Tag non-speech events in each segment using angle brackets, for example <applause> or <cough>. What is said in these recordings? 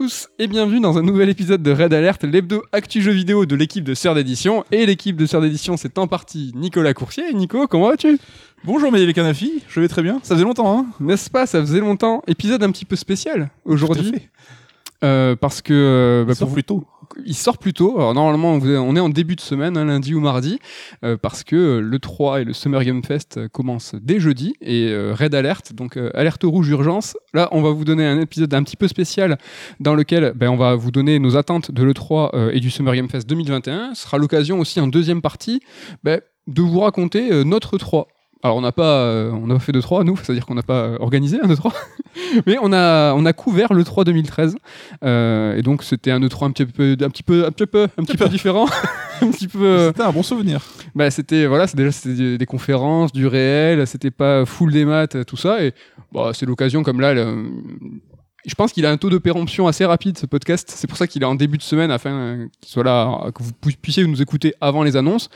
tous et bienvenue dans un nouvel épisode de Red Alert, l'hebdo actu jeu vidéo de l'équipe de Sœur d'édition. Et l'équipe de Sœur d'édition, c'est en partie Nicolas Coursier. Nico, comment vas-tu? Bonjour Mélie Canafi, je vais très bien. Ça faisait longtemps, hein? N'est-ce pas? Ça faisait longtemps. Épisode un petit peu spécial aujourd'hui. Euh, parce que euh, bah, pour- plus tôt. Il sort plus tôt. Normalement, on est en début de semaine, hein, lundi ou mardi, euh, parce que euh, le 3 et le Summer Game Fest euh, commencent dès jeudi et euh, Red Alert, donc alerte rouge urgence. Là, on va vous donner un épisode un petit peu spécial dans lequel ben, on va vous donner nos attentes de l'E3 euh, et du Summer Game Fest 2021. Ce sera l'occasion aussi en deuxième partie ben, de vous raconter notre 3. Alors on n'a pas, euh, on pas fait de 3 nous, c'est-à-dire qu'on n'a pas euh, organisé un E3, <laughs> mais on a, on a couvert le 3 2013 euh, et donc c'était un E3 un petit peu, un petit peu, un petit peu, un petit peu différent, <laughs> un petit peu. C'était un bon souvenir. bah c'était voilà, c'est déjà c'était des, conférences, du réel, c'était pas full des maths, tout ça et bah, c'est l'occasion comme là. le- je pense qu'il a un taux de péremption assez rapide ce podcast. C'est pour ça qu'il est en début de semaine afin qu'il soit là, que vous pu- puissiez nous écouter avant les annonces.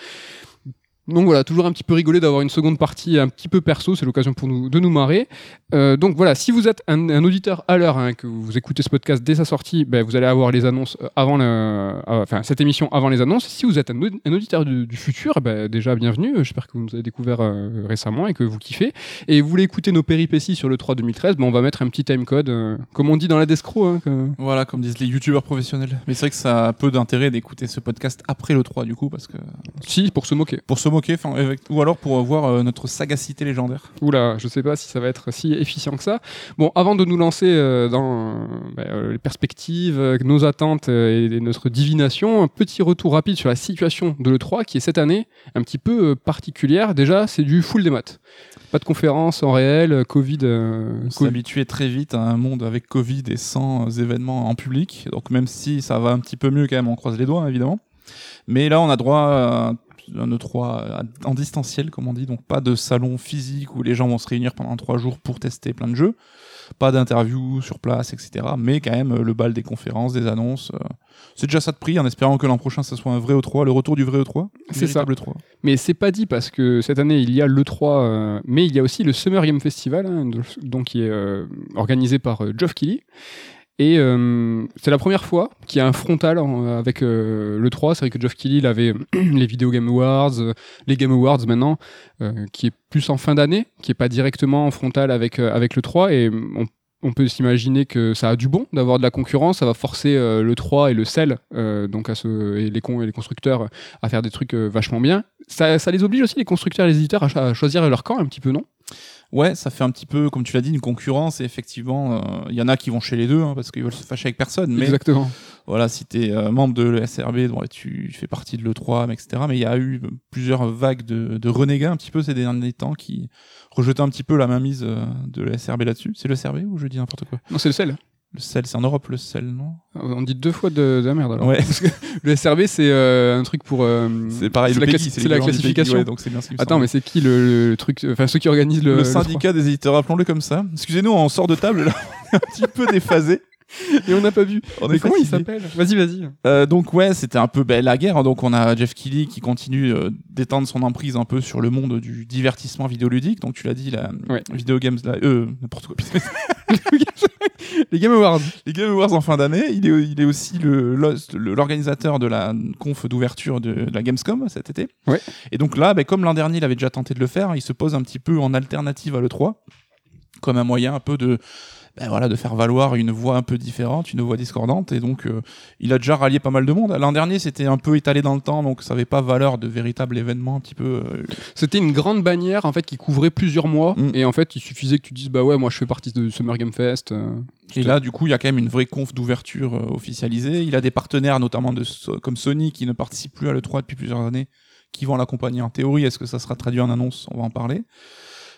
Donc voilà, toujours un petit peu rigolé d'avoir une seconde partie un petit peu perso, c'est l'occasion pour nous de nous marrer. Euh, donc voilà, si vous êtes un, un auditeur à l'heure, hein, que vous écoutez ce podcast dès sa sortie, ben, vous allez avoir les annonces euh, avant le, euh, enfin cette émission avant les annonces. Si vous êtes un, au- un auditeur du, du futur, ben, déjà bienvenue. J'espère que vous nous avez découvert euh, récemment et que vous kiffez. Et vous voulez écouter nos péripéties sur le 3 2013, ben, on va mettre un petit timecode, comme on dit dans la Descro. Hein, que- Voilà, comme disent les youtubeurs professionnels. Mais c'est vrai que ça a peu d'intérêt d'écouter ce podcast après le 3 du coup, parce que Si, pour se moquer. pour se moquer, enfin, avec- ou alors pour voir euh, notre sagacité légendaire. Oula, je sais pas si ça va être si efficient que ça. Bon, avant de nous lancer euh, dans euh, bah, les perspectives, nos attentes et, et notre divination, un petit retour rapide sur la situation de l'E3 qui est cette année un petit peu particulière. Déjà, c'est du full des maths. Pas de conférences en réel, Covid. On Covid. s'habituait très vite à un monde avec Covid et sans événements en public. Donc même si ça va un petit peu mieux quand même, on croise les doigts hein, évidemment. Mais là, on a droit à un E3 en distanciel, comme on dit, donc pas de salon physique où les gens vont se réunir pendant trois jours pour tester plein de jeux, pas d'interview sur place, etc. Mais quand même, euh, le bal des conférences, des annonces, euh, c'est déjà ça de prix, en espérant que l'an prochain, ça soit un vrai E3, le retour du vrai E3. C'est ça. véritable E3. Mais c'est pas dit parce que cette année il y a l'E3, euh, mais il y a aussi le Summer Game Festival, hein, donc qui est euh, organisé par euh, Geoff Keighley. Et euh, c'est la première fois qu'il y a un frontal avec euh, l'E3. C'est vrai que Geoff Keighley il avait <clears throat> les Video Game Awards, euh, les Game Awards maintenant, euh, qui est plus en fin d'année, qui est pas directement en frontal avec, avec l'E3. Et on, peut s'imaginer que ça a du bon d'avoir de la concurrence. Ça va forcer euh, l'E3 et le euh, donc à se, et les, con, et les constructeurs à faire des trucs vachement bien. Ça, les oblige aussi, les constructeurs et les éditeurs, à choisir leur camp un petit peu, non? Ouais, ça fait un petit peu, comme tu l'as dit, une concurrence. Et effectivement, euh, il y en a qui vont chez les deux, hein, parce qu'ils veulent se fâcher avec personne. Mais Exactement. voilà, si tu es membre de l'ESRB, bon, tu fais partie de l'E3, etc. Mais il y a eu plusieurs vagues de, de renégats un petit peu ces derniers temps qui rejetaient un petit peu la mainmise euh, de l'ESRB là-dessus. C'est l'ESRB ou je dis n'importe quoi? Non, c'est le CEL. Le sel, c'est en Europe le sel, non? On dit deux fois de, de la merde alors. Ouais, Le SRB, c'est euh, un truc pour. euh, c'est pareil, c'est la, classification. ouais, donc c'est bien ce qui me Attends, semble. mais c'est qui le, le truc Enfin, ceux qui organisent le. le, le syndicat des éditeurs, appelons-le comme ça. Excusez-nous, on sort de table, là, <laughs> un petit peu déphasé. 3. Et on n'a pas vu. On Mais est comment il s'appelle? Vas-y, vas-y. Euh, donc ouais, c'était un peu ben, la guerre. hein. Donc on a Jeff Keighley qui continue euh, d'étendre son emprise un peu sur le monde du divertissement vidéoludique. Donc tu l'as dit, la Ouais. Video Games, la- euh, n'importe quoi. <laughs> Les Game Awards. Les Game Awards en fin d'année. Il est, il est aussi l'organisateur de la conf d'ouverture de, de la Gamescom cet été. Ouais. Et donc là, ben, comme l'an dernier, il avait déjà tenté de le faire, il se pose un petit peu en alternative à l'E3, comme un moyen un peu de ben voilà, de faire valoir une voix un peu différente, une voix discordante. Et donc, euh, il a déjà rallié pas mal de monde. L'an dernier, c'était un peu étalé dans le temps, donc ça n'avait pas valeur de véritable événement un petit peu. euh, C'était une grande bannière en fait qui couvrait plusieurs mois. Mm. Et en fait, il suffisait que tu dises Bah ouais, moi je fais partie de Summer Game Fest. euh. Et là, du coup, il y a quand même une vraie conf d'ouverture euh, officialisée. Il a des partenaires, notamment de, comme Sony, qui ne participe plus à l'E3 depuis plusieurs années, qui vont l'accompagner en théorie. Est-ce que ça sera traduit en annonce? On va en parler.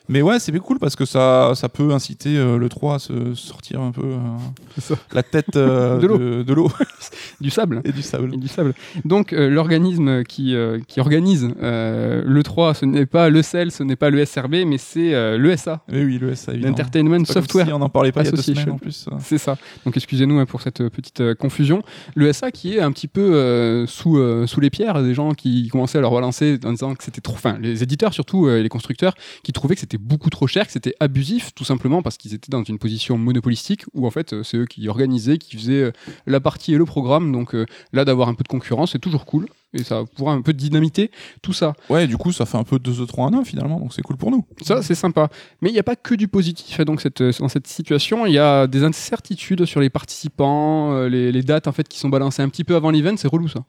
Mais ouais, c'est bien cool parce que ça, ça peut inciter euh, l'E3 à se sortir un peu euh, la tête euh, <laughs> De l'eau. <laughs> Du sable. et du sable. Et du sable. Donc euh, l'organisme qui, qui organise le 3, ce n'est pas le CEL, ce n'est pas le SRB, mais c'est l'ESA, Oui, oui, le SA, évidemment. l'Entertainment Software si on n'en parlait pas il y a deux Association. semaines en plus. C'est ça. Donc excusez-nous hein, pour cette petite confusion. Le SA qui est un petit peu sous, sous les pierres des gens qui commençaient à leur relancer en disant que c'était trop. Enfin, les éditeurs surtout et les constructeurs qui trouvaient que c'était c'était beaucoup trop cher, que c'était abusif, tout simplement parce qu'ils étaient dans une position monopolistique où en fait euh, c'est eux qui organisaient, qui faisaient euh, la partie et le programme. Donc euh, là, d'avoir un peu de concurrence, c'est toujours cool et ça pourra un peu dynamiter tout ça. Ouais, du coup, ça fait un peu 2 3 en 1 finalement, donc c'est cool pour nous. Ça, c'est sympa. Mais il n'y a pas que du positif hein, donc cette, dans cette situation. Il y a des incertitudes sur les participants, les, les dates en fait qui sont balancées un petit peu avant l'event. C'est relou ça.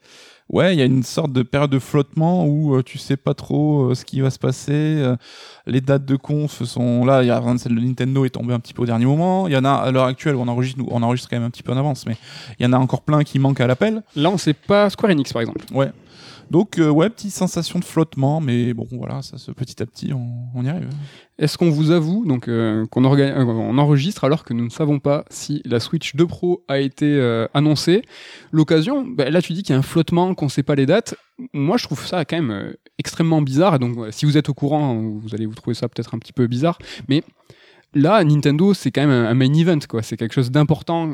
Ouais, il y a une sorte de période de flottement où euh, tu sais pas trop euh, ce qui va se passer. euh, les dates de conf sont là. Il y a celle de Nintendo est tombée un petit peu au dernier moment. Il y en a à l'heure actuelle où on enregistre, on enregistre quand même un petit peu en avance, mais il y en a encore plein qui manquent à l'appel. Là, on sait pas Square Enix par exemple. Ouais. Donc euh, ouais, petite sensation de flottement, mais bon voilà, ça petit à petit on, y arrive. Est-ce qu'on vous avoue donc euh, qu'on euh, on enregistre alors que nous ne savons pas si la Switch 2 Pro a été annoncée? L'occasion, bah, là tu dis qu'il y a un flottement, qu'on sait pas les dates. Moi je trouve ça quand même extrêmement bizarre. Et donc si vous êtes au courant, vous allez vous trouver ça peut-être un petit peu bizarre. Mais là Nintendo c'est quand même un main event quoi. C'est quelque chose d'important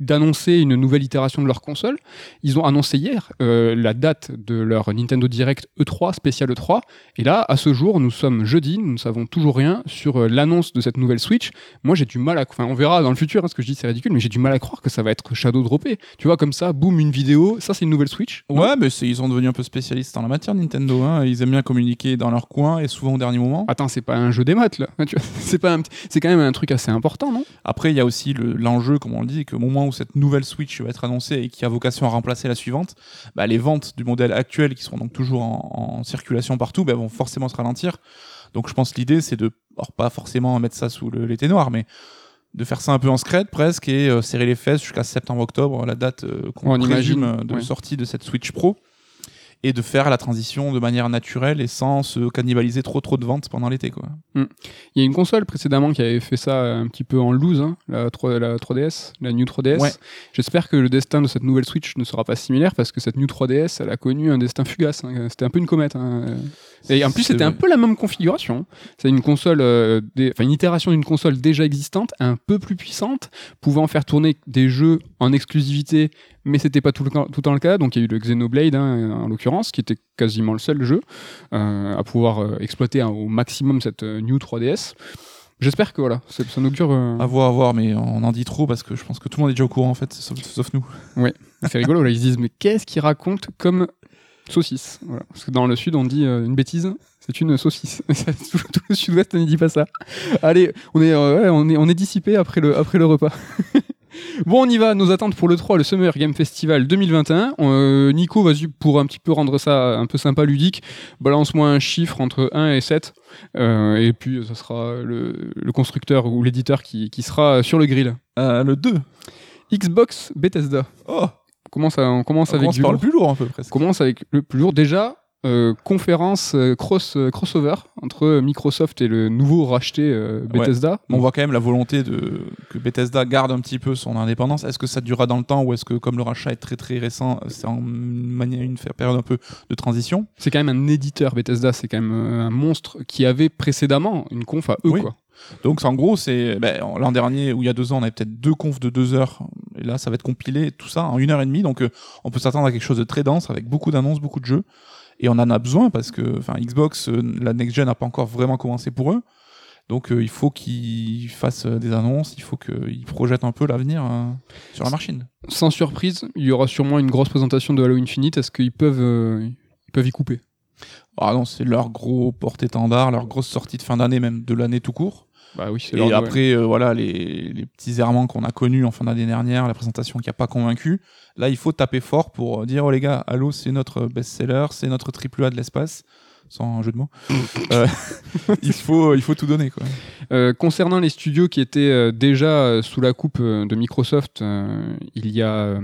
d'annoncer une nouvelle itération de leur console. Ils ont annoncé hier euh, la date de leur Nintendo Direct E3, spécial E3. Et là, à ce jour, nous sommes jeudi, nous ne savons toujours rien sur euh, l'annonce de cette nouvelle Switch. Moi, j'ai du mal à... Enfin, on verra dans le futur, hein, ce que je dis, c'est ridicule, mais j'ai du mal à croire que ça va être shadow droppé. Tu vois, comme ça, boum, une vidéo, ça c'est une nouvelle Switch. Ouais, mais ils sont devenus un peu spécialistes en la matière Nintendo. Hein. Ils aiment bien communiquer dans leur coin et souvent au dernier moment. Attends, c'est pas un jeu des maths, là. <laughs> C'est pas un petit- c'est quand même un truc assez important, non? Après, il y a aussi le- l'enjeu, comme on le dit, qu'au moment où cette nouvelle Switch va être annoncée et qui a vocation à remplacer la suivante, bah, les ventes du modèle actuel, qui seront donc toujours en, en circulation partout, bah, vont forcément se ralentir. Donc je pense que l'idée, c'est de, alors pas forcément mettre ça sous l'été noir, mais de faire ça un peu en scred presque et euh, serrer les fesses jusqu'à septembre-octobre, la date euh, qu'on imagine, euh, de ouais. sortie de cette Switch Pro. Et de faire la transition de manière naturelle et sans se cannibaliser trop trop de ventes pendant l'été. quoi. Il y a une console précédemment qui avait fait ça un petit peu en loose, hein, la, 3, la 3DS, la New 3DS. Ouais. J'espère que le destin de cette nouvelle Switch ne sera pas similaire parce que cette New 3DS, elle a connu un destin fugace. hein. C'était un peu une comète. hein. Et en plus, c'était un peu la même configuration. C'est une console, euh, des- enfin une itération d'une console déjà existante, un peu plus puissante, pouvant faire tourner des jeux en exclusivité, mais c'était pas tout le, tout le temps le cas. Donc il y a eu le Xenoblade, hein, en l'occurrence, qui était quasiment le seul jeu euh, à pouvoir euh, exploiter hein, au maximum cette euh, New 3DS. J'espère que voilà, ça, ça augure. euh, À voir, à voir, mais on en dit trop parce que je pense que tout le monde est déjà au courant en fait, sauf, sauf nous. <laughs> C'est rigolo, là, ils se disent, mais qu'est-ce qu'ils racontent comme saucisse? Voilà. Parce que dans le sud, on dit euh, une bêtise, c'est une saucisse. <laughs> tout, tout le sud-ouest ne dit pas ça. Allez, on est, euh, ouais, on est, on est dissipé après le, après le repas. <laughs> bon, on y va, nos attentes pour le 3, le Summer Game Festival 2021. Euh, Nico, vas-y, pour un petit peu rendre ça un peu sympa, ludique, balance-moi un chiffre entre 1 et 7. euh, et puis, ça sera le, le constructeur ou l'éditeur qui, qui sera sur le grill. Euh, le 2. Xbox Bethesda. Oh, On commence, à- on commence on avec commence par le lourd. plus lourd un peu presque. commence avec le plus lourd. Déjà, euh, conférence euh, cross, euh, crossover entre Microsoft et le nouveau racheté Bethesda. On voit quand même la volonté de que Bethesda garde un petit peu son indépendance. Est-ce que ça durera dans le temps ou est-ce que comme le rachat est très très récent, c'est en manière une période un peu de transition? C'est quand même un éditeur Bethesda, c'est quand même un monstre qui avait précédemment une conf à eux. Oui. Quoi. Donc en gros, c'est ben, l'an dernier ou il y a deux ans, on avait peut-être deux confs de deux heures. Et là, ça va être compilé tout ça en une heure et demie. Donc euh, on peut s'attendre à quelque chose de très dense avec beaucoup d'annonces, beaucoup de jeux. Et on en a besoin parce que enfin Xbox, euh, la next gen n'a pas encore vraiment commencé pour eux. Donc euh, il faut qu'ils fassent euh, des annonces, il faut qu'ils projettent un peu l'avenir euh, sur la machine. Sans surprise, il y aura sûrement une grosse présentation de Halo Infinite. Est-ce qu'ils peuvent, euh, ils peuvent y couper? Ah non, c'est leur gros porte-étendard, leur grosse sortie de fin d'année, même de l'année tout court. Bah oui, Et après, euh, voilà, les, les petits errements qu'on a connus en fin d'année dernière, la présentation qui a pas convaincu. Là, il faut taper fort pour dire, oh les gars, Halo, c'est notre best-seller, c'est notre triple A de l'espace. Sans un jeu de mots. Euh, <laughs> il, faut, il faut tout donner, quoi. Euh, concernant les studios qui étaient euh, déjà sous la coupe de Microsoft, euh, il y a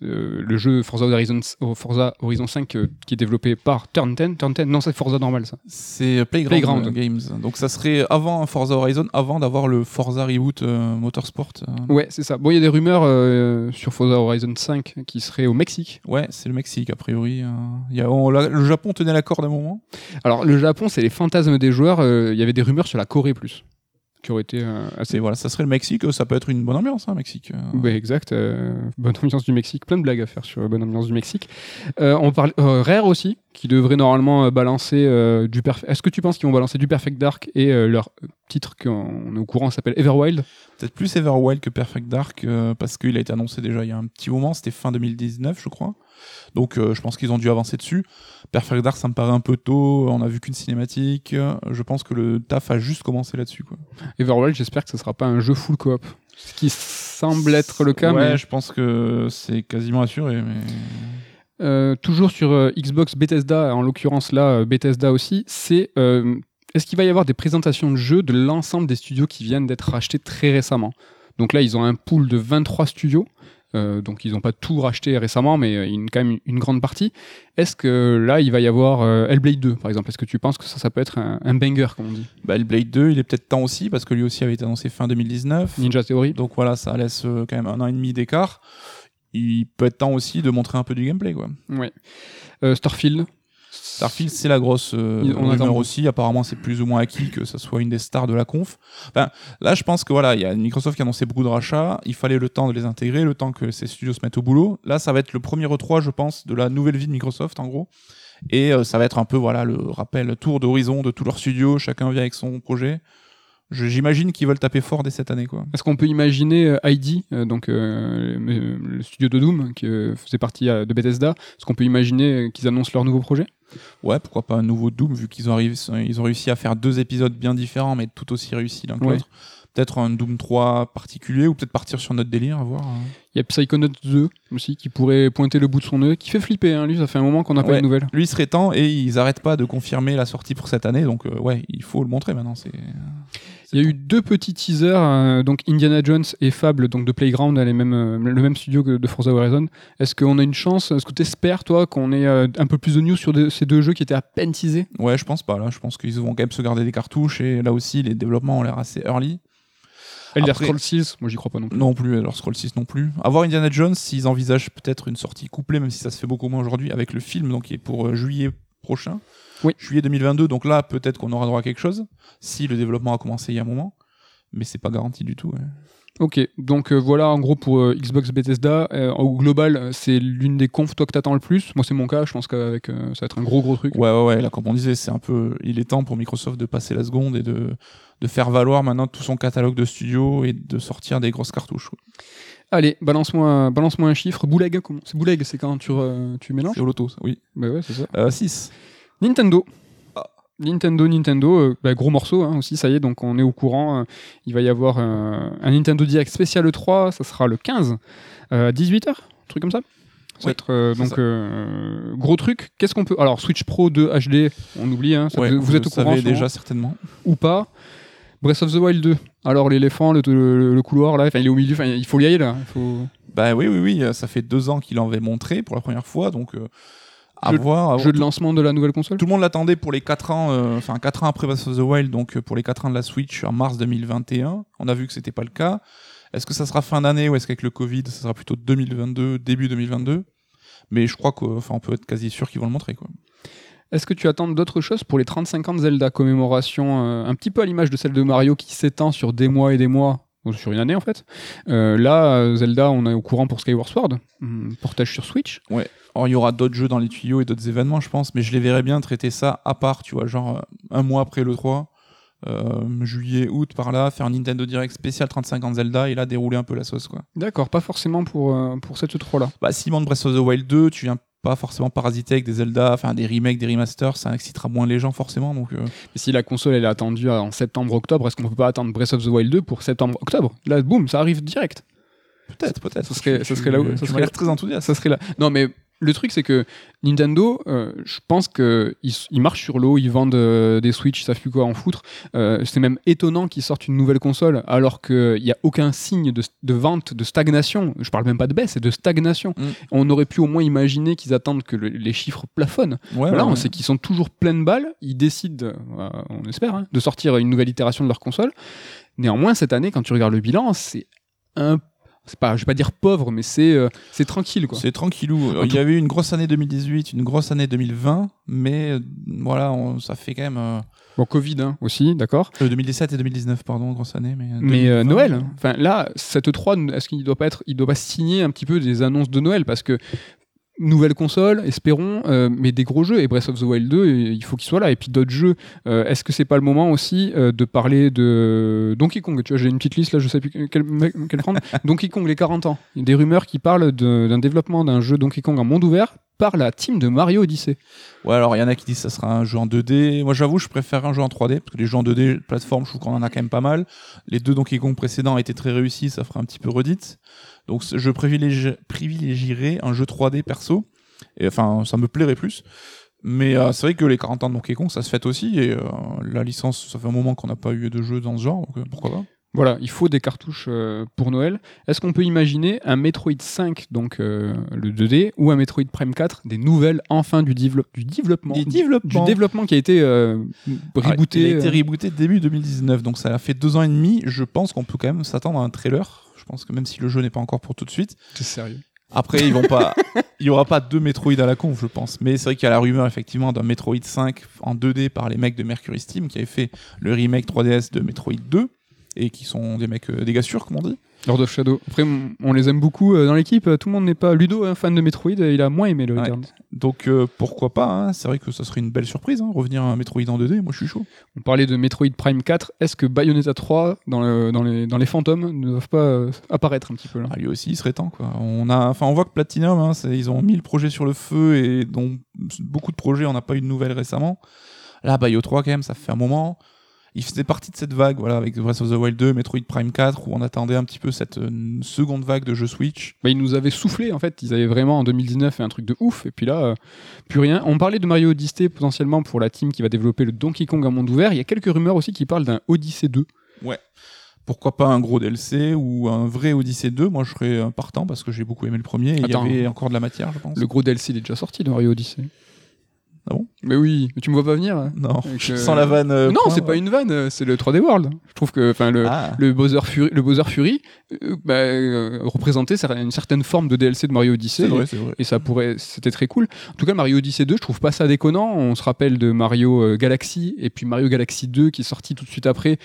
le jeu Forza Horizon, Forza Horizon 5 euh, qui est développé par Turn 10. Turn 10, non, c'est Forza normal ça. C'est Playground, Playground. Games. Donc ça serait avant Forza Horizon, avant d'avoir le Forza Reboot euh, Motorsport. euh. Ouais, c'est ça. Bon, il y a des rumeurs euh, sur Forza Horizon 5 qui serait au Mexique. Ouais, c'est le Mexique, a priori. euh. Il y a, on- la- le Japon tenait la corde à un moment. Alors, le Japon, c'est les fantasmes des joueurs. euh, Il y avait des rumeurs sur la Corée plus. qui aurait été euh, assez. Et voilà, ça serait le Mexique, ça peut être une bonne ambiance, hein, Mexique. euh. Ouais, exact. euh, bonne ambiance du Mexique. Plein de blagues à faire sur euh, bonne ambiance du Mexique. Euh, on parle euh, Rare aussi, qui devrait normalement balancer du Perfect. Est-ce que tu penses qu'ils vont balancer du Perfect Dark et leur titre qu'on est au courant s'appelle Everwild? Peut-être plus Everwild que Perfect Dark, parce qu'il a été annoncé déjà il y a un petit moment, c'était fin 2019, je crois. Donc euh, je pense qu'ils ont dû avancer dessus. Perfect Dark, ça me paraît un peu tôt, on a vu qu'une cinématique. Je pense que le taf a juste commencé là-dessus. quoi. Everwild, j'espère que ce sera pas un jeu full coop. Ce qui semble être le cas, ouais, mais je pense que c'est quasiment assuré. Mais... Euh, toujours sur euh, Xbox Bethesda, en l'occurrence là, Bethesda aussi, c'est est-ce qu'il va y avoir des présentations de jeux de l'ensemble des studios qui viennent d'être rachetés très récemment? Donc là, ils ont un pool de 23 studios. Euh, donc ils n'ont pas tout racheté récemment, mais euh, une, quand même une grande partie. Est-ce que là, il va y avoir euh, Hellblade 2, par exemple? Est-ce que tu penses que ça, ça peut être un, un banger, comme on dit? Bah, le Blade 2, il est peut-être temps aussi, parce que lui aussi avait été annoncé fin 2019. Ninja Theory Donc voilà, ça laisse euh, quand même un an et demi d'écart. Il peut être temps aussi de montrer un peu du gameplay. Quoi. Ouais. Euh, Starfield Starfield, c'est la grosse euh, on rumeur attend. aussi. Apparemment, c'est plus ou moins acquis que ça soit une des stars de la conf. Enfin, là, je pense que voilà, il y a Microsoft qui a annoncé beaucoup de rachats. Il fallait le temps de les intégrer, le temps que ces studios se mettent au boulot. Là, ça va être le premier E3, je pense, de la nouvelle vie de Microsoft, en gros. Et euh, ça va être un peu voilà le rappel tour d'horizon de tous leurs studios. Chacun vient avec son projet. J'imagine qu'ils veulent taper fort dès cette année, quoi. Est-ce qu'on peut imaginer euh, ID, euh, donc euh, le studio de Doom, qui euh, faisait partie de Bethesda, est-ce qu'on peut imaginer qu'ils annoncent leur nouveau projet? Ouais, pourquoi pas un nouveau Doom, vu qu'ils ont, arrivé- ils ont réussi à faire deux épisodes bien différents, mais tout aussi réussis l'un que Ouais. l'autre. Peut-être un Doom 3 particulier, ou peut-être partir sur notre délire, à voir. hein. Il y a Psychonauts 2 aussi qui pourrait pointer le bout de son nœud, qui fait flipper. Hein, lui, ça fait un moment qu'on n'a pas de nouvelles. Lui, il serait temps, et ils arrêtent pas de confirmer la sortie pour cette année, donc ouais, il faut le montrer maintenant. C'est. Il y a eu deux petits teasers, euh, donc Indiana Jones et Fable, donc de Playground, les mêmes, euh, le même studio que de Forza Horizon. Est-ce qu'on a une chance? Est-ce que tu espères, toi, qu'on ait euh, un peu plus de news sur de- ces deux jeux qui étaient à peine teasés? Ouais, je pense pas, là. Je pense qu'ils vont quand même se garder des cartouches, et là aussi, les développements ont l'air assez early. Elder Scrolls 6, moi j'y crois pas non plus. Non plus, alors Scroll 6 non plus. Avoir Indiana Jones, s'ils envisagent peut-être une sortie couplée, même si ça se fait beaucoup moins aujourd'hui, avec le film, donc qui est pour euh, juillet prochain. Oui. Juillet 2022, donc là, peut-être qu'on aura droit à quelque chose, si le développement a commencé il y a un moment. Mais c'est pas garanti du tout. ouais. Ok, donc euh, voilà en gros pour euh, Xbox Bethesda. Euh, au global, c'est l'une des confs toi que t'attends le plus? Moi c'est mon cas, je pense qu'avec ça va être un gros gros truc. Ouais, ouais, ouais, là, comme on disait, c'est un peu. Il est temps pour Microsoft de passer la seconde et de, de faire valoir maintenant tout son catalogue de studios et de sortir des grosses cartouches. ouais. Allez, balance-moi balance-moi un chiffre. Bouleg, C'est Bouleg, c'est quand tu, tu mélanges? C'est au loto, oui. Bah ouais, c'est ça. Euh, 6. Nintendo. Ah. Nintendo, Nintendo, euh, bah, gros morceau hein, aussi, ça y est, donc on est au courant. euh, il va y avoir euh, un Nintendo Direct spécial E3, ça sera le 15 euh, à 18h, un truc comme ça. Ça va Oui, être, donc gros truc. Qu'est-ce qu'on peut Alors Switch Pro 2 HD, on oublie, hein, ça, Ouais, vous, vous êtes au le courant savez sûrement, déjà certainement. ou pas. Breath of the Wild 2. Alors l'éléphant, le, le- le couloir là, il est au milieu, il faut y aller là. Faut... Bah oui, oui, oui, ça fait deux ans qu'il en avait montré pour la première fois, donc à Jeu- voir. Jeu de lancement de la nouvelle console. Tout le monde l'attendait pour les 4 ans, euh, enfin 4 ans après Breath of the Wild, donc euh, pour les 4 ans de la Switch en mars 2021. On a vu que c'était pas le cas. Est-ce que ça sera fin d'année ou est-ce qu'avec le Covid, ça sera plutôt 2022, début 2022 Mais je crois qu'on on peut être quasi sûr qu'ils vont le montrer. Quoi. Est-ce que tu attends d'autres choses pour les 35 ans de Zelda? Commémoration euh, un petit peu à l'image de celle de Mario qui s'étend sur des mois et des mois ou sur une année en fait. Euh, là, euh, Zelda, on est au courant pour Skyward Sword, hum, portage sur Switch. Or, il y aura d'autres jeux dans les tuyaux et d'autres événements, je pense, mais je les verrais bien traiter ça à part, tu vois, genre euh, un mois après le 3, euh, juillet, août, par là, faire un Nintendo Direct spécial 35 ans de Zelda et là dérouler un peu la sauce, quoi. D'accord, pas forcément pour, euh, pour cette 3 là. Bah, s'ils montent Breath of the Wild 2, tu viens pas forcément parasiter avec des Zelda, enfin des remakes, des remasters, ça excitera moins les gens forcément, donc. euh, Et si la console elle est attendue en septembre-octobre, est-ce qu'on peut pas attendre Breath of the Wild 2 pour septembre-octobre? Là, boum, ça arrive direct. Peut-être, peut-être. Ça serait- ça serait là où- ça serait- l'air très enthousiaste. Ça serait là. Non, mais le truc, c'est que Nintendo, euh, je pense qu'ils ils marchent sur l'eau, ils vendent euh, des Switch, ils savent plus quoi en foutre. Euh, c'est même étonnant qu'ils sortent une nouvelle console alors qu'il n'y a aucun signe de, de vente, de stagnation. Je parle même pas de baisse, c'est de stagnation. Mm. On aurait pu au moins imaginer qu'ils attendent que le- les chiffres plafonnent. Ouais, Là, ouais, on ouais. sait qu'ils sont toujours pleines balles. Ils décident, on espère, hein, de sortir une nouvelle itération de leur console. Néanmoins, cette année, quand tu regardes le bilan, c'est un c'est pas, je vais pas dire pauvre, mais c'est euh, c'est tranquille quoi. C'est tranquillou. Il y avait eu une grosse année 2018, une grosse année 2020, mais euh, voilà, on- ça fait quand même euh, Bon, Covid hein, aussi, d'accord. euh, 2017 et 2019, pardon, grosse année. Mais, euh, Mais euh, 2020, Noël, hein. enfin là, cette 3, est-ce qu'il doit pas être, il doit pas signer un petit peu des annonces de Noël? Parce que nouvelle console, espérons, euh, mais des gros jeux et Breath of the Wild 2, il faut qu'il soit là. Et puis d'autres jeux, euh, est-ce que c'est pas le moment aussi euh, de parler de Donkey Kong? Tu vois, j'ai une petite liste là, je sais plus quelle, quelle prendre. <laughs> Donkey Kong les 40 ans. Il y a des rumeurs qui parlent d'un développement d'un jeu Donkey Kong en monde ouvert par la team de Mario Odyssey. Ouais, alors il y en a qui disent que ça sera un jeu en 2D. Moi, j'avoue, je préfère un jeu en 3D parce que les jeux en 2D plateforme, je trouve qu'on en a quand même pas mal. Les deux Donkey Kong précédents étaient très réussis, ça fera un petit peu redite. Donc, je privilégie- privilégierais un jeu 3D perso. Et enfin, ça me plairait plus. Mais euh, c'est vrai que les 40 ans de Donkey Kong, ça se fête aussi. Et euh, la licence, ça fait un moment qu'on n'a pas eu de jeu dans ce genre, donc euh, pourquoi pas. Voilà, il faut des cartouches pour Noël. Est-ce qu'on peut imaginer un Metroid 5, donc euh, le 2D, ou un Metroid Prime 4, des nouvelles enfin du, dévelop- du développement Du développement. développement qui a été euh, Ah, rebooté. il a été rebooté début 2019, donc ça a fait deux ans et demi. Je pense qu'on peut quand même s'attendre à un trailer. Je pense que même si le jeu n'est pas encore pour tout de suite. C'est sérieux? Après, ils vont pas. <laughs> Il y aura pas deux Metroid à la con, je pense. Mais c'est vrai qu'il y a la rumeur effectivement d'un Metroid 5 en 2D par les mecs de Mercury Steam qui avaient fait le remake 3DS de Metroid 2 et qui sont des mecs, euh, des gars sûrs, comme on dit. Lord of Shadow. Après, on les aime beaucoup euh, dans l'équipe. Tout le monde n'est pas. Ludo, un fan de Metroid, il a moins aimé le Ouais. Donc euh, pourquoi pas hein. C'est vrai que ça serait une belle surprise, hein, revenir à un Metroid en 2D. Moi, je suis chaud. On parlait de Metroid Prime 4. Est-ce que Bayonetta 3, dans, le- dans, les, dans les fantômes, ne doivent pas euh, apparaître un petit peu là? Ah, lui aussi, il serait temps, quoi. On a, enfin, on voit que Platinum, hein, ils ont mis le projet sur le feu et dont beaucoup de projets, on n'a pas eu de nouvelles récemment. Là, Bayo 3, quand même, ça fait un moment. Il faisait partie de cette vague, voilà, avec Breath of the Wild 2, Metroid Prime 4, où on attendait un petit peu cette euh, seconde vague de jeux Switch. bah, ils nous avaient soufflé en fait. Ils avaient vraiment en 2019 fait un truc de ouf. Et puis là, euh, plus rien. On parlait de Mario Odyssey potentiellement pour la team qui va développer le Donkey Kong en monde ouvert. Il y a quelques rumeurs aussi qui parlent d'un Odyssey 2. Pourquoi pas un gros DLC ou un vrai Odyssey 2 Moi, je serais euh, partant parce que j'ai beaucoup aimé le premier. et Il y avait encore de la matière, je pense. Le gros DLC il est déjà sorti de Mario Odyssey. Ah bon? Mais oui, mais tu me vois pas venir. hein Non, Avec, euh, sans la vanne. euh, non, c'est ouais. pas une vanne, euh, c'est le 3D World. Je trouve que enfin le Ah. le Bowser Fury, le Bowser Fury euh, bah, représentait une certaine forme de DLC de Mario Odyssey. Vrai, c'est vrai. Et ça pourrait, c'était très cool. En tout cas, Mario Odyssey 2, je trouve pas ça déconnant. On se rappelle de Mario Galaxy et puis Mario Galaxy 2 qui est sorti tout de suite après,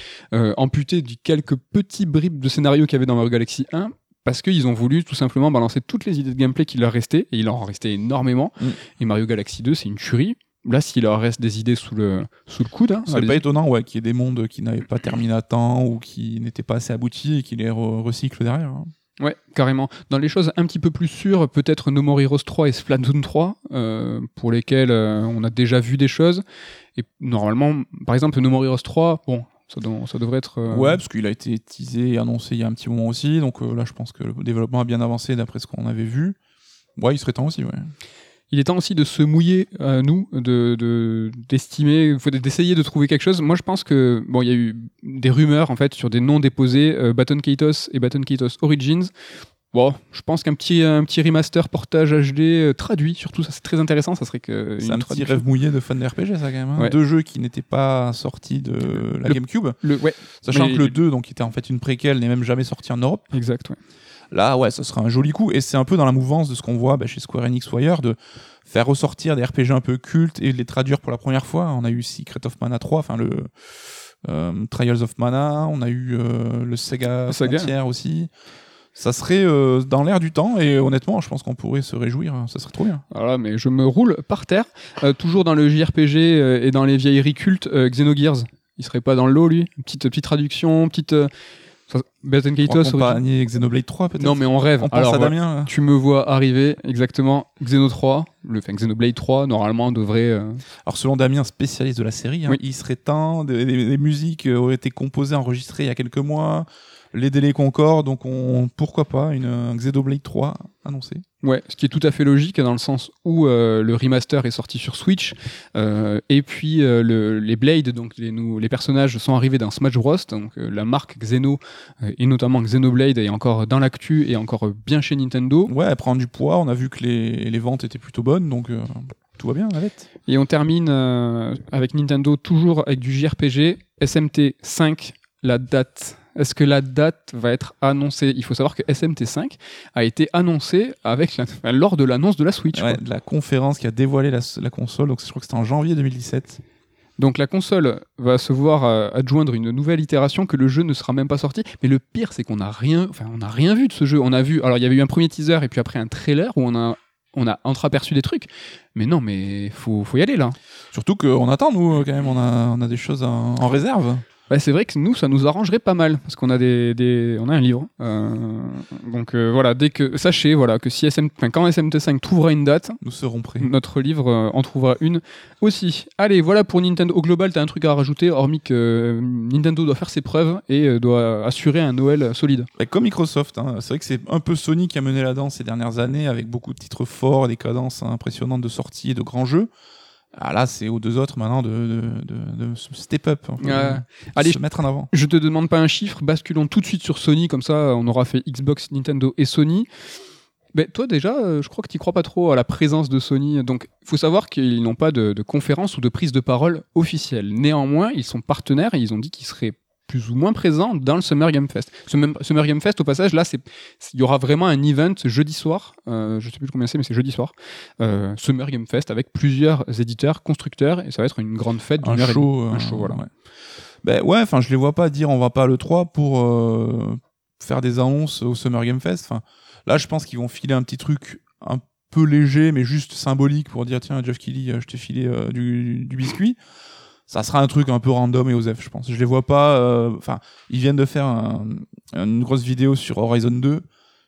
amputé de quelques petits bribes de scénario qu'il y avait dans Mario Galaxy 1. Parce qu'ils ont voulu tout simplement balancer toutes les idées de gameplay qui leur restaient, et il leur en restait énormément. Mm. Et Mario Galaxy 2, c'est une tuerie. Là, s'il leur reste des idées sous le, sous le coude, hein, C'est pas étonnant ouais, qu'il y ait des mondes qui n'avaient pas terminé à temps ou qui n'étaient pas assez aboutis et qui les re- recyclent derrière. hein. Ouais, carrément. Dans les choses un petit peu plus sûres, peut-être No More Heroes 3 et Splatoon 3, euh, pour lesquels euh, on a déjà vu des choses. Et normalement, par exemple, No More Heroes 3, bon, ça, devrait être. euh, Ouais, parce qu'il a été teasé et annoncé il y a un petit moment aussi. Donc euh, là, je pense que le développement a bien avancé d'après ce qu'on avait vu. Ouais, il serait temps aussi, ouais. Il est temps aussi de se mouiller, euh, nous, de de- d'estimer, d'essayer de trouver quelque chose. Moi, je pense que bon, il y a eu des rumeurs en fait sur des noms déposés, euh, Baton Kaitos et Baton Kaitos Origins. Bon, je pense qu'un petit un petit remaster portage HD euh, traduit, surtout ça c'est très intéressant. Ça serait que C'est un petit rêve mouillé de fan de RPG, ça, quand même. hein. Ouais. Deux jeux qui n'étaient pas sortis de la GameCube. Le, ouais, Sachant Mais- que le 2, donc, qui était en fait une préquelle, n'est même jamais sorti en Europe. exact. Ouais. Là, ouais, ça sera un joli coup. Et c'est un peu dans la mouvance de ce qu'on voit bah, chez Square Enix ou ailleurs, de faire ressortir des RPG un peu cultes et de les traduire pour la première fois. On a eu Secret of Mana 3, enfin le euh, Trials of Mana, on a eu euh, le Sega Saga. Frontier aussi. Ça serait euh, dans l'air du temps et honnêtement, je pense qu'on pourrait se réjouir. hein. Ça serait trop bien. Voilà, mais je me roule par terre, Euh, toujours dans le JRPG euh, et dans les vieilleries cultes, Xenogears. Il serait pas dans le lot, lui Petite, petite traduction, petite. Euh, Baton Kaitos. Accompagné Xenoblade 3 peut-être. Non, mais on rêve. on pense Alors, à Damien. là. Tu me vois arriver, exactement. Xeno 3, le, enfin, Xenoblade 3, normalement, devrait. euh, Alors selon Damien, spécialiste de la série, hein, Oui. il serait temps, des, des- des musiques euh, auraient été composées, enregistrées il y a quelques mois, les délais concordent, donc on, pourquoi pas une un Xenoblade 3 annoncé. Ouais, ce qui est tout à fait logique dans le sens où euh, le remaster est sorti sur Switch euh, et puis euh, le- les Blades, donc les, nou- les personnages sont arrivés dans Smash Bros. Donc la marque Xeno et notamment Xenoblade est encore dans l'actu et encore bien chez Nintendo. Ouais, elle prend du poids, on a vu que les, les ventes étaient plutôt bonnes, donc tout va bien, Navette. Et on termine avec Nintendo toujours avec du JRPG SMT 5. La date Est-ce que la date va être annoncée? Il faut savoir que SMT5 a été annoncé avec la- lors de l'annonce de la Switch. Ouais, de la conférence qui a dévoilé la, la console, donc je crois que c'était en janvier 2017. Donc la console va se voir euh, adjoindre une nouvelle itération que le jeu ne sera même pas sorti. Mais le pire, c'est qu'on n'a rien, enfin, on n'a rien vu de ce jeu. On a vu, alors il y avait eu un premier teaser et puis après un trailer où on a, on a entreaperçu des trucs. Mais non, mais faut, faut y aller là. Surtout qu'on attend, nous, quand même, on a, on a des choses en, en réserve. Bah, c'est vrai que nous, ça nous arrangerait pas mal parce qu'on a des, des- on a un livre. Euh, donc euh, voilà, dès que sachez voilà que si SM, quand SMT5 trouvera une date, Nous serons prêts. notre livre euh, en trouvera une aussi. Allez, voilà pour Nintendo. Au global, t'as un truc à rajouter, hormis que Nintendo doit faire ses preuves et doit assurer un Noël solide. Bah, comme Microsoft, hein. c'est vrai que c'est un peu Sony qui a mené la danse ces dernières années avec beaucoup de titres forts, des cadences impressionnantes de sortie et de grands jeux. Ah là, c'est aux deux autres maintenant de, de, de- step up, enfin, Ouais. Allez, se mettre en avant. Je te demande pas un chiffre, basculons tout de suite sur Sony, comme ça on aura fait Xbox, Nintendo et Sony. Mais toi déjà, euh, je crois que tu crois pas trop à la présence de Sony. Donc il faut savoir qu'ils n'ont pas de, de conférence ou de prise de parole officielle. Néanmoins, ils sont partenaires et ils ont dit qu'ils seraient plus ou moins présents dans le Summer Game Fest. Summer Summer Game Fest, au passage, là, il y aura vraiment un event jeudi soir. Euh, je sais plus combien c'est, mais c'est jeudi soir. Euh, Summer Game Fest avec plusieurs éditeurs, constructeurs, et ça va être une grande fête Un d'une heure et show, demie. euh, Un show, voilà. ouais. Ben ouais, enfin, je les vois pas dire on va pas à le 3 pour euh, faire des annonces au Summer Game Fest. Enfin, là, je pense qu'ils vont filer un petit truc un peu léger, mais juste symbolique pour dire tiens, Jeff Kelly, je t'ai filé euh, du, du biscuit. Ça sera un truc un peu random et osef, je pense. Je les vois pas. euh, Enfin, ils viennent de faire un- une grosse vidéo sur Horizon 2.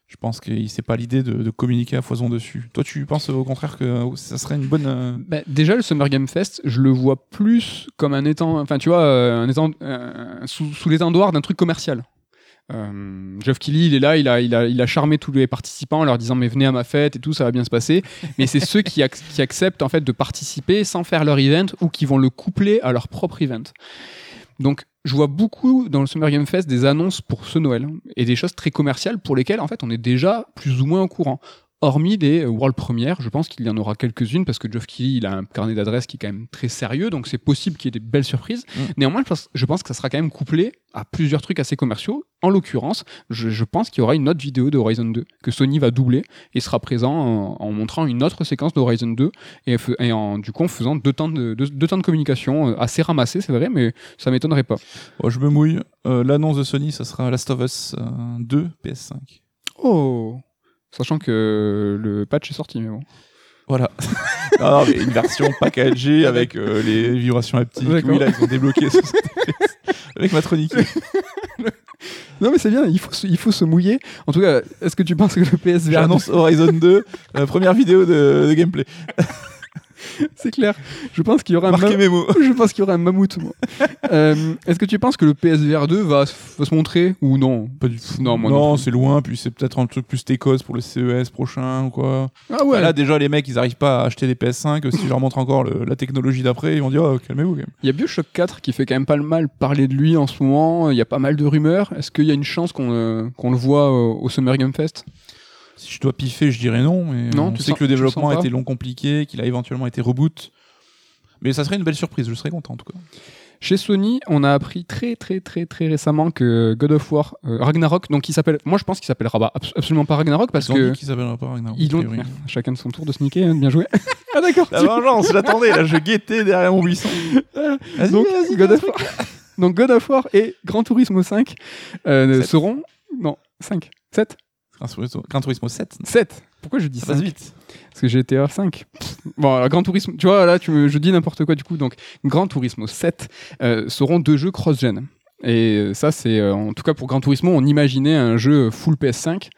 Je pense que c'est pas l'idée de, communiquer à foison dessus. Toi, tu penses au contraire que ça serait une bonne. euh, Bah, déjà, le Summer Game Fest, je le vois plus comme un étang, enfin, tu vois, euh, un étang, sous, sous l'étendoir d'un truc commercial. Euh, Geoff Keighley, il est là, il a, il, a, il a charmé tous les participants en leur disant mais venez à ma fête et tout, ça va bien se passer. <laughs> Mais c'est ceux qui, ac- qui acceptent en fait de participer sans faire leur event ou qui vont le coupler à leur propre event. Donc je vois beaucoup dans le Summer Game Fest des annonces pour ce Noël et des choses très commerciales pour lesquelles en fait on est déjà plus ou moins au courant. Hormis des euh, World Premières, je pense qu'il y en aura quelques-unes parce que Geoff Keighley il a un carnet d'adresses qui est quand même très sérieux, donc c'est possible qu'il y ait des belles surprises. Mm. Néanmoins, je pense, je pense que ça sera quand même couplé à plusieurs trucs assez commerciaux. En l'occurrence, je, je pense qu'il y aura une autre vidéo de Horizon 2 que Sony va doubler et sera présent en, en montrant une autre séquence de Horizon 2 et, en du coup en faisant deux temps de, deux, deux temps de communication euh, assez ramassés, c'est vrai, mais ça m'étonnerait pas. Bon, je me mouille. Euh, L'annonce de Sony, ça sera Last of Us euh, 2 PS5. Oh Sachant que le patch est sorti, mais bon. Voilà. <laughs> non, non, mais une version packagée <laughs> avec euh, les vibrations haptiques. Oui, là, ils ont débloqué 60 FPS avec Matronic. Non, mais c'est bien, il faut, se, il faut se mouiller. En tout cas, est-ce que tu penses que le PSVR J'annonce Horizon 2, euh, première vidéo de, de gameplay. <laughs> <laughs> C'est clair. Je pense qu'il y aura un Marquez mes mots. <laughs> Je pense qu'il y aura un mammouth. moi. <laughs> Euh, Est-ce que tu penses que le PSVR 2 va, s- va se montrer ou non? Pas du tout. Non, moi non non plus. c'est loin, puis c'est peut-être un truc plus técos pour le CES prochain ou quoi. Ah Bah là, déjà, les mecs, ils arrivent pas à acheter des PS5. si je leur montre encore le- la technologie d'après, ils vont dire, oh, calmez-vous quand même. Il y a Bioshock 4 qui fait quand même pas le mal parler de lui en ce moment. Il y a pas mal de rumeurs. Est-ce qu'il y a une chance qu'on euh, qu'on le voit au, au Summer Game Fest? Si je dois piffer, je dirais non. Mais Non, on tu sait sens- que le développement a pas été long, compliqué, qu'il a éventuellement été reboot. Mais ça serait une belle surprise, je serais content en tout cas. Chez Sony, on a appris très très très très récemment que God of War euh, Ragnarok, donc il s'appelle, moi je pense qu'il s'appellera abs- absolument pas Ragnarok parce Ils ont que dit qu'ils s'appelleraient pas Ragnarok. ils a ont priori. <laughs> chacun de son tour de sneaker, hein, bien joué. <laughs> ah d'accord. La vengeance, j'attendais, là, je guettais derrière mon buisson. <laughs> Vas-y, donc, vas-y, God of War, donc God of War et Gran Turismo 5 euh, seront non 5 7 Gran Turismo- Gran Turismo 7, 7 pourquoi je dis ça ça passe vite. Parce que GTA 5. Bon, alors, Gran Turismo, tu vois, là, tu me, je dis n'importe quoi du coup. Donc, Gran Turismo 7 euh, seront deux jeux cross-gen. Et euh, ça, c'est euh, en tout cas pour Gran Turismo, on imaginait un jeu full PS5.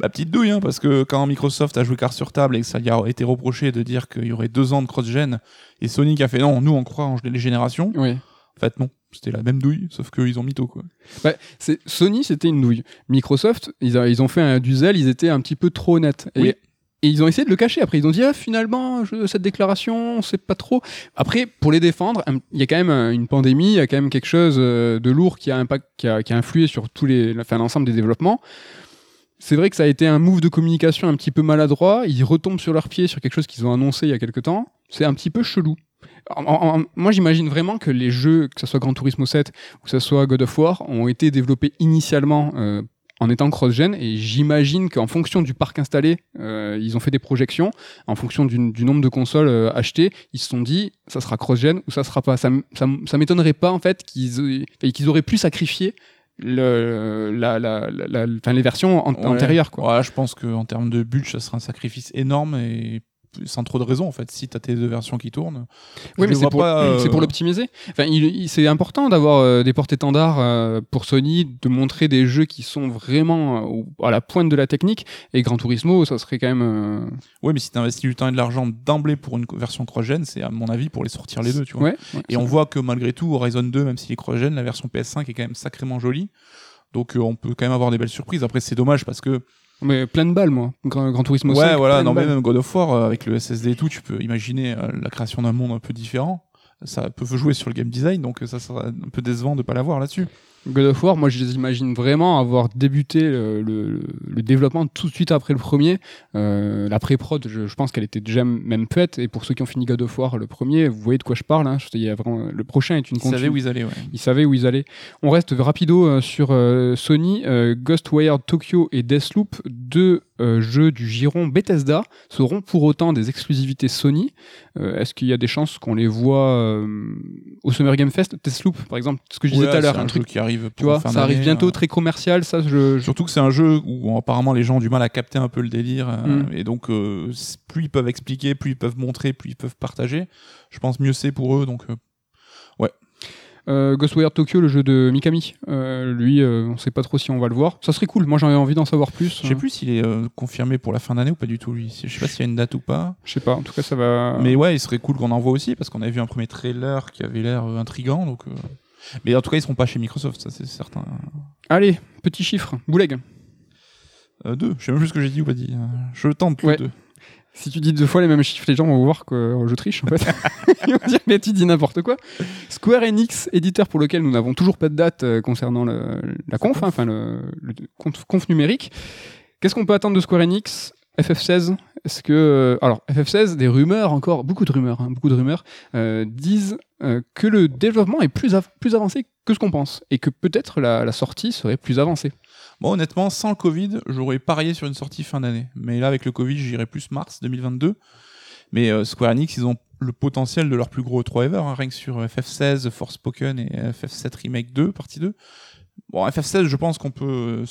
La petite douille, hein, parce que quand Microsoft a joué carte sur table et que ça lui a été reproché de dire qu'il y aurait deux ans de cross-gen, et Sony qui a fait non, nous on croit en les générations, Oui. en fait non, c'était la même douille, sauf qu'ils ont mytho quoi. Bah, c'est, Sony, c'était une douille. Microsoft, ils, a- ils ont fait un, du zèle, ils étaient un petit peu trop honnêtes. Et, Oui. et ils ont essayé de le cacher. Après, ils ont dit, ah, finalement, je- cette déclaration, on sait pas trop. Après, pour les défendre, il y a quand même un- une pandémie, il y a quand même quelque chose euh, de lourd qui a, impact, qui a, qui a influé sur tous les, enfin, l'ensemble des développements. C'est vrai que ça a été un move de communication un petit peu maladroit. Ils retombent sur leurs pieds sur quelque chose qu'ils ont annoncé il y a quelque temps. C'est un petit peu chelou. En- en- moi, j'imagine vraiment que les jeux, que ce soit Gran Turismo 7 ou que ce soit God of War, ont été développés initialement euh, en étant cross-gen. Et j'imagine qu'en fonction du parc installé, euh, ils ont fait des projections. En fonction du, du nombre de consoles euh, achetées, ils se sont dit, ça sera cross-gen ou ça sera pas. Ça, ça, m'étonnerait pas, en fait, qu'ils qu'ils auraient pu sacrifier le, la, la, la- la- les versions an- Ouais. antérieures. Quoi. Ouais, je pense qu'en termes de budget, ça sera un sacrifice énorme et sans trop de raison en fait. Si t'as tes deux versions qui tournent, Oui, mais c'est pour, euh, pour l'optimiser. Enfin, c'est important d'avoir euh, des porte-étendards euh, pour Sony, de montrer des jeux qui sont vraiment à la pointe de la technique. Et Gran Turismo, ça serait quand même. Ouais, mais si t'investis du temps et de l'argent d'emblée pour une version cross-gen, c'est à mon avis pour les sortir les deux, tu vois. Ouais. ouais, Et on voit que malgré tout, Horizon 2, même s'il est cross-gen, la version PS5 est quand même sacrément jolie. Donc euh, on peut quand même avoir des belles surprises. Après, c'est dommage parce que Mais plein de balles, moi. Gran, Gran Turismo ouais, 5, voilà, non mais même God of War euh, avec le SSD et tout, tu peux imaginer euh, la création d'un monde un peu différent. Ça peut jouer sur le game design, donc euh, ça sera un peu décevant de pas l'avoir là-dessus. God of War, moi, je les imagine vraiment avoir débuté le, le- le développement tout de suite après le premier. Euh, la pré-prod, je, je pense qu'elle était déjà même faite. Et pour ceux qui ont fini God of War, le premier, vous voyez de quoi je parle. Hein. Je- il y a vraiment, le prochain est une Ils savaient où ils allaient, ouais. Ils savaient où ils allaient. On reste rapido euh, sur euh, Sony. Euh, Ghostwire Tokyo et Deathloop, deux euh, jeux du giron Bethesda, seront pour autant des exclusivités Sony. Est-ce qu'il y a des chances qu'on les voit au Summer Game Fest? Deathloop, par exemple, ce que je disais tout à l'heure, un truc, qui arrive. Tu pour vois, ça arrive bientôt, euh. très commercial, ça, je... Surtout que c'est un jeu où apparemment les gens ont du mal à capter un peu le délire. euh, Mm. Et donc, euh, plus ils peuvent expliquer, plus ils peuvent montrer, plus ils peuvent partager. Je pense mieux c'est pour eux. Donc, euh, Euh, Ghostwire Tokyo, le jeu de Mikami, euh, lui, euh, on sait pas trop si on va le voir. Ça serait cool, moi j'aurais envie d'en savoir plus. je sais plus s'il est confirmé pour la fin d'année ou pas du tout, lui. Je sais pas s'il y a une date ou pas. Je sais pas, en tout cas ça va... Mais ouais, il serait cool qu'on en voit aussi parce qu'on avait vu un premier trailer qui avait l'air intrigant. Donc, Mais en tout cas, ils seront pas chez Microsoft, ça c'est certain. Allez, petit chiffre, Bouleg. Euh, deux, je sais même plus ce que j'ai dit ou pas dit. Euh, Je tente le Ouais. deux. Si tu dis deux fois les mêmes chiffres, les gens vont voir que euh, je triche en fait. <laughs> <laughs> Ils vont dire mais tu dis n'importe quoi. Square Enix, éditeur pour lequel nous n'avons toujours pas de date concernant le- la conf, hein, enfin le, le conf, conf numérique. Qu'est-ce qu'on peut attendre de Square Enix? FF16 Est-ce que euh, alors FF16 des rumeurs encore beaucoup de rumeurs, hein, beaucoup de rumeurs euh, disent euh, que le développement est plus plus avancé que ce qu'on pense et que peut-être la, sortie serait plus avancée. Bon, honnêtement, sans le Covid, j'aurais parié sur une sortie fin d'année. Mais là, avec le Covid, j'irais plus mars 2022. Mais Square Enix, ils ont le potentiel de leur plus gros 3 ever, hein, rien que sur FF16, Forspoken et FF7 Remake 2, partie 2. Bon, FF16, je pense qu'on peut,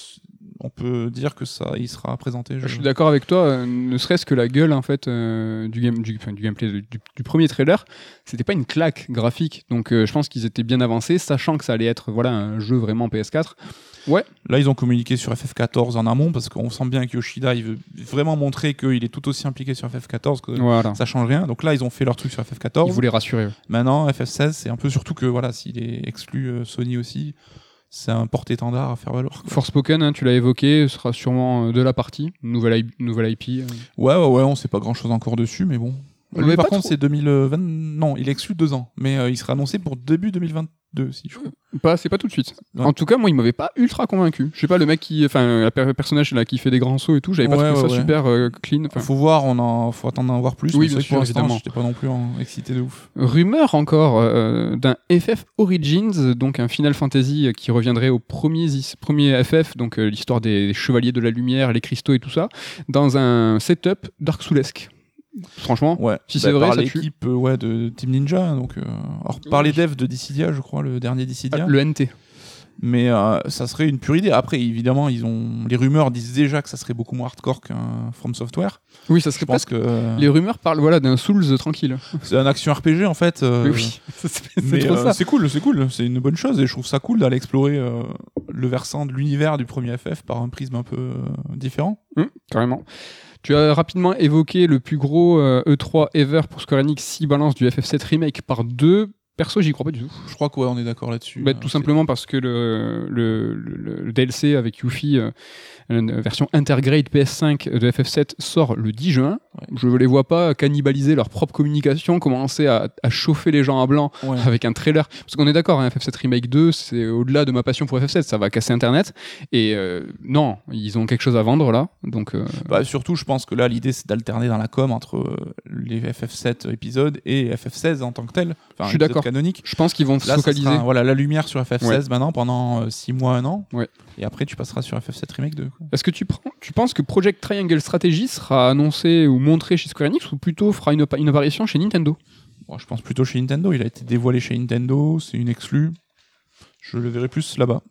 on peut dire que ça, il sera présenté. Je suis d'accord avec toi, euh, ne serait-ce que la gueule en fait euh, du, game, du, enfin, du gameplay du, du premier trailer, c'était pas une claque graphique, donc euh, je pense qu'ils étaient bien avancés, sachant que ça allait être voilà un jeu vraiment PS4. Là, ils ont communiqué sur FF14 en amont parce qu'on sent bien que Yoshida, il veut vraiment montrer qu'il est tout aussi impliqué sur FF14 que Voilà. ça change rien. Donc là, ils ont fait leur truc sur FF14. Ils voulaient rassurer. Maintenant, FF16, c'est un peu surtout que voilà, s'il est exclu Sony aussi, c'est un porte-étendard à faire valoir. quoi. Forspoken, hein, tu l'as évoqué, ce sera sûrement euh, de la partie, nouvelle, IP nouvelle IP. euh. Ouais, ouais, ouais, on sait pas grand-chose encore dessus, mais bon. On Lui, par contre, trop- c'est 2020. Non, il est exclu deux ans, mais euh, il sera annoncé pour début 2022, si je crois. Pas, c'est pas tout de suite. Ouais. En tout cas, moi, il m'avait pas ultra convaincu. Je sais pas, le mec qui, enfin, le per- personnage là qui fait des grands sauts et tout, j'avais pas trouvé ouais, ça ouais. super euh, clean. Enfin, Faut voir, on en, faut attendre d'en voir plus. Oui, bien sûr, pour évidemment. J'étais pas non plus en- excité de ouf. Rumeur encore euh, d'un FF Origins, donc un Final Fantasy qui reviendrait au premier, premier FF, donc euh, l'histoire des, des chevaliers de la lumière, les cristaux et tout ça, dans un setup Dark Soulesque. Franchement, Ouais. Si Bah, c'est vrai, par l'équipe euh, ouais, de Team Ninja, donc euh, alors par les devs de Dissidia, je crois, le dernier Dissidia. ah, le NT. Mais euh, ça serait une pure idée. Après, évidemment, ils ont les rumeurs disent déjà que ça serait beaucoup moins hardcore qu'un From Software. Oui, ça Je serait pense presque. que euh, Les rumeurs parlent voilà, d'un Souls tranquille. c'est un action RPG en fait. euh, Mais oui, <laughs> c'est c'est mais, trop euh, ça. c'est cool, c'est cool, c'est une bonne chose et je trouve ça cool d'aller explorer euh, le versant de l'univers du premier FF par un prisme un peu différent. Hum, carrément. Tu as rapidement évoqué le plus gros euh, E3 ever pour Square Enix, 6 balances du FF7 Remake par deux. Perso, j'y crois pas du tout. Je crois qu'on on est d'accord là-dessus. Bah, Euh, tout simplement parce que le, le, le- le DLC avec Yuffie, euh, une version Intergrade PS5 de FF7 sort le 10 juin. Je les vois pas cannibaliser leur propre communication, commencer à, à chauffer les gens à blanc Ouais. avec un trailer. Parce qu'on est d'accord, hein, FF7 Remake 2, c'est au-delà de ma passion pour FF7, ça va casser Internet. Et euh, non, ils ont quelque chose à vendre là. Donc, euh, Bah, surtout, je pense que là, l'idée, c'est d'alterner dans la com entre euh, les FF7 épisodes et FF16 en tant que tel. Enfin, Je suis d'accord. canonique. je pense qu'ils vont se focaliser. sera, voilà, la lumière sur FF16 Ouais. maintenant pendant 6 mois, 1 an. Et après, tu passeras sur FF7 Remake 2. quoi. Est-ce que tu, prends, tu penses que Project Triangle Strategy sera annoncé ou montré chez Square Enix ou plutôt fera une, une apparition chez Nintendo? Bon, je pense plutôt chez Nintendo. Il a été dévoilé chez Nintendo, c'est une exclue. Je le verrai plus là-bas.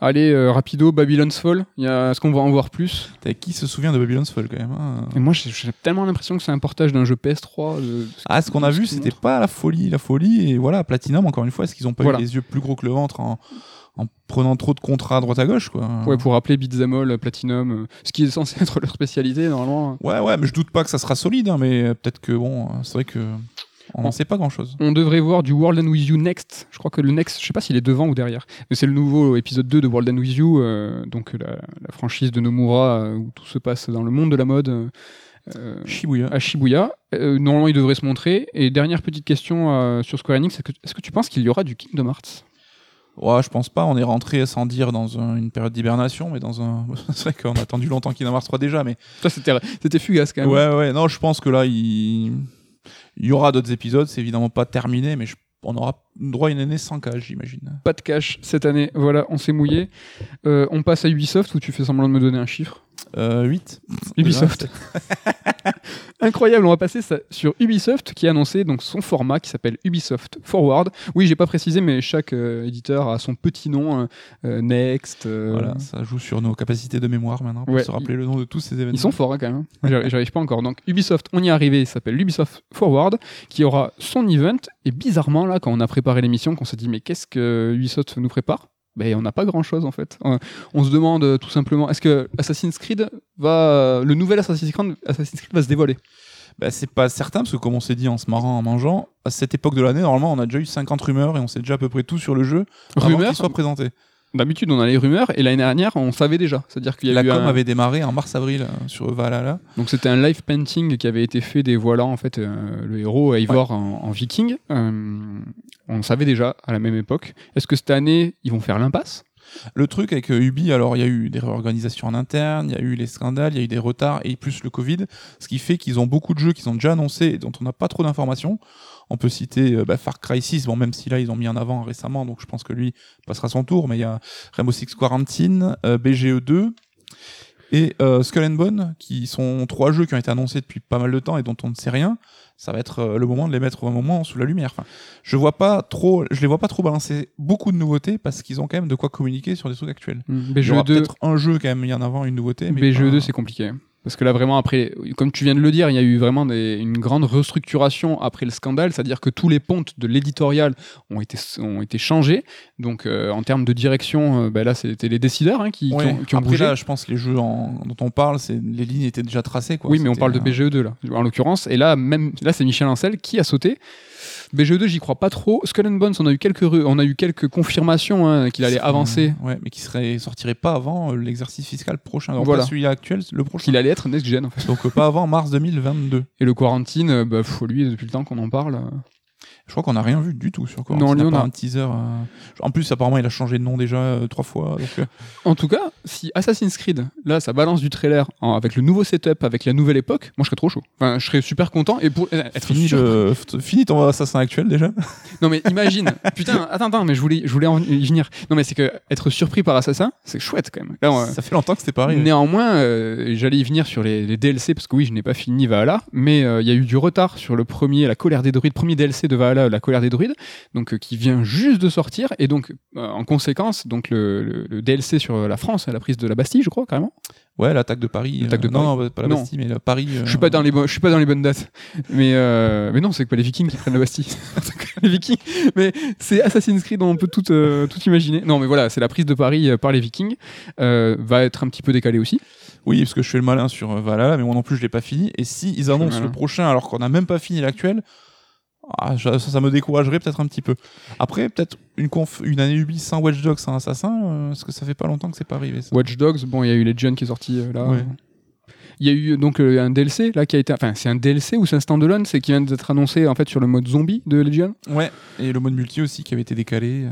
Allez, euh, rapido, Babylon's Fall, est-ce qu'on va en voir plus? T'as qui se souvient de Babylon's Fall quand même hein? Et moi, j'ai tellement l'impression que c'est un portage d'un jeu PS3. de- Ah, ce qu'on a vu, c'était pas la folie, la folie. Et voilà, Platinum, encore une fois, est-ce qu'ils ont pas Voilà. eu les yeux plus gros que le ventre en, en prenant trop de contrats à droite à gauche, quoi Ouais, pour rappeler All, Platinum, euh, ce qui est censé <laughs> être leur spécialité normalement. Ouais, ouais, mais je doute pas que ça sera solide, hein, mais peut-être que bon, c'est vrai que on n'en sait pas grand-chose. On devrait voir du World and With You Next. Je crois que le Next, je sais pas s'il est devant ou derrière, mais c'est le nouveau épisode 2 de World and With You, euh, donc la, la franchise de Nomura euh, où tout se passe dans le monde de la mode. euh, euh, Shibuya. à Shibuya. Euh, normalement, il devrait se montrer. Et dernière petite question euh, sur Square Enix, est-ce que, est-ce que tu penses qu'il y aura du Kingdom Hearts? Ouais, je pense pas. On est rentré sans dire dans un- une période d'hibernation, mais dans un. <laughs> c'est vrai qu'on a attendu longtemps Kingdom Hearts 3 déjà, mais. Ça, c'était, c'était fugace quand même. Ouais, ouais. Non, je pense que là, il, il y aura d'autres épisodes. C'est évidemment pas terminé, mais je- on aura droit à une année sans cage, j'imagine. Pas de cash cette année. Voilà, on s'est mouillé. Euh, on passe à Ubisoft où tu fais semblant de me donner un chiffre. Euh, 8. Ubisoft. <laughs> Incroyable, on va passer ça sur Ubisoft qui a annoncé donc son format qui s'appelle Ubisoft Forward. Oui, j'ai pas précisé, mais chaque euh, éditeur a son petit nom. euh, euh, Next. euh, Voilà, ça joue sur nos capacités de mémoire maintenant pour Ouais, se rappeler le nom de tous ces événements. Ils sont forts hein, quand même. J'arrive j'arrive pas encore. Donc Ubisoft, on y est arrivé, il s'appelle Ubisoft Forward, qui aura son event. Et bizarrement, là, quand on a préparé l'émission, qu'on s'est dit, mais qu'est-ce que Ubisoft nous prépare? Ben, on n'a pas grand chose en fait. On, on se demande euh, tout simplement, est-ce que Assassin's Creed va, le nouvel Assassin's Creed, Assassin's Creed va se dévoiler? Bah, c'est pas certain, parce que comme on s'est dit en se marrant, en mangeant, à cette époque de l'année, normalement, on a déjà eu 50 rumeurs et on sait déjà à peu près tout sur le jeu avant Rumeurs qu'il soit présenté. D'habitude, on a les rumeurs et l'année dernière, on savait déjà. C'est-à-dire qu'il y a La eu com un- avait démarré en mars-avril euh, sur Valhalla. Donc c'était un live painting qui avait été fait des voilà en fait euh, le héros Eivor en, en viking. Euh, on savait déjà à la même époque. Est-ce que cette année ils vont faire l'impasse? Le truc avec euh, Ubi, alors il y a eu des réorganisations en interne, il y a eu les scandales, il y a eu des retards et plus le Covid, ce qui fait qu'ils ont beaucoup de jeux qu'ils ont déjà annoncés et dont on n'a pas trop d'informations. On peut citer euh, bah, Far Cry 6, bon même si là ils ont mis en avant récemment, donc je pense que lui passera son tour, mais il y a Rainbow Six Quarantine, euh, BGE 2 et euh, Skull and Bone, qui sont trois jeux qui ont été annoncés depuis pas mal de temps et dont on ne sait rien. Ça va être euh, le moment de les mettre au moment sous la lumière. Enfin, je vois pas trop, je les vois pas trop balancer beaucoup de nouveautés parce qu'ils ont quand même de quoi communiquer sur des trucs actuels. Aura BGE2, peut-être un jeu quand même mis en avant, une nouveauté. Mais BGE2 pas- c'est compliqué. Parce que là vraiment après, comme tu viens de le dire, il y a eu vraiment des- une grande restructuration après le scandale, c'est-à-dire que tous les pontes de l'éditorial ont été, ont été changés. Donc euh, en termes de direction, euh, ben là c'était les décideurs hein, qui, ont, qui ont Après bougé. là, je pense que les jeux en- dont on parle, les lignes étaient déjà tracées. Quoi. Oui, mais on parle de euh, BGE2 là, en l'occurrence. Et là, même là, c'est Michel Ancel qui a sauté. BGE2, j'y crois pas trop. Skull and Bones, on a eu quelques, on a eu quelques confirmations hein, qu'il allait avancer, Ouais, mais qui serait sortirait pas avant euh, l'exercice fiscal prochain. Alors Voilà. pas celui actuel, le prochain. qu'il allait être next gen. En fait. Donc euh, pas avant mars 2022. Et le quarantine, euh, bah, pff, lui, depuis le temps qu'on en parle. Je crois qu'on n'a rien vu du tout sur quoi. Non, on pas a- un teaser. euh, En plus, apparemment, il a changé de nom déjà euh, trois fois. Donc, euh, En tout cas, si Assassin's Creed, là, ça balance du trailer avec le nouveau setup, avec la nouvelle époque, moi, je serais trop chaud. Enfin, je serais super content. Et pour être fini, fini ton assassin actuel déjà. <laughs> Non, mais imagine. Putain, attends, attends, mais je voulais, je voulais en y venir. Non, mais c'est que être surpris par Assassin, c'est chouette quand même. Là, on- Ça fait longtemps que c'était pas arrivé. Néanmoins, j'allais y venir sur les, les DLC parce que oui, je n'ai pas fini Valhalla, mais il y a eu du retard sur le premier, la colère des druides, premier DLC de Valhalla, la colère des druides, donc euh, qui vient juste de sortir et donc euh, en conséquence, donc le, le- le DLC sur la France, la prise de la Bastille, je crois carrément. Ouais, l'attaque de Paris. L'attaque de euh, Non, Paris. non, pas la Non. Bastille, mais la Paris. euh, Je suis pas dans les, je suis pas dans les bonnes dates, mais euh, mais non, c'est que pas les Vikings qui prennent la Bastille, <laughs> C'est les Vikings, mais c'est Assassin's Creed, on peut tout euh, tout imaginer. Non, mais voilà, c'est la prise de Paris euh, par les Vikings, euh, va être un petit peu décalée aussi. Oui, parce que je fais le malin sur euh, Valhalla, mais moi non plus je l'ai pas fini. Et si ils annoncent le prochain alors qu'on n'a même pas fini l'actuel, ah, ça, ça me découragerait peut-être un petit peu. Après, peut-être une, conf- une année Ubi sans Watch Dogs, sans Assassin, euh, parce que ça fait pas longtemps que c'est pas arrivé. Ça. Watch Dogs, bon, il y a eu Legend qui est sorti euh, là. Ouais. Il y a eu donc euh, un DLC là qui a été, enfin c'est un DLC ou c'est un standalone, c'est qui vient d'être annoncé en fait sur le mode zombie de Legion. Ouais, et le mode multi aussi qui avait été décalé.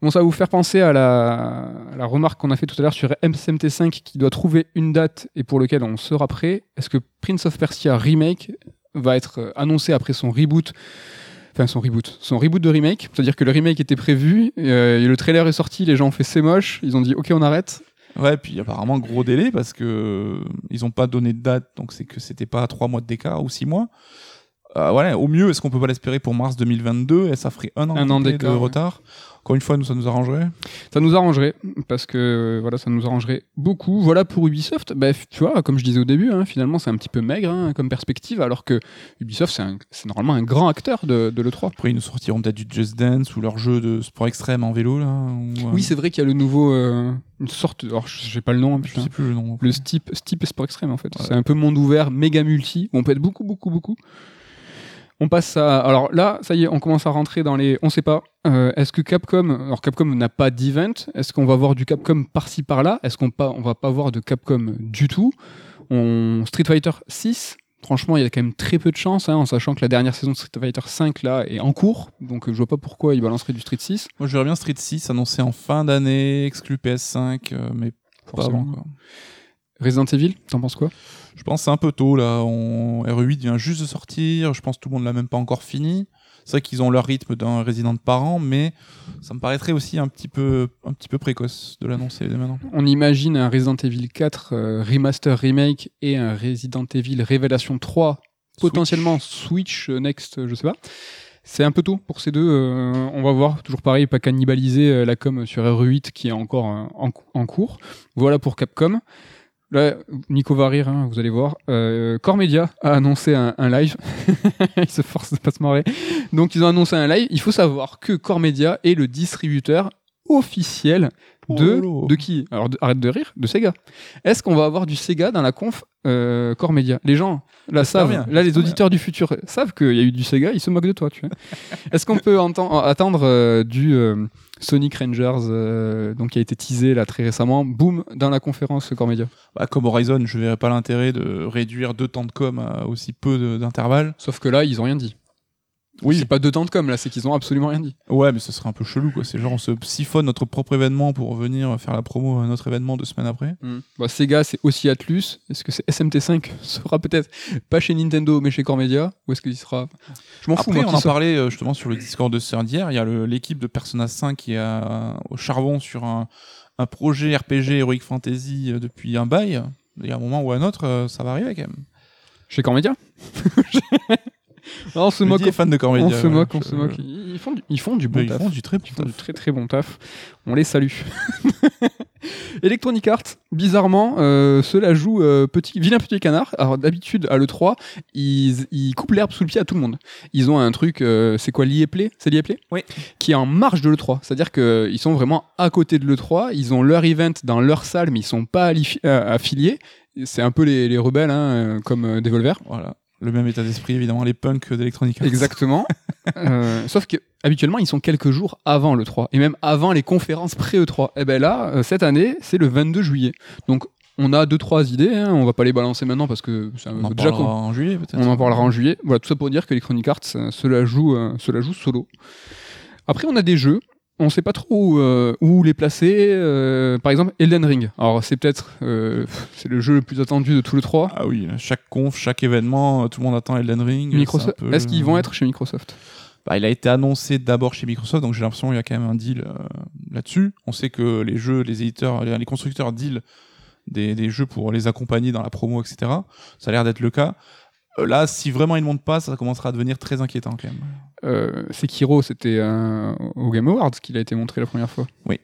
Bon, ça va vous faire penser à la, à la remarque qu'on a fait tout à l'heure sur MCMT5 qui doit trouver une date et pour lequel on sera prêt. Est-ce que Prince of Persia Remake va être euh, annoncé après son reboot Enfin, son reboot. Son reboot de remake. C'est-à-dire que le remake était prévu, euh, et le trailer est sorti, les gens ont fait c'est moche, ils ont dit ok, on arrête. Ouais, puis apparemment gros délai parce que euh, ils ont pas donné de date, donc c'est que c'était pas trois mois d'écart ou six mois. Euh, voilà, au mieux, est-ce qu'on peut pas l'espérer pour mars 2022 et ça ferait un an, Un an de ouais. retard. Encore une fois, nous ça nous arrangerait. Ça nous arrangerait, parce que voilà, ça nous arrangerait beaucoup. Voilà pour Ubisoft. Bah, tu vois, comme je disais au début, hein, finalement, c'est un petit peu maigre hein, comme perspective, alors que Ubisoft, c'est normalement un grand acteur de, de l'E3. Après, ils nous sortiront peut-être du Just Dance ou leur jeu de sport extrême en vélo là. ou, euh, Oui, c'est vrai qu'il y a le nouveau, euh, une sorte, alors je sais pas le nom, hein, je sais plus le nom. le Steep, Steep Sport Extreme en fait. Ouais. C'est un peu monde ouvert, méga multi, où on peut être beaucoup, beaucoup, beaucoup. On passe à. Alors là, ça y est, on commence à rentrer dans les. On sait pas. Euh, Est-ce que Capcom. Alors Capcom n'a pas d'event. Est-ce qu'on va voir du Capcom par-ci par-là Est-ce qu'on pas, on va pas voir de Capcom du tout? On... Street Fighter 6. Franchement, il y a quand même très peu de chance, hein, en sachant que la dernière saison de Street Fighter 5 là est en cours. Donc je vois pas pourquoi ils balanceraient du Street 6. Moi, je verrais bien Street 6 annoncé en fin d'année, exclu PS5, euh, mais pas Forcément. avant. Quoi. Resident Evil, t'en penses quoi? Je pense c'est un peu tôt là. On... RE8 vient juste de sortir. Je pense que tout le monde l'a même pas encore fini. C'est vrai qu'ils ont leur rythme d'un Resident par an, mais ça me paraîtrait aussi un petit peu, un petit peu précoce de l'annoncer dès maintenant. On imagine un Resident Evil 4 euh, remaster remake et un Resident Evil Révélation 3 potentiellement Switch euh, Next, euh, je sais pas. C'est un peu tôt pour ces deux. euh, on va voir. Toujours pareil, pas cannibaliser la com sur RE8 qui est encore en, en cours. Voilà pour Capcom. Là, Nico va rire, hein, vous allez voir. Euh, Core Media a annoncé un, un live. <laughs> il se force de pas se marrer. Donc ils ont annoncé un live. Il faut savoir que Core Media est le distributeur officiel de, Oh de qui? Alors de- arrête de rire, de Sega. Est-ce qu'on va avoir du Sega dans la conf euh, Core Media? Les gens là savent, bien, là les auditeurs du futur savent qu'il y a eu du Sega, ils se moquent de toi. Tu vois. Est-ce qu'on peut attendre euh, du euh, Sonic Rangers, euh, donc qui a été teasé là très récemment, boum dans la conférence Core Media Bah, comme Horizon, je verrais pas l'intérêt de réduire deux temps de com à aussi peu d'intervalle. Sauf que là ils ont rien dit. Oui. c'est pas deux temps de com là, c'est qu'ils ont absolument rien dit. Ouais, mais ce serait un peu chelou quoi. C'est genre on se siphonne notre propre événement pour venir faire la promo à notre événement deux semaines après. Bah, Sega, c'est aussi Atlus. Est-ce que c'est SMT5 <laughs> sera peut-être pas chez Nintendo mais chez Core Media Ou est-ce qu'il sera Je m'en fous. Après, moi, on en sorte. parlait euh, justement sur le Discord de Serdière. Il y a l'équipe de Persona 5 qui est à- au charbon sur un, un projet RPG Heroic Fantasy euh, depuis un bail. Il y a un moment ou un autre, euh, ça va arriver quand même. Chez Core Media? <laughs> Non, <laughs> on se moque. Mehdi est fan de Core On se moque, on se moque. Ils font du, ils font du bon ils taf. font du très bon Ils font du très très bon taf. On les salue. <laughs> Electronic Arts, bizarrement, euh, cela joue euh, petit, vilain petit canard. Alors d'habitude à l'E3, ils, ils coupent l'herbe sous le pied à tout le monde. Ils ont un truc, euh, c'est quoi l'IA Play C'est l'IA Play Oui. Qui est en marge de l'E3. C'est-à-dire qu'ils sont vraiment à côté de l'E3. Ils ont leur event dans leur salle, mais ils sont pas euh, affiliés. C'est un peu les, les rebelles, hein, euh, comme euh, Devolver. Voilà. Le même état d'esprit, évidemment, les punks d'Electronic Arts. Exactement. <laughs> Euh, sauf que habituellement ils sont quelques jours avant le 3 et même avant les conférences pré-E3. Et ben là, euh, cette année, c'est le 22 juillet. Donc on a deux trois idées. Hein, on va pas les balancer maintenant parce que un- On en déjà parlera en juillet, peut-être. on en parlera en juillet. Voilà tout ça pour dire que Electronic Arts se la joue, euh, se la joue solo. Après on a des jeux. On sait pas trop où, euh, où les placer. euh, par exemple, Elden Ring. Alors c'est peut-être euh, c'est le jeu le plus attendu de tout le 3. Ah oui, chaque conf, chaque événement, tout le monde attend Elden Ring. Microsoft. Peu Est-ce qu'ils vont être chez Microsoft? Bah, il a été annoncé d'abord chez Microsoft, donc j'ai l'impression qu'il y a quand même un deal euh, là-dessus. On sait que les jeux, les éditeurs, les, les constructeurs deal des, des jeux pour les accompagner dans la promo, etc. Ça a l'air d'être le cas. Euh, là, si vraiment ils ne montent pas, ça commencera à devenir très inquiétant quand même. euh, Sekiro, c'était euh, au Game Awards qu'il a été montré la première fois. Oui.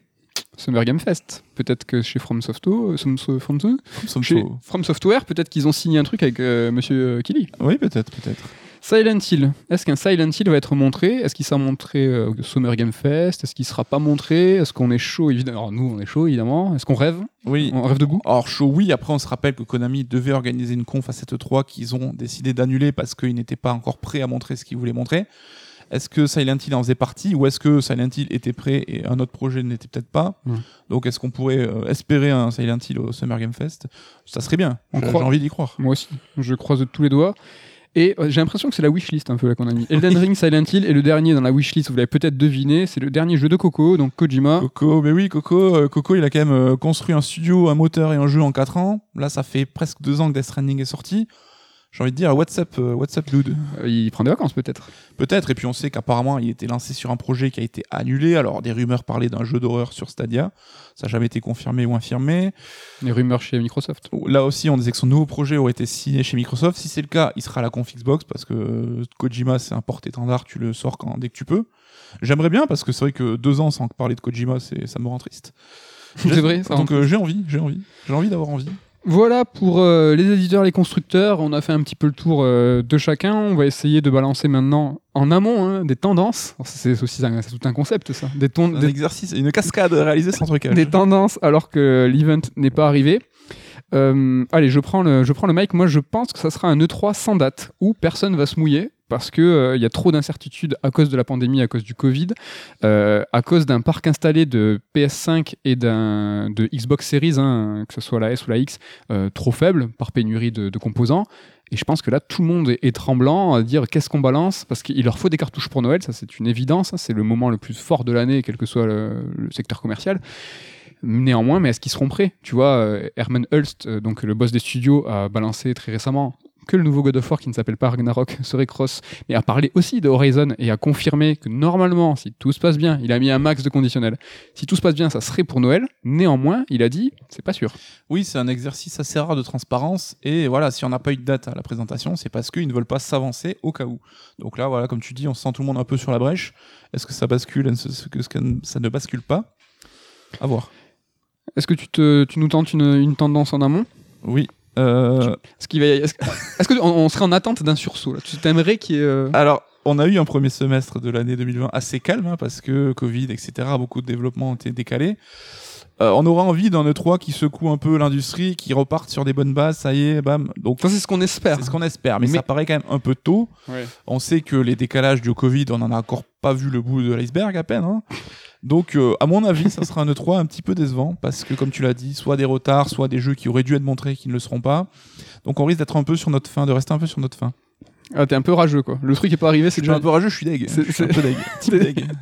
Summer Game Fest. Peut-être que chez From, Softo, From, chez From Software, peut-être qu'ils ont signé un truc avec euh, Monsieur Killy. Oui, peut-être, peut-être. Silent Hill. Est-ce qu'un Silent Hill va être montré? Est-ce qu'il sera montré euh, au Summer Game Fest? Est-ce qu'il sera pas montré? Est-ce qu'on est chaud? Évidemment Alors nous, on est chaud évidemment. Est-ce qu'on rêve? Oui. On rêve de goût? Or, chaud, oui. Après, on se rappelle que Konami devait organiser une conf à cette 3 qu'ils ont décidé d'annuler parce qu'ils n'étaient pas encore prêts à montrer ce qu'ils voulaient montrer. Est-ce que Silent Hill en faisait partie ou est-ce que Silent Hill était prêt et un autre projet n'était peut-être pas? Donc est-ce qu'on pourrait euh, espérer un Silent Hill au Summer Game Fest? Ça serait bien. J'ai envie d'y croire. Moi aussi, je croise de tous les doigts. Et euh, j'ai l'impression que c'est la wishlist un peu là qu'on a mis. Elden Ring, Silent Hill et le dernier dans la wishlist, vous l'avez peut-être deviné, c'est le dernier jeu de Coco, donc Kojima. Coco, mais oui, Coco, euh, Coco, il a quand même euh, construit un studio, un moteur et un jeu en 4 ans. Là, ça fait presque 2 ans que Death Stranding est sorti. J'ai envie de dire, what's up, euh, what's up, dude Euh, il prend des vacances peut-être. Peut-être, et puis on sait qu'apparemment, il était lancé sur un projet qui a été annulé. Alors, des rumeurs parlaient d'un jeu d'horreur sur Stadia. Ça n'a jamais été confirmé ou infirmé. Les rumeurs chez Microsoft. Là aussi, on disait que son nouveau projet aurait été signé chez Microsoft. Si c'est le cas, il sera à la conf Xbox parce que euh, Kojima, c'est un porte-étendard, tu le sors quand, dès que tu peux. J'aimerais bien parce que c'est vrai que deux ans sans parler de Kojima, ça me rend triste. <laughs> C'est vrai, ça Donc euh, j'ai envie, j'ai envie. J'ai envie d'avoir envie. Voilà pour euh, les éditeurs, les constructeurs. On a fait un petit peu le tour euh, de chacun. On va essayer de balancer maintenant en amont hein, des tendances. C'est aussi un- tout un concept ça. Des, ton- Un des- exercice, une cascade réalisée sans trucage. des tendances alors que l'event n'est pas arrivé. Euh, allez, je prends, le, je prends le mic. Moi, je pense que ça sera un E3 sans date où personne va se mouiller parce que euh, y a trop d'incertitudes à cause de la pandémie, à cause du Covid, euh, à cause d'un parc installé de PS5 et d'un de Xbox Series, que ce soit la S ou la X, euh, trop faible par pénurie de, composants. Et je pense que là, tout le monde est, tremblant à dire qu'est-ce qu'on balance? Parce qu'il leur faut des cartouches pour Noël, ça c'est une évidence, hein, c'est le moment le plus fort de l'année, quel que soit le- secteur commercial. Néanmoins, mais est-ce qu'ils seront prêts? Tu vois, Herman Hulst, donc le boss des studios, a balancé très récemment que le nouveau God of War qui ne s'appelle pas Ragnarok <laughs> serait cross, mais a parlé aussi de Horizon et a confirmé que normalement, si tout se passe bien, il a mis un max de conditionnel. Si tout se passe bien, ça serait pour Noël. Néanmoins, il a dit, c'est pas sûr. Oui, c'est un exercice assez rare de transparence. Et voilà, si on n'a pas eu de date à la présentation, c'est parce qu'ils ne veulent pas s'avancer au cas où. Donc là, voilà, comme tu dis, on sent tout le monde un peu sur la brèche. Est-ce que ça bascule Est-ce que ça ne bascule pas? À voir. Est-ce que tu, te, tu nous tentes une, une tendance en amont? Oui. Euh, Est-ce qu'il va y- est-ce que- est-ce que on, on serait en attente d'un sursaut là? Tu t'aimerais qu'il y ait, euh, Alors, on a eu un premier semestre de l'année 2020 assez calme, hein, parce que Covid, etc., beaucoup de développements ont été décalés. Euh, on aura envie d'un E3 qui secoue un peu l'industrie, qui reparte sur des bonnes bases, ça y est, bam. Donc, Ça, c'est ce qu'on espère. c'est ce qu'on espère, mais, Mais- ça paraît quand même un peu tôt. Ouais. On sait que les décalages du Covid, on n'en a encore pas vu le bout de l'iceberg à peine. hein. Donc, euh, à mon avis, ça sera un E3 un petit peu décevant parce que, comme tu l'as dit, soit des retards, soit des jeux qui auraient dû être montrés qui ne le seront pas. Donc, on risque d'être un peu sur notre fin, de rester un peu sur notre fin. Ah, t'es un peu rageux quoi. Le truc est pas arrivé, c'est Je suis déjà un peu rageux, je suis deg. C'est- un peu <laughs> deg.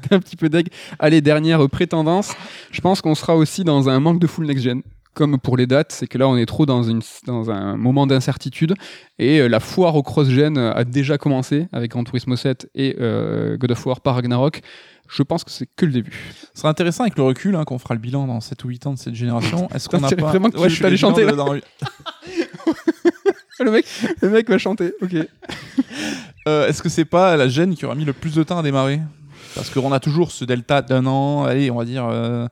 T'es un petit peu deg. Allez, dernière prétendance. Je pense qu'on sera aussi dans un manque de full next-gen. Comme pour les dates, c'est que là, on est trop dans, une, dans un moment d'incertitude. Et euh, la foire au cross-gen euh, a déjà commencé avec Gran Turismo 7 et euh, God of War par Ragnarok. Je pense que c'est que le début. Ce sera intéressant avec le recul, hein, qu'on fera le bilan dans 7 ou 8 ans de cette génération. <laughs> Est-ce qu'on a pas. vraiment que tu je suis bilan chanter, là. dans- <laughs> <laughs> le, mec, le mec va chanter. Ok. Euh, Est-ce que c'est pas la gêne qui aura mis le plus de temps à démarrer? Parce qu'on a toujours ce delta d'un an, allez, on va dire euh,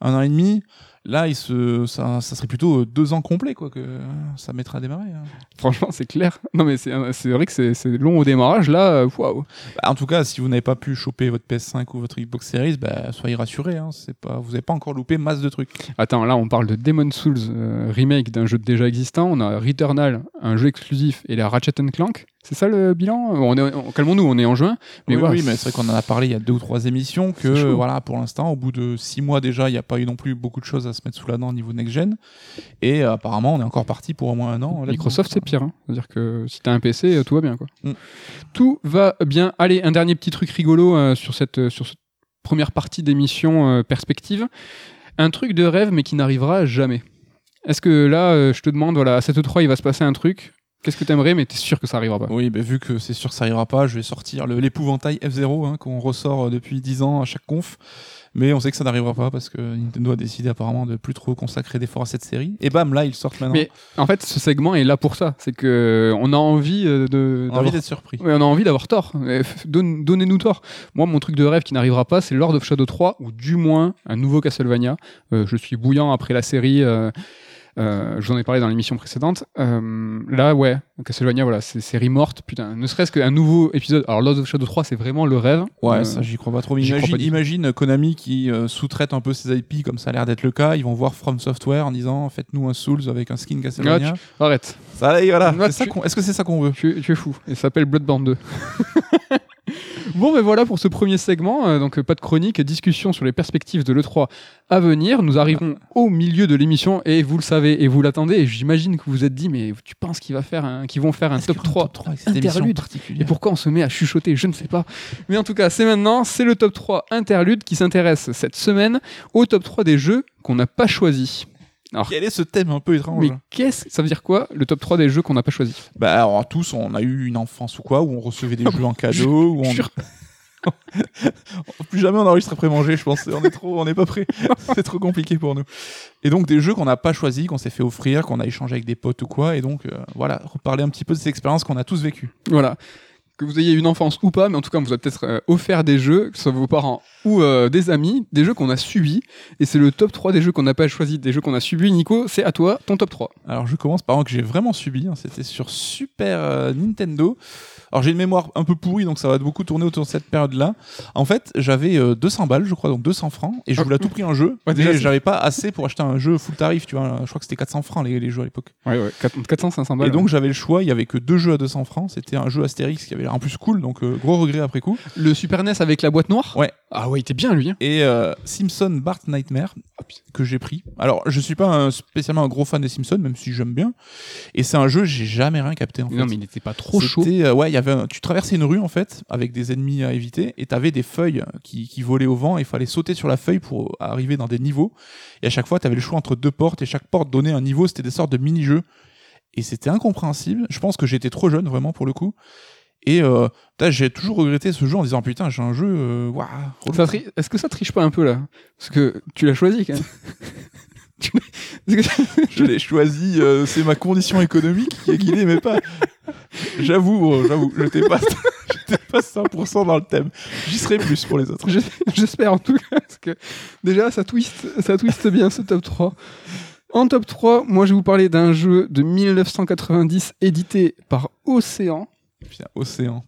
un an et demi. Là, il se, ça, ça serait plutôt euh, deux ans complets, quoi, que ça mettra à démarrer. hein. Franchement, c'est clair. Non, mais c'est c'est vrai que c'est c'est long au démarrage. Là, euh, waouh. Bah, en tout cas, si vous n'avez pas pu choper votre PS5 ou votre Xbox Series, bah, soyez rassurés. Hein, c'est pas, vous n'avez pas encore loupé masse de trucs. Attends, là, on parle de Demon Souls euh, remake d'un jeu déjà existant. On a Returnal, un jeu exclusif, et la Ratchet Clank. C'est ça le bilan? On est, on- Calmons-nous, on est en juin. Mais oui, voilà, oui, mais c'est vrai qu'on en a parlé il y a deux ou trois émissions que voilà, pour l'instant, au bout de six mois déjà, il n'y a pas eu non plus beaucoup de choses à se mettre sous la dent au niveau next-gen. Et euh, apparemment, on est encore parti pour au moins un an. Microsoft, c'est pire. hein. C'est-à-dire que si t'as un PC, euh, tout va bien. Quoi. Mm. Tout va bien. Allez, un dernier petit truc rigolo euh, sur, cette, sur cette première partie d'émission euh, perspective. Un truc de rêve, mais qui n'arrivera jamais. Est-ce que là, je te demande, voilà, à cette E3, il va se passer un truc? Qu'est-ce que t'aimerais, mais t'es sûr que ça arrivera pas Oui, bah, vu que c'est sûr que ça ira pas, je vais sortir l'épouvantail F0 hein, qu'on ressort euh, depuis 10 ans à chaque conf. Mais on sait que ça n'arrivera pas parce que Nintendo a décidé apparemment de plus trop consacrer d'efforts à cette série. Et bam, là, ils sortent maintenant. Mais en fait, ce segment est là pour ça. C'est que euh, on a envie euh, de. on a envie d'être surpris. Ouais, on a envie d'avoir tort. Donnez-nous tort. Moi, mon truc de rêve qui n'arrivera pas, c'est Lord of Shadow 3 ou du moins un nouveau Castlevania. Euh, je suis bouillant après la série. euh, euh, je vous en ai parlé dans l'émission précédente. Euh, là, ouais, Castlevania, voilà, c'est série morte. Putain, ne serait-ce qu'un nouveau épisode. Alors, Lord of Shadow 3, c'est vraiment le rêve. Ouais, Euh, ça j'y crois pas trop. Imagine, pas imagine Konami qui sous-traite un peu ses IP comme ça a l'air d'être le cas. Ils vont voir From Software en disant faites-nous un Souls avec un skin Castlevania. Arrête. Ça, allez, voilà. Ah, tu- Est-ce que c'est ça qu'on veut? Tu, es- tu es fou. Et ça s'appelle Bloodborne 2. <laughs> Bon, mais voilà pour ce premier segment. Euh, donc, euh, pas de chronique, discussion sur les perspectives de l'E3 à venir. Nous arrivons au milieu de l'émission et vous le savez et vous l'attendez. Et j'imagine que vous vous êtes dit, mais tu penses qu'ils vont faire un top qu'il y aura 3, avec cette émission interlude? Et pourquoi on se met à chuchoter? Je ne sais pas. Mais en tout cas, c'est maintenant. C'est le top 3 interlude qui s'intéresse cette semaine au top 3 des jeux qu'on n'a pas choisis. Alors, Quel est ce thème un peu étrange mais qu'est-ce ça veut dire quoi le top 3 des jeux qu'on n'a pas choisis? Bah alors tous, on a eu une enfance ou quoi, où on recevait des <laughs> jeux en cadeau, où on... Jure. <laughs> Plus jamais on enregistre après manger, je pense. On est trop, on n'est pas prêt. <laughs> C'est trop compliqué pour nous. Et donc des jeux qu'on n'a pas choisis, qu'on s'est fait offrir, qu'on a échangé avec des potes ou quoi. Et donc euh, voilà, reparler un petit peu de ces expériences qu'on a tous vécues. Voilà. Que vous ayez une enfance ou pas, mais en tout cas, vous a peut-être euh, offert des jeux, que ce soit vos parents ou euh, des amis, des jeux qu'on a subis. Et c'est le top 3 des jeux qu'on n'a pas choisi, des jeux qu'on a subis. Nico, c'est à toi, ton top 3. Alors je commence par un que j'ai vraiment subi. hein. C'était sur Super euh, Nintendo. Alors j'ai une mémoire un peu pourrie, donc ça va beaucoup tourner autour de cette période-là. En fait, j'avais euh, 200 balles, je crois, donc 200 francs, et je voulais à tout <laughs> prix un jeu. Ouais, déjà, mais c'est- j'avais pas assez pour acheter un jeu full tarif, tu vois. Je crois que c'était 400 francs les, les jeux à l'époque. Ouais, ouais, 400, 500 balles. Et donc j'avais le choix, il y avait que deux jeux à 200 francs. C'était un jeu Astérix qui avait l'air en plus cool, donc euh, gros regret après coup. le Super NES avec la boîte noire? Ouais. Ah ouais, il était bien lui. hein. Et euh, Simpson Bart Nightmare que j'ai pris. Alors je suis pas un- spécialement un gros fan des Simpsons, même si j'aime bien. Et c'est un jeu j'ai jamais rien capté en fait. Non, mais il n'était pas trop chaud. C'était, euh, ouais, il y avait tu traversais une rue en fait avec des ennemis à éviter et t'avais des feuilles qui, qui volaient au vent et il fallait sauter sur la feuille pour arriver dans des niveaux. Et à chaque fois, t'avais le choix entre deux portes et chaque porte donnait un niveau. C'était des sortes de mini-jeux et c'était incompréhensible. Je pense que j'étais trop jeune vraiment pour le coup. Et euh, j'ai toujours regretté ce jeu en disant putain j'ai un jeu. euh, Est-ce que ça triche pas un peu là? Parce que tu l'as choisi quand même. <laughs> Je l'ai choisi. euh, c'est ma condition économique qui est guidée, mais pas. J'avoue, bro, j'avoue, j'étais pas, <laughs> j'étais pas 100% dans le thème. J'y serai plus pour les autres. Je- J'espère en tout cas, parce que déjà ça twist, ça bien ce top 3. En top 3, moi je vais vous parler d'un jeu de 1990 édité par Océan. Putain, océan.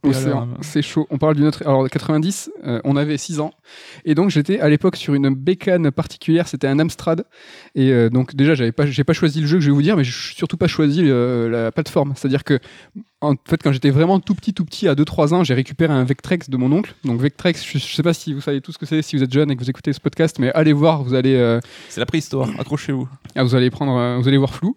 c'est chaud. On parle d'une autre. Alors, 90, euh, on avait 6 ans. Et donc, j'étais à l'époque sur une bécane particulière. C'était un Amstrad. Et euh, donc, déjà, j'avais pas, j'ai pas choisi le jeu que je vais vous dire, mais j'ai surtout pas choisi euh, la plateforme. C'est-à-dire que, en fait, quand j'étais vraiment tout petit, tout petit, à 2-3 ans, j'ai récupéré un Vectrex de mon oncle. Donc, Vectrex, je, je sais pas si vous savez tout ce que c'est, si vous êtes jeune et que vous écoutez ce podcast, mais allez voir, vous allez, C'est la préhistoire, accrochez-vous. ah, vous allez prendre, vous allez voir flou.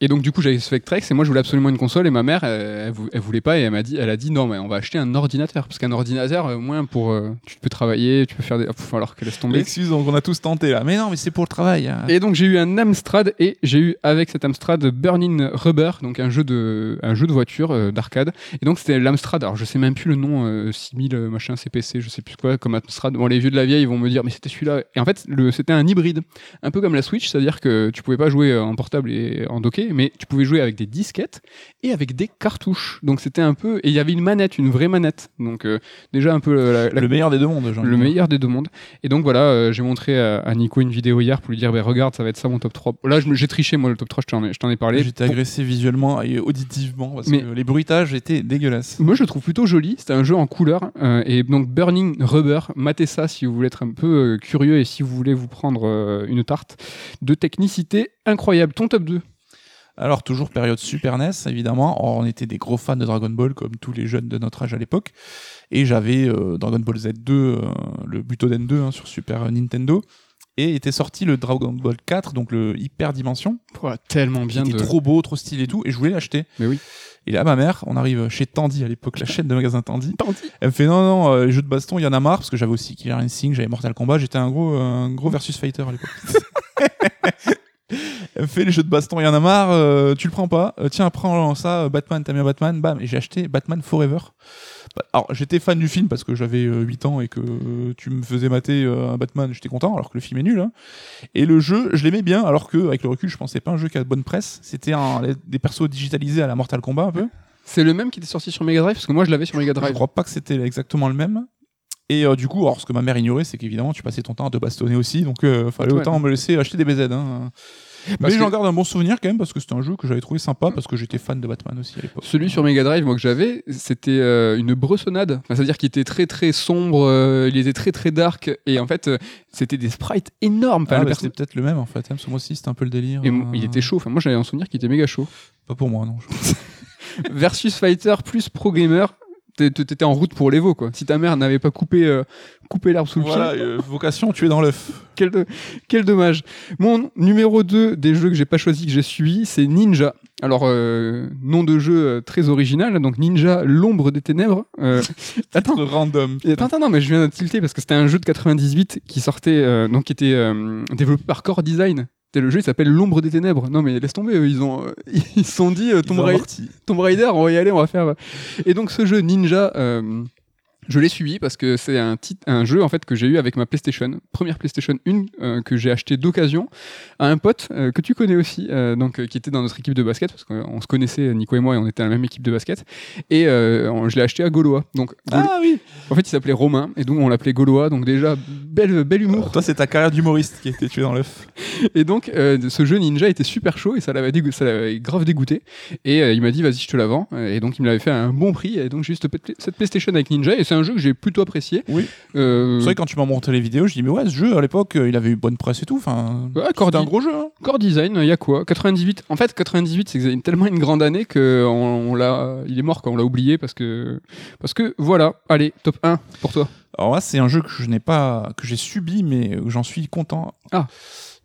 Et donc du coup j'avais ce Vectrex et moi je voulais absolument une console et ma mère elle, elle vou- elle voulait pas et elle m'a dit, elle a dit non mais on va acheter un ordinateur parce qu'un ordinateur euh, au moins pour euh, tu peux travailler, tu peux faire des, Pff, alors que laisse tomber. L'excuse, donc on a tous tenté là. Mais non, mais c'est pour le travail. hein. Et donc j'ai eu un Amstrad et j'ai eu avec cet Amstrad Burning Rubber, donc un jeu de, un jeu de voiture euh, d'arcade. Et donc c'était l'Amstrad, alors je sais même plus le nom, euh, 6000 euh, machin CPC, je sais plus quoi, comme Amstrad. Bon les vieux de la vieille ils vont me dire mais c'était celui-là. Et en fait le, c'était un hybride, un peu comme la Switch, c'est-à-dire que tu pouvais pas jouer euh, en portable et en docké, mais tu pouvais jouer avec des disquettes et avec des cartouches. Donc c'était un peu, et il y avait une manette, une vraie manette. Donc euh, déjà un peu euh, la, la Le meilleur des deux mondes, le meilleur des deux mondes. Et donc voilà, euh, j'ai montré à, à Nico une vidéo hier pour lui dire, bah, regarde, ça va être ça mon top 3. Là, j'ai triché, moi, le top 3, je t'en ai, parlé. J'étais Pour- agressé visuellement et auditivement parce Mais- que les bruitages étaient dégueulasses. Moi, je le trouve plutôt joli. C'était un jeu en couleur. euh, et donc, Burning Rubber, matez ça si vous voulez être un peu curieux et si vous voulez vous prendre une tarte de technicité incroyable. Ton top 2 Alors toujours période Super NES évidemment. Or, on était des gros fans de Dragon Ball comme tous les jeunes de notre âge à l'époque. Et j'avais euh, Dragon Ball Z2, euh, le Butoden 2 hein, sur Super Nintendo. Et était sorti le Dragon Ball 4, donc le Hyper Dimension. Tellement bien de. était trop beau, trop stylé et tout. Et je voulais l'acheter. Mais oui. Et là, ma mère, on arrive chez Tandy à l'époque, la chaîne de magasins Tandy. Tandy. Elle me fait non, non, euh, les jeux de baston, il y en a marre, parce que j'avais aussi Killer Instinct, j'avais Mortal Kombat, j'étais un gros, euh, un gros versus fighter à l'époque. <laughs> Fait les jeux de baston, il y en a marre, euh, tu le prends pas, Euh, tiens, prends ça, euh, Batman, t'as bien Batman, bam, et j'ai acheté Batman Forever. Bah, Alors, j'étais fan du film parce que j'avais euh, 8 ans et que tu me faisais mater un Batman, j'étais content, alors que le film est nul. hein. Et le jeu, je l'aimais bien, alors que, avec le recul, je pensais pas un jeu qui a de bonne presse. C'était des persos digitalisés à la Mortal Kombat un peu. C'est le même qui était sorti sur Mega Drive? Parce que moi, je l'avais sur Mega Je Drive. crois pas que c'était exactement le même. Et euh, du coup, alors ce que ma mère ignorait, c'est qu'évidemment, tu passais ton temps à te bastonner aussi, donc euh, fallait Ouais. autant me laisser acheter des BZ. Hein. Parce Mais j'en garde un bon souvenir quand même parce que c'était un jeu que j'avais trouvé sympa parce que j'étais fan de Batman aussi à l'époque. Celui sur Mega Drive, moi que j'avais, c'était euh, une bressonnade. Enfin, C'est-à-dire qu'il était très très sombre, euh, il était très très dark, et en fait, euh, c'était des sprites énormes. Enfin, Ah, bah, c'était peut-être le même en fait, hein, parce que moi aussi c'était un peu le délire. et il était chaud. Enfin, moi j'avais un souvenir qui était méga chaud. Pas pour moi, non. <laughs> Versus Fighter plus Pro Gamer. T'é- T'étais en route pour l'Evo, quoi. Si ta mère n'avait pas coupé, euh, coupé l'herbe sous le Voilà, pied, euh, vocation, tu es dans l'œuf. quel, quel dommage. Mon numéro 2 des jeux que j'ai pas choisi, que j'ai suivi, c'est Ninja. Alors, euh, nom de jeu euh, très original, donc Ninja, l'ombre des ténèbres. Euh, <laughs> attends, Random. attends, attends, non, mais je viens de tilter parce que c'était un jeu de 98 qui sortait, euh, donc qui était développé par Core Design. Le jeu, il s'appelle L'ombre des ténèbres. Non, mais laisse tomber, eux, ils ont, euh, <laughs> ils se sont dit, euh, Tomb, amorti. Tomb Raider, on va y aller, on va faire. Et donc, ce jeu Ninja, euh, je l'ai suivi parce que c'est un, jeu en fait que j'ai eu avec ma PlayStation, première PlayStation 1 euh, que j'ai acheté d'occasion à un pote euh, que tu connais aussi, euh, donc euh, qui était dans notre équipe de basket parce qu'on se connaissait Nico et moi et on était dans la même équipe de basket. Et euh, on- je l'ai acheté à Gaulois. Donc Ah oui. en fait il s'appelait Romain et donc on l'appelait Gaulois. Donc déjà bel bel humour. Toi, c'est ta carrière d'humoriste qui a été tuée dans l'œuf. Et donc, euh, ce jeu Ninja était super chaud et ça l'avait ça l'avait grave dégoûté. Et euh, il m'a dit, vas-y, je te la vends. Et donc, il me l'avait fait à un bon prix. Et donc, j'ai eu cette, pla- cette PlayStation avec Ninja. Et c'est un jeu que j'ai plutôt apprécié. Oui. Euh, C'est vrai, quand tu m'as montré les vidéos, je dis, mais ouais, ce jeu, à l'époque, euh, il avait eu bonne presse et tout. Enfin, Ouais, Core, c'était un Di- gros jeu. Hein. Core Design, il y a quoi? 98. En fait, 98, c'est tellement une grande année que on, on l'a, il est mort quand on l'a oublié parce que, parce que voilà. Allez, top 1 pour toi. Alors là, c'est un jeu que je n'ai pas, que j'ai subi, mais j'en suis content. Ah.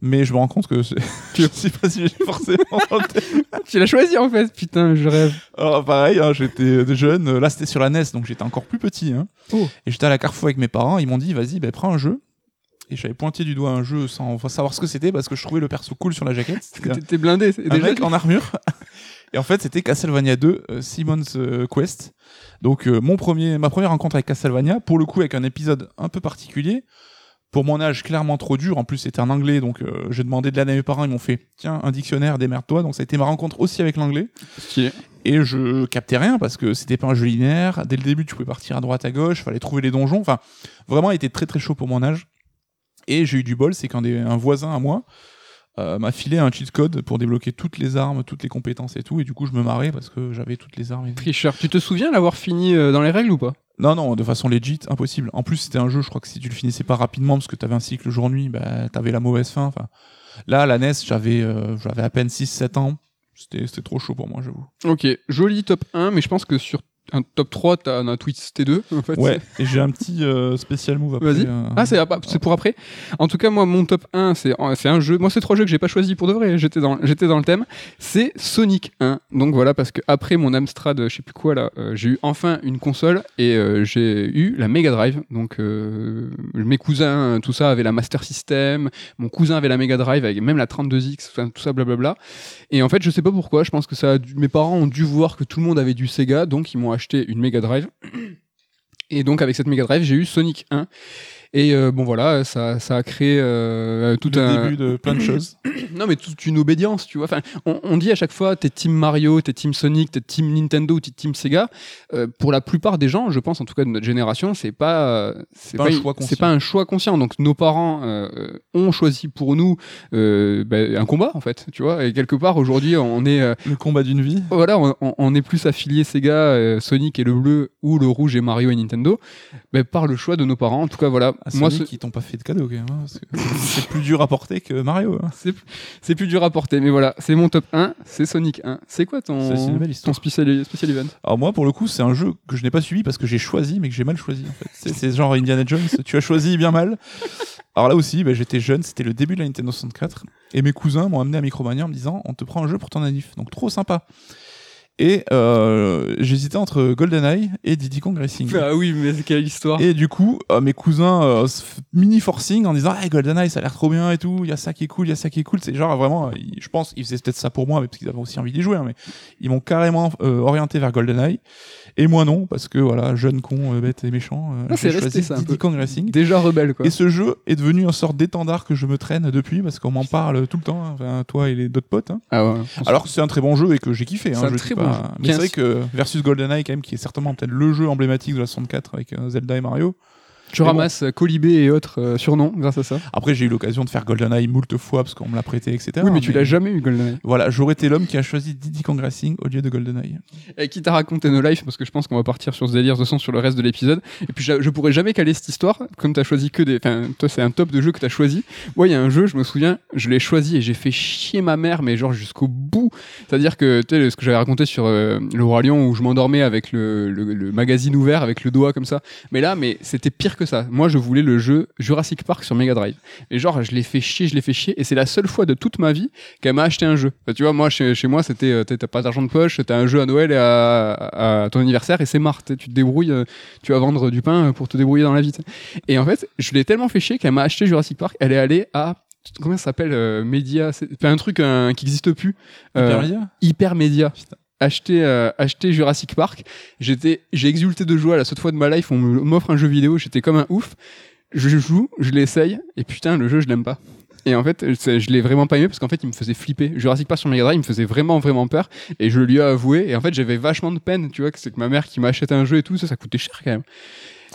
Mais je me rends compte que c'est- <laughs> je sais pas si j'ai forcément. <laughs> Tu l'as choisi en fait. Putain, je rêve. Alors pareil, hein, j'étais jeune. euh, Là, c'était sur la NES, donc j'étais encore plus petit. hein. Oh. Et j'étais à la Carrefour avec mes parents. Ils m'ont dit, vas-y, ben, prends un jeu. Et j'avais pointé du doigt un jeu sans savoir ce que c'était parce que je trouvais le perso cool sur la jaquette. T'es blindé. un déjà- mec en armure. Et en fait, c'était Castlevania 2, euh, Simon's euh, Quest. Donc, euh, mon premier, ma première rencontre avec Castlevania, pour le coup, avec un épisode un peu particulier. Pour mon âge, clairement trop dur. En plus, c'était en anglais, donc euh, j'ai demandé de l'aide à mes parents. Ils m'ont fait, tiens, un dictionnaire, démerde-toi. Donc, ça a été ma rencontre aussi avec l'anglais. Et je captais rien parce que c'était pas un jeu linéaire. Dès le début, tu pouvais partir à droite, à gauche, fallait trouver les donjons. Enfin, vraiment, il était très très chaud pour mon âge. Et j'ai eu du bol, c'est qu'un des- un voisin à moi euh, m'a filé un cheat code pour débloquer toutes les armes, toutes les compétences et tout. Et du coup, je me marrais parce que j'avais toutes les armes. et- Tricheur. Tu te souviens l'avoir fini euh, dans les règles ou pas? Non, non, de façon legit, impossible. En plus, c'était un jeu, je crois que si tu le finissais pas rapidement parce que t'avais un cycle jour-nuit, bah, t'avais la mauvaise fin. Enfin, là, la NES, j'avais euh, j'avais à peine 6-7 ans. C'était c'était trop chaud pour moi, j'avoue. Ok, joli top 1, mais je pense que sur un top 3, t'as un Twitch T2, en fait. Ouais, et j'ai un petit euh, spécial move après. Vas-y. euh, Ah, c'est c'est pour après. En tout cas, moi, mon top 1, c'est c'est un jeu. Moi, c'est trois jeux que j'ai pas choisi pour de vrai. J'étais dans, j'étais dans le thème. C'est Sonic 1. Donc voilà, parce que après mon Amstrad, je sais plus quoi là, euh, j'ai eu enfin une console et j'ai eu la Mega Drive. Donc mes cousins, tout ça, avaient la Master System. Mon cousin avait la Mega Drive avec même la 32X, enfin, tout ça, blablabla. Et en fait, je sais pas pourquoi. Je pense que ça, a dû- mes parents ont dû voir que tout le monde avait du Sega, donc ils m'ont acheté une Mega Drive. Et donc avec cette Mega Drive, j'ai eu Sonic 1. Et euh, bon voilà, ça, ça a créé euh, tout le un début de plein de <clears throat> choses. non mais toute une obédience, tu vois. Enfin, on, on dit à chaque fois t'es team Mario, t'es team Sonic, t'es team Nintendo, t'es team Sega. Euh, pour la plupart des gens, je pense en tout cas de notre génération, c'est pas euh, c'est pas un une- choix conscient. pas un choix conscient. Donc nos parents ont choisi pour nous bah, un combat en fait, tu vois. Et quelque part aujourd'hui, on est Le combat d'une vie. voilà, on, est plus affilié Sega, Sonic et le bleu ou le rouge et Mario et Nintendo, bah, par le choix de nos parents. En tout cas, voilà. À Moi, ce- ils t'ont pas fait de cadeau quand même. hein, <laughs> c'est plus dur à porter que Mario. hein. c'est plus dur à porter, mais voilà, c'est mon top 1, c'est Sonic 1. C'est quoi ton, ton spécial, spécial event? Alors moi, pour le coup, c'est un jeu que je n'ai pas suivi parce que j'ai choisi, mais que j'ai mal choisi. En fait. C'est- C'est genre Indiana Jones. tu as choisi bien mal. Alors là aussi, bah, j'étais jeune, c'était le début de la Nintendo 64, et mes cousins m'ont amené à Micromania en me disant, on te prend un jeu pour ton anif. Donc trop sympa. Et euh, j'hésitais entre GoldenEye et Diddy Kong Racing. Ah oui, mais quelle histoire Et du coup, euh, mes cousins euh, mini forcing en disant hey, GoldenEye ça a l'air trop bien et tout, il y a ça qui est cool, il y a ça qui est cool. C'est genre vraiment, euh, ils- je pense qu'ils faisaient peut-être ça pour moi, mais parce qu'ils avaient aussi envie d'y jouer, hein, mais ils m'ont carrément euh, orienté vers GoldenEye. Et moi non, parce que voilà, jeune con, euh, bête et méchant, euh, Ah, c'est j'ai choisi ça un Diddy. Kong Racing. Déjà rebelle, quoi. Et ce jeu est devenu une sorte d'étendard que je me traîne depuis, parce qu'on m'en parle tout le temps, hein, enfin, toi et les d'autres potes. hein. Ah ouais. Alors que c'est un très bon jeu et que j'ai kiffé. C'est hein, un je très bon pas- jeu. Mais c'est vrai 15. que versus GoldenEye quand même, qui est certainement peut-être le jeu emblématique de la 64 avec euh, Zelda et Mario. Tu mais ramasses euh, Colibé et autres euh, surnoms grâce à ça. Après, j'ai eu l'occasion de faire GoldenEye moult fois parce qu'on me l'a prêté, etc. oui, mais tu l'as jamais eu, GoldenEye. Voilà, j'aurais été l'homme qui a choisi Diddy Kong Racing au lieu de GoldenEye. Et qui t'a raconté nos lives Parce que je pense qu'on va partir sur ce délire de son sur le reste de l'épisode. Et puis je, je pourrais jamais caler cette histoire, comme t'as choisi que des. Enfin, toi, c'est un top de jeu que t'as choisi. Moi, il y a un jeu, je me souviens, je l'ai choisi et j'ai fait chier ma mère, mais genre jusqu'au bout. C'est-à-dire que tu sais, ce que j'avais raconté sur euh, le Roi Lion où je m'endormais avec le, magazine ouvert, avec le doigt comme ça. Mais là, mais c'était pire que ça. Moi, je voulais le jeu Jurassic Park sur Mega Drive. Et genre, je l'ai fait chier, je l'ai fait chier. Et c'est la seule fois de toute ma vie qu'elle m'a acheté un jeu. Tu vois, moi, chez, moi, c'était euh, t'as pas d'argent de poche, t'as un jeu à Noël et à, ton anniversaire et c'est marre. Tu te débrouilles, euh, tu vas vendre du pain pour te débrouiller dans la vie. Et en fait, je l'ai tellement fait chier qu'elle m'a acheté Jurassic Park. Elle est allée à comment ça s'appelle euh, Média, c'est enfin, un truc euh, qui n'existe plus. Euh, Hypermedia? Hyper Média. Putain. Acheter, euh, acheter Jurassic Park. J'étais, j'ai exulté de joie la seule fois de ma life. On m'offre un jeu vidéo. J'étais comme un ouf. Je joue, je l'essaye et putain le jeu je l'aime pas. Et en fait, je l'ai vraiment pas aimé parce qu'en fait, il me faisait flipper. Jurassic Park sur Mega Drive, il me faisait vraiment, vraiment peur. Et je lui ai avoué. Et en fait, j'avais vachement de peine, tu vois, que c'est que ma mère qui m'achète un jeu et tout, ça, ça coûtait cher quand même.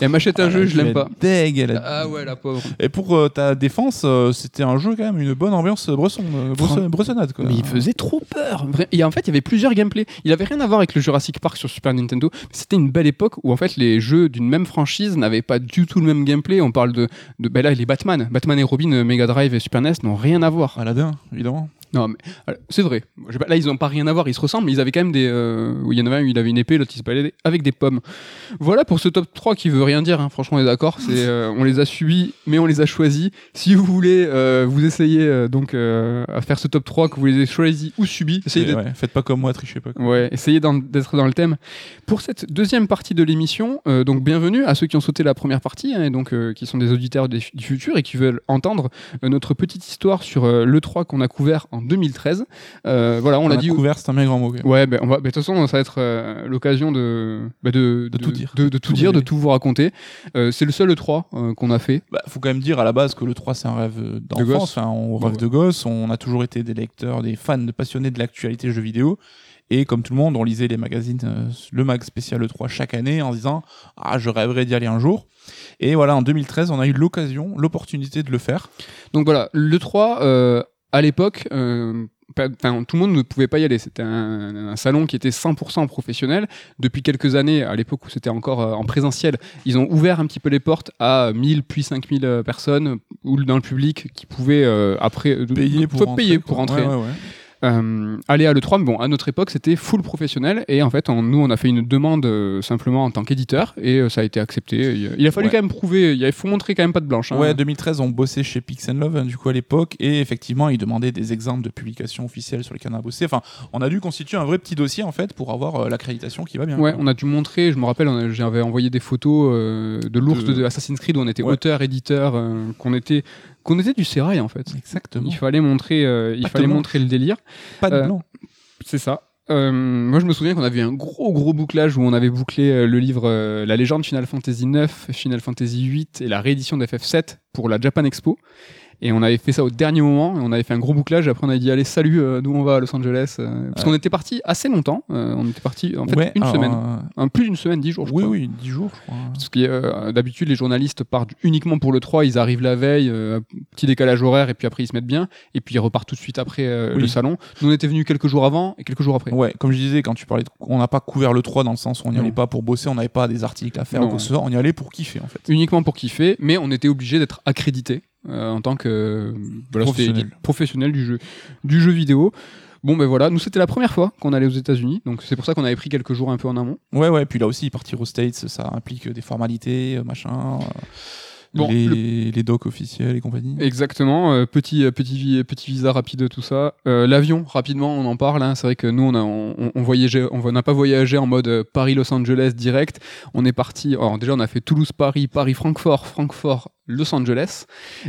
Et elle m'achète un Ah, jeu, je elle l'aime est pas. Deg, elle a- Ah ouais, la pauvre. Et pour euh, ta défense, euh, c'était un jeu quand même, une bonne ambiance bresson, euh, bresson- bressonnade quoi. Mais il faisait trop peur. Et en fait, il y avait plusieurs gameplays. Il avait rien à voir avec le Jurassic Park sur Super Nintendo. mais C'était une belle époque où en fait les jeux d'une même franchise n'avaient pas du tout le même gameplay. On parle de, de ben là les Batman, Batman et Robin, Mega Drive et Super NES n'ont rien à voir. Aladdin, évidemment. Non, mais c'est vrai. Là, ils n'ont pas rien à voir. Ils se ressemblent, mais ils avaient quand même des. euh, il y en avait un, il avait une épée, l'autre, il se baladait avec des pommes. Voilà pour ce top 3 qui veut rien dire. hein. Franchement, on est d'accord. <laughs> Euh, on les a subis, mais on les a choisis. Si vous voulez euh, vous essayer euh, donc euh, à faire ce top 3, que vous les ayez choisis ou subis, essayez ouais, faites pas comme moi, trichez pas. Ouais, essayez d'être dans le thème. Pour cette deuxième partie de l'émission, donc bienvenue à ceux qui ont sauté la première partie, hein, et donc qui sont des auditeurs du futur et qui veulent entendre notre petite histoire sur euh, l'E3 qu'on a couvert en 2013. Euh, voilà, on, On l'a dit. couvert, c'est un bien grand mot. Ouais, ben on va. ben, De toute façon, ça va être euh, l'occasion de, ben, de, De tout dire. de, de tout Tout dire, de tout vous raconter. Euh, c'est le seul E3 euh, qu'on a fait. Bah, faut quand même dire à la base que le 3 c'est un rêve d'enfance, enfin, on rêve ouais. de gosse, on a toujours été des lecteurs, des fans, de passionnés de l'actualité jeux vidéo. Et comme tout le monde, on lisait les magazines, euh, le mag spécial E3 chaque année en disant Ah, je rêverais d'y aller un jour. Et voilà, en 2013, on a eu l'occasion, l'opportunité de le faire. Donc voilà, l'E3, euh, à l'époque, euh, pas- tout le monde ne pouvait pas y aller. C'était un, un salon qui était 100% professionnel. Depuis quelques années, à l'époque où c'était encore euh, en présentiel, ils ont ouvert un petit peu les portes à 1000 puis 5000 euh, personnes ou dans le public qui pouvaient euh, après Payer pour rentrer. payer quoi. pour rentrer. Ouais, ouais, ouais. Aller à l'E3, mais bon, à notre époque, c'était full professionnel. Et en fait, on- nous, on a fait une demande euh, simplement en tant qu'éditeur et euh, ça a été accepté. Il, il a fallu Ouais. quand même prouver, il faut montrer quand même pas de blanche. hein. Ouais, 2013, on bossait chez Pix Love, hein, du coup, à l'époque, et effectivement, ils demandaient des exemples de publications officielles sur lesquelles on a bossé. Enfin, on a dû constituer un vrai petit dossier, en fait, pour avoir euh, l'accréditation qui va bien. Ouais, on a dû montrer, je me rappelle, j'avais envoyé des photos euh, de l'ours de... De- Assassin's Creed où on était Ouais. auteur, éditeur, euh, qu'on était, qu'on était du sérail en fait. Exactement. Il fallait montrer, euh, il fallait montrer le délire. Pas de Euh, blanc. C'est ça. Euh, moi, je me souviens qu'on avait un gros gros bouclage où on avait bouclé euh, le livre euh, La légende Final Fantasy 9, Final Fantasy 8 et la réédition de FF7 pour la Japan Expo. Et on avait fait ça au dernier moment, et on avait fait un gros bouclage. Après, on avait dit allez, salut, euh, nous on va à Los Angeles. euh, parce qu'on était parti assez longtemps. euh, on était parti en fait Ouais, une alors, semaine, euh, Un- plus d'une semaine, dix jours. Je oui, crois. oui, 10 jours, je crois. Parce que euh, d'habitude, les journalistes partent uniquement pour le 3, ils arrivent la veille, euh, petit décalage horaire, et puis après ils se mettent bien, et puis ils repartent tout de suite après euh, Oui. le salon. Nous, on était venus quelques jours avant et quelques jours après. Ouais, comme je disais, quand tu parlais, de... on n'a pas couvert le 3 dans le sens où on n'y allait pas pour bosser, on n'avait pas des articles à faire Non. ou quoi que ce soit, on y allait pour kiffer, en fait. Uniquement pour kiffer, mais on était obligé d'être accrédité euh, en tant que voilà, Professionnel. dit- professionnel du jeu, du jeu vidéo. Bon, ben voilà, nous c'était la première fois qu'on allait aux États-Unis, donc c'est pour ça qu'on avait pris quelques jours un peu en amont. Ouais, ouais, puis là aussi, partir aux States, ça implique des formalités, euh, machin. euh, Bon, les, les docs officiels et compagnie. Exactement, euh, petit, euh, petit, vi- petit visa rapide, tout ça. Euh, L'avion, rapidement, on en parle. hein. C'est vrai que nous, on a- on, on voyageait, on n'a pas voyagé en mode euh, Paris-Los Angeles direct. On est parti. Alors déjà, on a fait Toulouse-Paris, Paris-Francfort, Francfort-Los Angeles.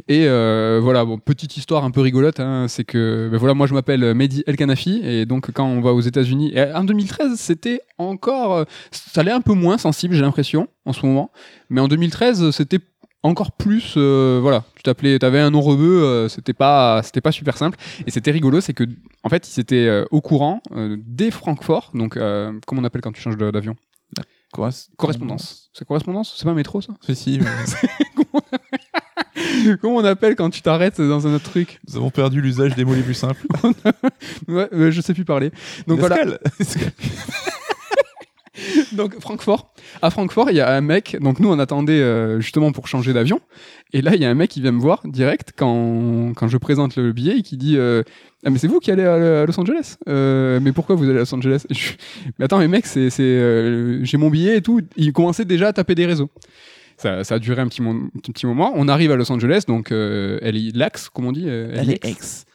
Et euh, voilà, bon, petite histoire un peu rigolote, hein, c'est que ben voilà, moi je m'appelle Mehdi El Kanafi et donc quand on va aux États-Unis, en 2013, c'était encore, euh, ça allait un peu moins sensible, j'ai l'impression, en ce moment. Mais en 2013, c'était encore plus euh, voilà tu t'appelais t'avais un nom rebeu euh, c'était pas c'était pas super simple. Et c'était rigolo c'est que en fait ils étaient euh, au courant euh, dès Francfort donc euh, comment on appelle quand tu changes d'avion? Correspondance. C'est correspondance? C'est pas métro ça? Si, si, mais <laughs> comment on appelle quand tu t'arrêtes dans un autre truc? Nous avons perdu l'usage des mots les plus simples. <laughs> ouais je sais plus parler. Donc voilà. <laughs> <laughs> donc Francfort. À Francfort, il y a un mec. Donc nous, on attendait euh, justement pour changer d'avion. Et là, il y a un mec qui vient me voir direct quand, quand je présente le billet et qui dit euh, Ah, mais c'est vous qui allez à, à Los Angeles? Euh, Mais pourquoi vous allez à Los Angeles? Je- Mais attends, mais mec, c'est, c'est, j'ai mon billet et tout. Il commençait déjà à taper des réseaux. Ça, ça a duré un petit, mo- un petit moment. On arrive à Los Angeles, donc euh, LAX, comme on dit. euh, LAX. ex.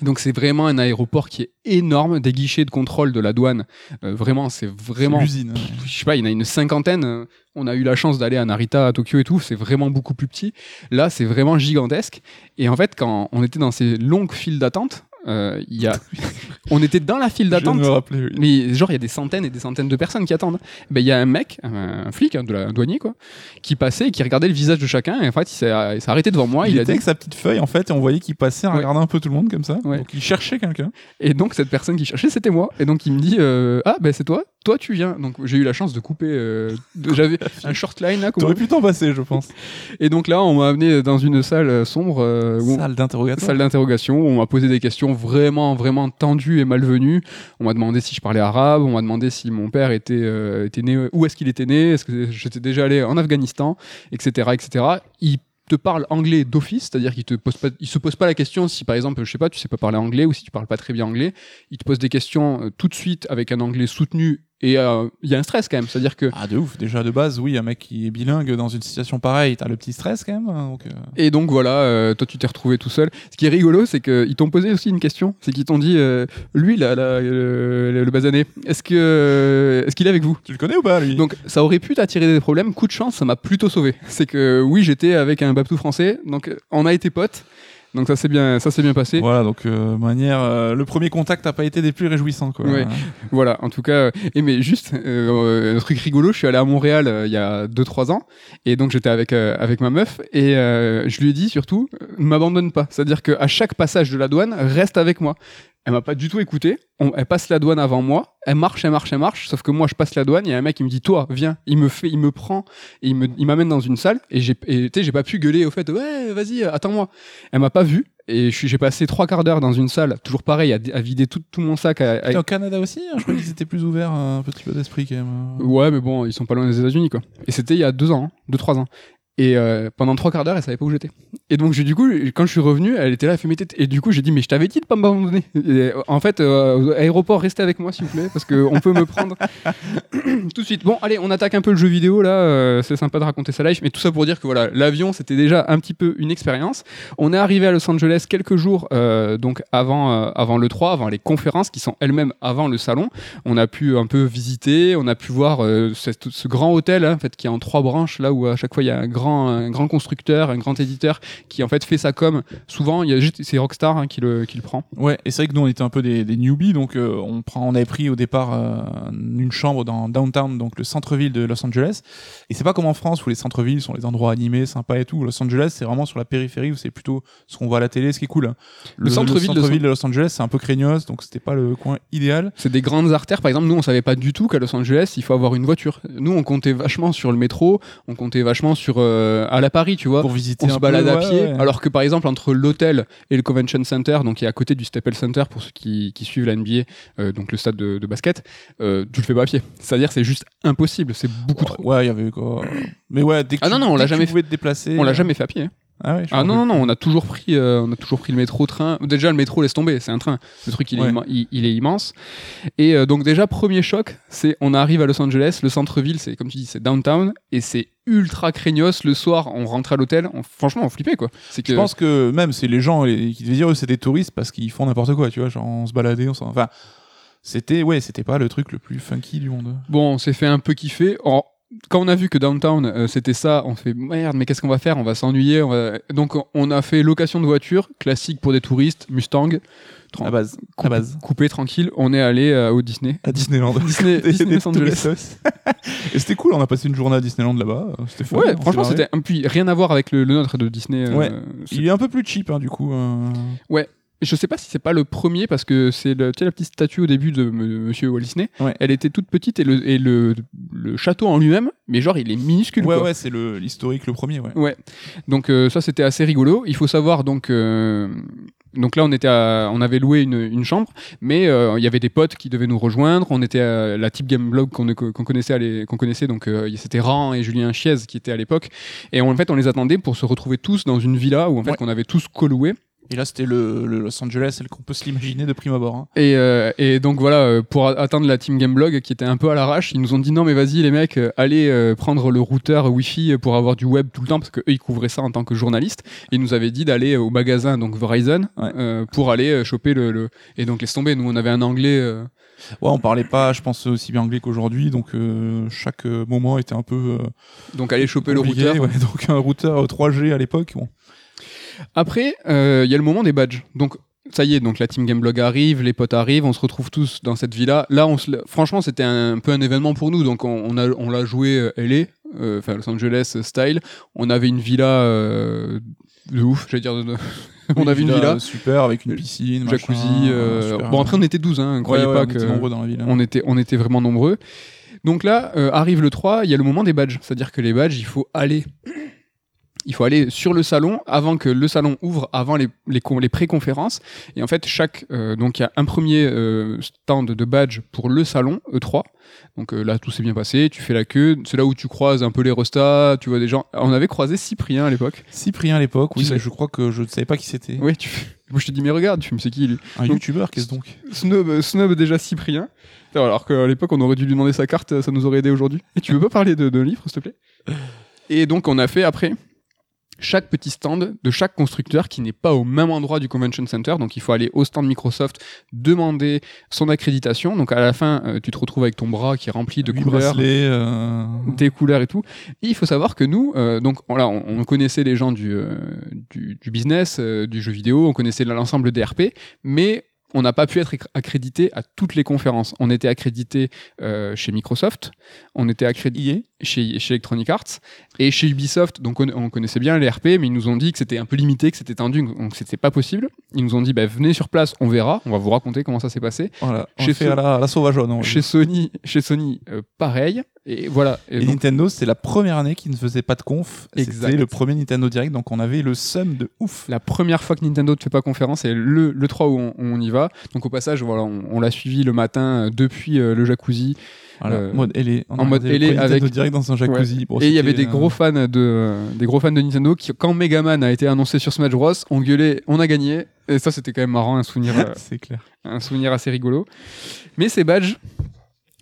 Donc c'est vraiment un aéroport qui est énorme, des guichets de contrôle de la douane. euh, vraiment, c'est vraiment L'usine. je sais pas, il y en a une cinquantaine. On a eu la chance d'aller à Narita, à Tokyo et tout. C'est vraiment beaucoup plus petit. Là, c'est vraiment gigantesque. Et en fait, quand on était dans ces longues files d'attente, euh, il y a... <laughs> on était dans la file d'attente. oui. Mais genre, il y a des centaines et des centaines de personnes qui attendent. Ben, il y a un mec, un, un flic, hein, de la, un douanier, quoi, qui passait et qui regardait le visage de chacun. Et en fait, il s'est arrêté devant moi. il, Il, a était dit. avec sa petite feuille en fait et on voyait qu'il passait en Ouais. regardant un peu tout le monde comme ça. Ouais. Donc il cherchait quelqu'un. Et donc, cette personne qui cherchait, c'était moi. Et donc, il me dit euh, Ah, ben, c'est toi. Toi, tu viens. Donc, j'ai eu la chance de couper. euh, J'avais <laughs> un short line là. T'aurais pu t'en passer, je pense. Et donc là, on m'a amené dans une salle sombre, euh, où- Salle d'interrogatoire. salle d'interrogation, où on m'a posé des questions vraiment, vraiment tendues et malvenues. On m'a demandé si je parlais arabe, on m'a demandé si mon père était, euh, était né, où est-ce qu'il était né, est-ce que j'étais déjà allé en Afghanistan, etc., etc. Il te parle anglais d'office, c'est-à-dire qu'il te se pose pas la question si par exemple, je sais pas, tu sais pas parler anglais ou si tu parles pas très bien anglais, il te pose des questions euh, tout de suite avec un anglais soutenu et euh, il y a un stress quand même, c'est-à-dire que Ah de ouf, déjà de base, oui, un mec qui est bilingue dans une situation pareille, t'as le petit stress quand même. hein, Donc, euh, Et donc voilà, euh, toi tu t'es retrouvé tout seul. Ce qui est rigolo, c'est qu'ils t'ont posé aussi une question. C'est qu'ils t'ont dit, lui là, là, le, basané, est-ce que est-ce qu'il est avec vous? Tu le connais ou pas lui? Donc ça aurait pu t'attirer des problèmes. Coup de chance, ça m'a plutôt sauvé. C'est que oui, j'étais avec un babtou français, donc on a été potes. Donc ça s'est bien, ça s'est bien passé. Voilà, donc euh, manière, euh, le premier contact n'a pas été des plus réjouissants quoi. Ouais. <laughs> Voilà, en tout cas, euh, et mais juste euh, un truc rigolo, je suis allé à Montréal euh, il y a 2-3 ans, et donc j'étais avec, euh, avec ma meuf, et euh, je lui ai dit surtout, euh, ne m'abandonne pas, c'est-à-dire qu'à chaque passage de la douane, reste avec moi. Elle m'a pas du tout écouté, On- elle passe la douane avant moi, elle marche, elle marche, elle marche, sauf que moi je passe la douane, il y a un mec qui me dit, toi, viens, il me fait, il me prend, et il me- il m'amène dans une salle, et j'ai et, tu sais, j'ai pas pu gueuler au fait, ouais, vas-y, attends-moi. Elle m'a pas vu, et j'ai passé trois quarts d'heure dans une salle, toujours pareil, à, à vider tout, tout mon sac, à- au Canada aussi hein Je crois qu'ils étaient plus ouverts un petit peu d'esprit quand même. Ouais, mais bon, ils sont pas loin des États-Unis, quoi. Et c'était il y a deux ans, hein, deux, trois ans. Et euh, pendant trois quarts d'heure, elle savait pas où j'étais. Et donc, j'ai- du coup, quand je suis revenu, elle était là, elle fait mes têtes. Et du coup, j'ai dit, mais je t'avais dit de pas m'abandonner. En fait, euh, aéroport, restez avec moi, s'il vous plaît, parce qu'on peut me prendre <coughs> tout de suite. Bon, allez, on attaque un peu le jeu vidéo, là. euh, c'est sympa de raconter sa life. Mais tout ça pour dire que voilà, l'avion, c'était déjà un petit peu une expérience. On est arrivé à Los Angeles quelques jours donc avant, avant le 3, avant les conférences qui sont elles-mêmes avant le salon. On a pu un peu visiter, on a pu voir ce grand hôtel hein, en fait, qui est en trois branches, là où à chaque fois il y a un grand, un grand constructeur, un grand éditeur qui en fait fait sa com. Souvent, il y a juste- c'est Rockstar hein, qui, le, qui le prend. Ouais, et c'est vrai que nous on était un peu des, des newbies, donc euh, on, prend, on avait pris au départ euh, une chambre dans downtown, donc le centre-ville de Los Angeles. Et c'est pas comme en France où les centres-villes sont les endroits animés, sympas et tout. Los Angeles, c'est vraiment sur la périphérie où c'est plutôt ce qu'on voit à la télé, ce qui est cool. hein. Le centre-ville de Los Angeles, c'est un peu craignos, donc c'était pas le coin idéal. C'est des grandes artères. Par exemple, nous, on savait pas du tout qu'à Los Angeles, il faut avoir une voiture. Nous, on comptait vachement sur le métro, on comptait vachement sur euh, à la Paris, tu vois. Pour visiter on un se peu, balade à ouais, pied, ouais. alors que par exemple entre l'hôtel et le convention center, donc qui est à côté du Staples Center pour ceux qui, qui suivent la NBA, euh, donc le stade de, de basket, euh, tu le fais pas à pied. C'est-à-dire c'est juste impossible, c'est beaucoup trop. Ouais, il y avait quoi. Mais ouais, dès que Ah tu, non, non, on l'a jamais pouvais te déplacer. On l'a jamais fait à pied. hein. Ah, ouais, Ah non non non, on a toujours pris, euh, on a toujours pris le métro, train. Déjà le métro laisse tomber, c'est un train. Le truc il, est, Ouais. il, il est immense. Et euh, donc déjà premier choc, c'est on arrive à Los Angeles, le centre-ville, c'est comme tu dis, c'est downtown et c'est ultra craignos. Le soir, on rentre à l'hôtel, on- franchement on flippait quoi. C'est que Je pense que même c'est les gens les- qui devaient dire eux c'est des touristes parce qu'ils font n'importe quoi, tu vois, genre on se baladait, on s'en... Enfin, c'était ouais, c'était pas le truc le plus funky du monde. Bon, on s'est fait un peu kiffer. En- Quand on a vu que Downtown euh, c'était ça, on fait merde, mais qu'est-ce qu'on va faire? On va s'ennuyer. va- Donc on a fait location de voiture, classique pour des touristes, Mustang, Tran- À base, à coupé, base. coupé, tranquille. On est allé euh, au Disney. À Disneyland. Disney, <laughs> Disney Los Angeles. Et c'était cool, on a passé une journée à Disneyland là-bas. euh, C'était fun. Ouais, franchement, c'était. Puis rien à voir avec le, le nôtre de Disney. euh, Ouais. Il est un peu plus cheap, hein, du coup. euh. Je sais pas si c'est pas le premier parce que c'est la petite statue au début de M- Monsieur Walt Disney. Ouais. Elle était toute petite et le, et le, le château en lui-même, mais genre il est minuscule. Ouais, quoi. ouais, c'est le- l'historique, le premier, ouais. Ouais. Donc euh, ça c'était assez rigolo. Il faut savoir donc euh, Donc là, on était, à- on avait loué une, une chambre, mais euh, il y avait des potes qui devaient nous rejoindre. On était à la Type Game Blog qu'on qu'on connaissait, à qu'on connaissait. Donc c'était Ran et Julien Chiez qui étaient à l'époque. Et en fait, on les attendait pour se retrouver tous dans une villa où en fait Ouais. qu'on avait tous co-loué. Et là, c'était le, le Los Angeles, tel qu'on peut se l'imaginer de prime abord. hein. Et, euh, et donc voilà, euh, pour atteindre la Team Game Blog qui était un peu à l'arrache, ils nous ont dit non mais vas-y les mecs, euh, allez euh, prendre le routeur Wi-Fi pour avoir du web tout le temps parce que eux ils couvraient ça en tant que journalistes. Et ils nous avaient dit d'aller au magasin donc Verizon Ouais. euh, pour aller choper le, le- et donc laisse tomber. Nous on avait un anglais. Ouais, on parlait pas, je pense, aussi bien anglais qu'aujourd'hui, donc chaque moment était un peu. donc aller choper le routeur. ouais. <laughs> donc un routeur euh, 3G à l'époque. Bon. Après, euh, il y a le moment des badges. Donc, ça y est, donc la Team Game Blog arrive, les potes arrivent, on se retrouve tous dans cette villa. Là, on se... la- franchement, c'était un, peu un événement pour nous. Donc, on, on a, on l'a joué euh, LA, euh, enfin Los Angeles euh, style. On avait une villa euh, de ouf, j'allais dire. de- <laughs> on avait une villa, euh, super avec une piscine, jacuzzi. machin, euh. Bon, après, on était 12, hein. Ouais, Croyez ouais, pas on que. était nombreux dans la ville. hein. On était, on était vraiment nombreux. Donc là, euh, arrive le 3, il y a le moment des badges. C'est-à-dire que les badges, il faut aller. Il faut aller sur le salon avant que le salon ouvre, avant les, les, con- les pré-conférences. Et en fait, chaque. euh, donc, il y a un premier euh, stand de badge pour le salon, E3. Donc euh, là, tout s'est bien passé. Tu fais la queue. C'est là où tu croises un peu les restas. Tu vois des gens. On avait croisé Cyprien à l'époque. Cyprien à l'époque, oui, Tu sais. je crois que je ne savais pas qui c'était. Oui, tu Moi, je te dis, mais regarde, tu me sais qui lui Un Donc- youtubeur, qu'est-ce donc? Snob, Snob déjà Cyprien. Alors qu'à l'époque, on aurait dû lui demander sa carte, ça nous aurait aidé aujourd'hui. Et tu veux pas parler de, de livres, s'il te plaît? Et donc, on a fait après chaque petit stand de chaque constructeur qui n'est pas au même endroit du convention center. Donc, il faut aller au stand Microsoft, demander son accréditation. Donc, à la fin, euh, tu te retrouves avec ton bras qui est rempli de couleurs euh, des couleurs et tout. Et il faut savoir que nous, euh, donc voilà, on, on connaissait les gens du, euh, du, du business, du jeu vidéo, on connaissait l'ensemble des RP, mais on n'a pas pu être accr- accrédité à toutes les conférences. On était accrédité euh, chez Microsoft, on était accrédité. Chez, chez Electronic Arts et chez Ubisoft. Donc on, on connaissait bien les RP, mais ils nous ont dit que c'était un peu limité, que c'était tendu, donc c'était pas possible. Ils nous ont dit, bah, venez sur place, on verra, on va vous raconter comment ça s'est passé. Voilà, on Chez fait à la, à la sauvageonne. on va Chez. Sony, chez Sony, euh, pareil. Et voilà. Et Et donc- Nintendo, c'est la première année qui ne faisait pas de conf. C'était le premier Nintendo Direct, donc on avait le seum de ouf. la première fois que Nintendo ne fait pas conférence, c'est le, le 3 où on, y va. Donc au passage, voilà, on, on l'a suivi le matin euh, depuis euh, le jacuzzi. Voilà, Euh, mode a en mode premier Nintendo avec- Direct dans un jacuzzi. Bon, et il y avait des gros euh, fans de euh, des gros fans de Nintendo qui, quand Megaman a été annoncé sur Smash Bros, ont gueulé, on a gagné. Et ça, c'était quand même marrant, un souvenir, euh, <laughs> c'est clair. un souvenir assez rigolo. Mais ces badges.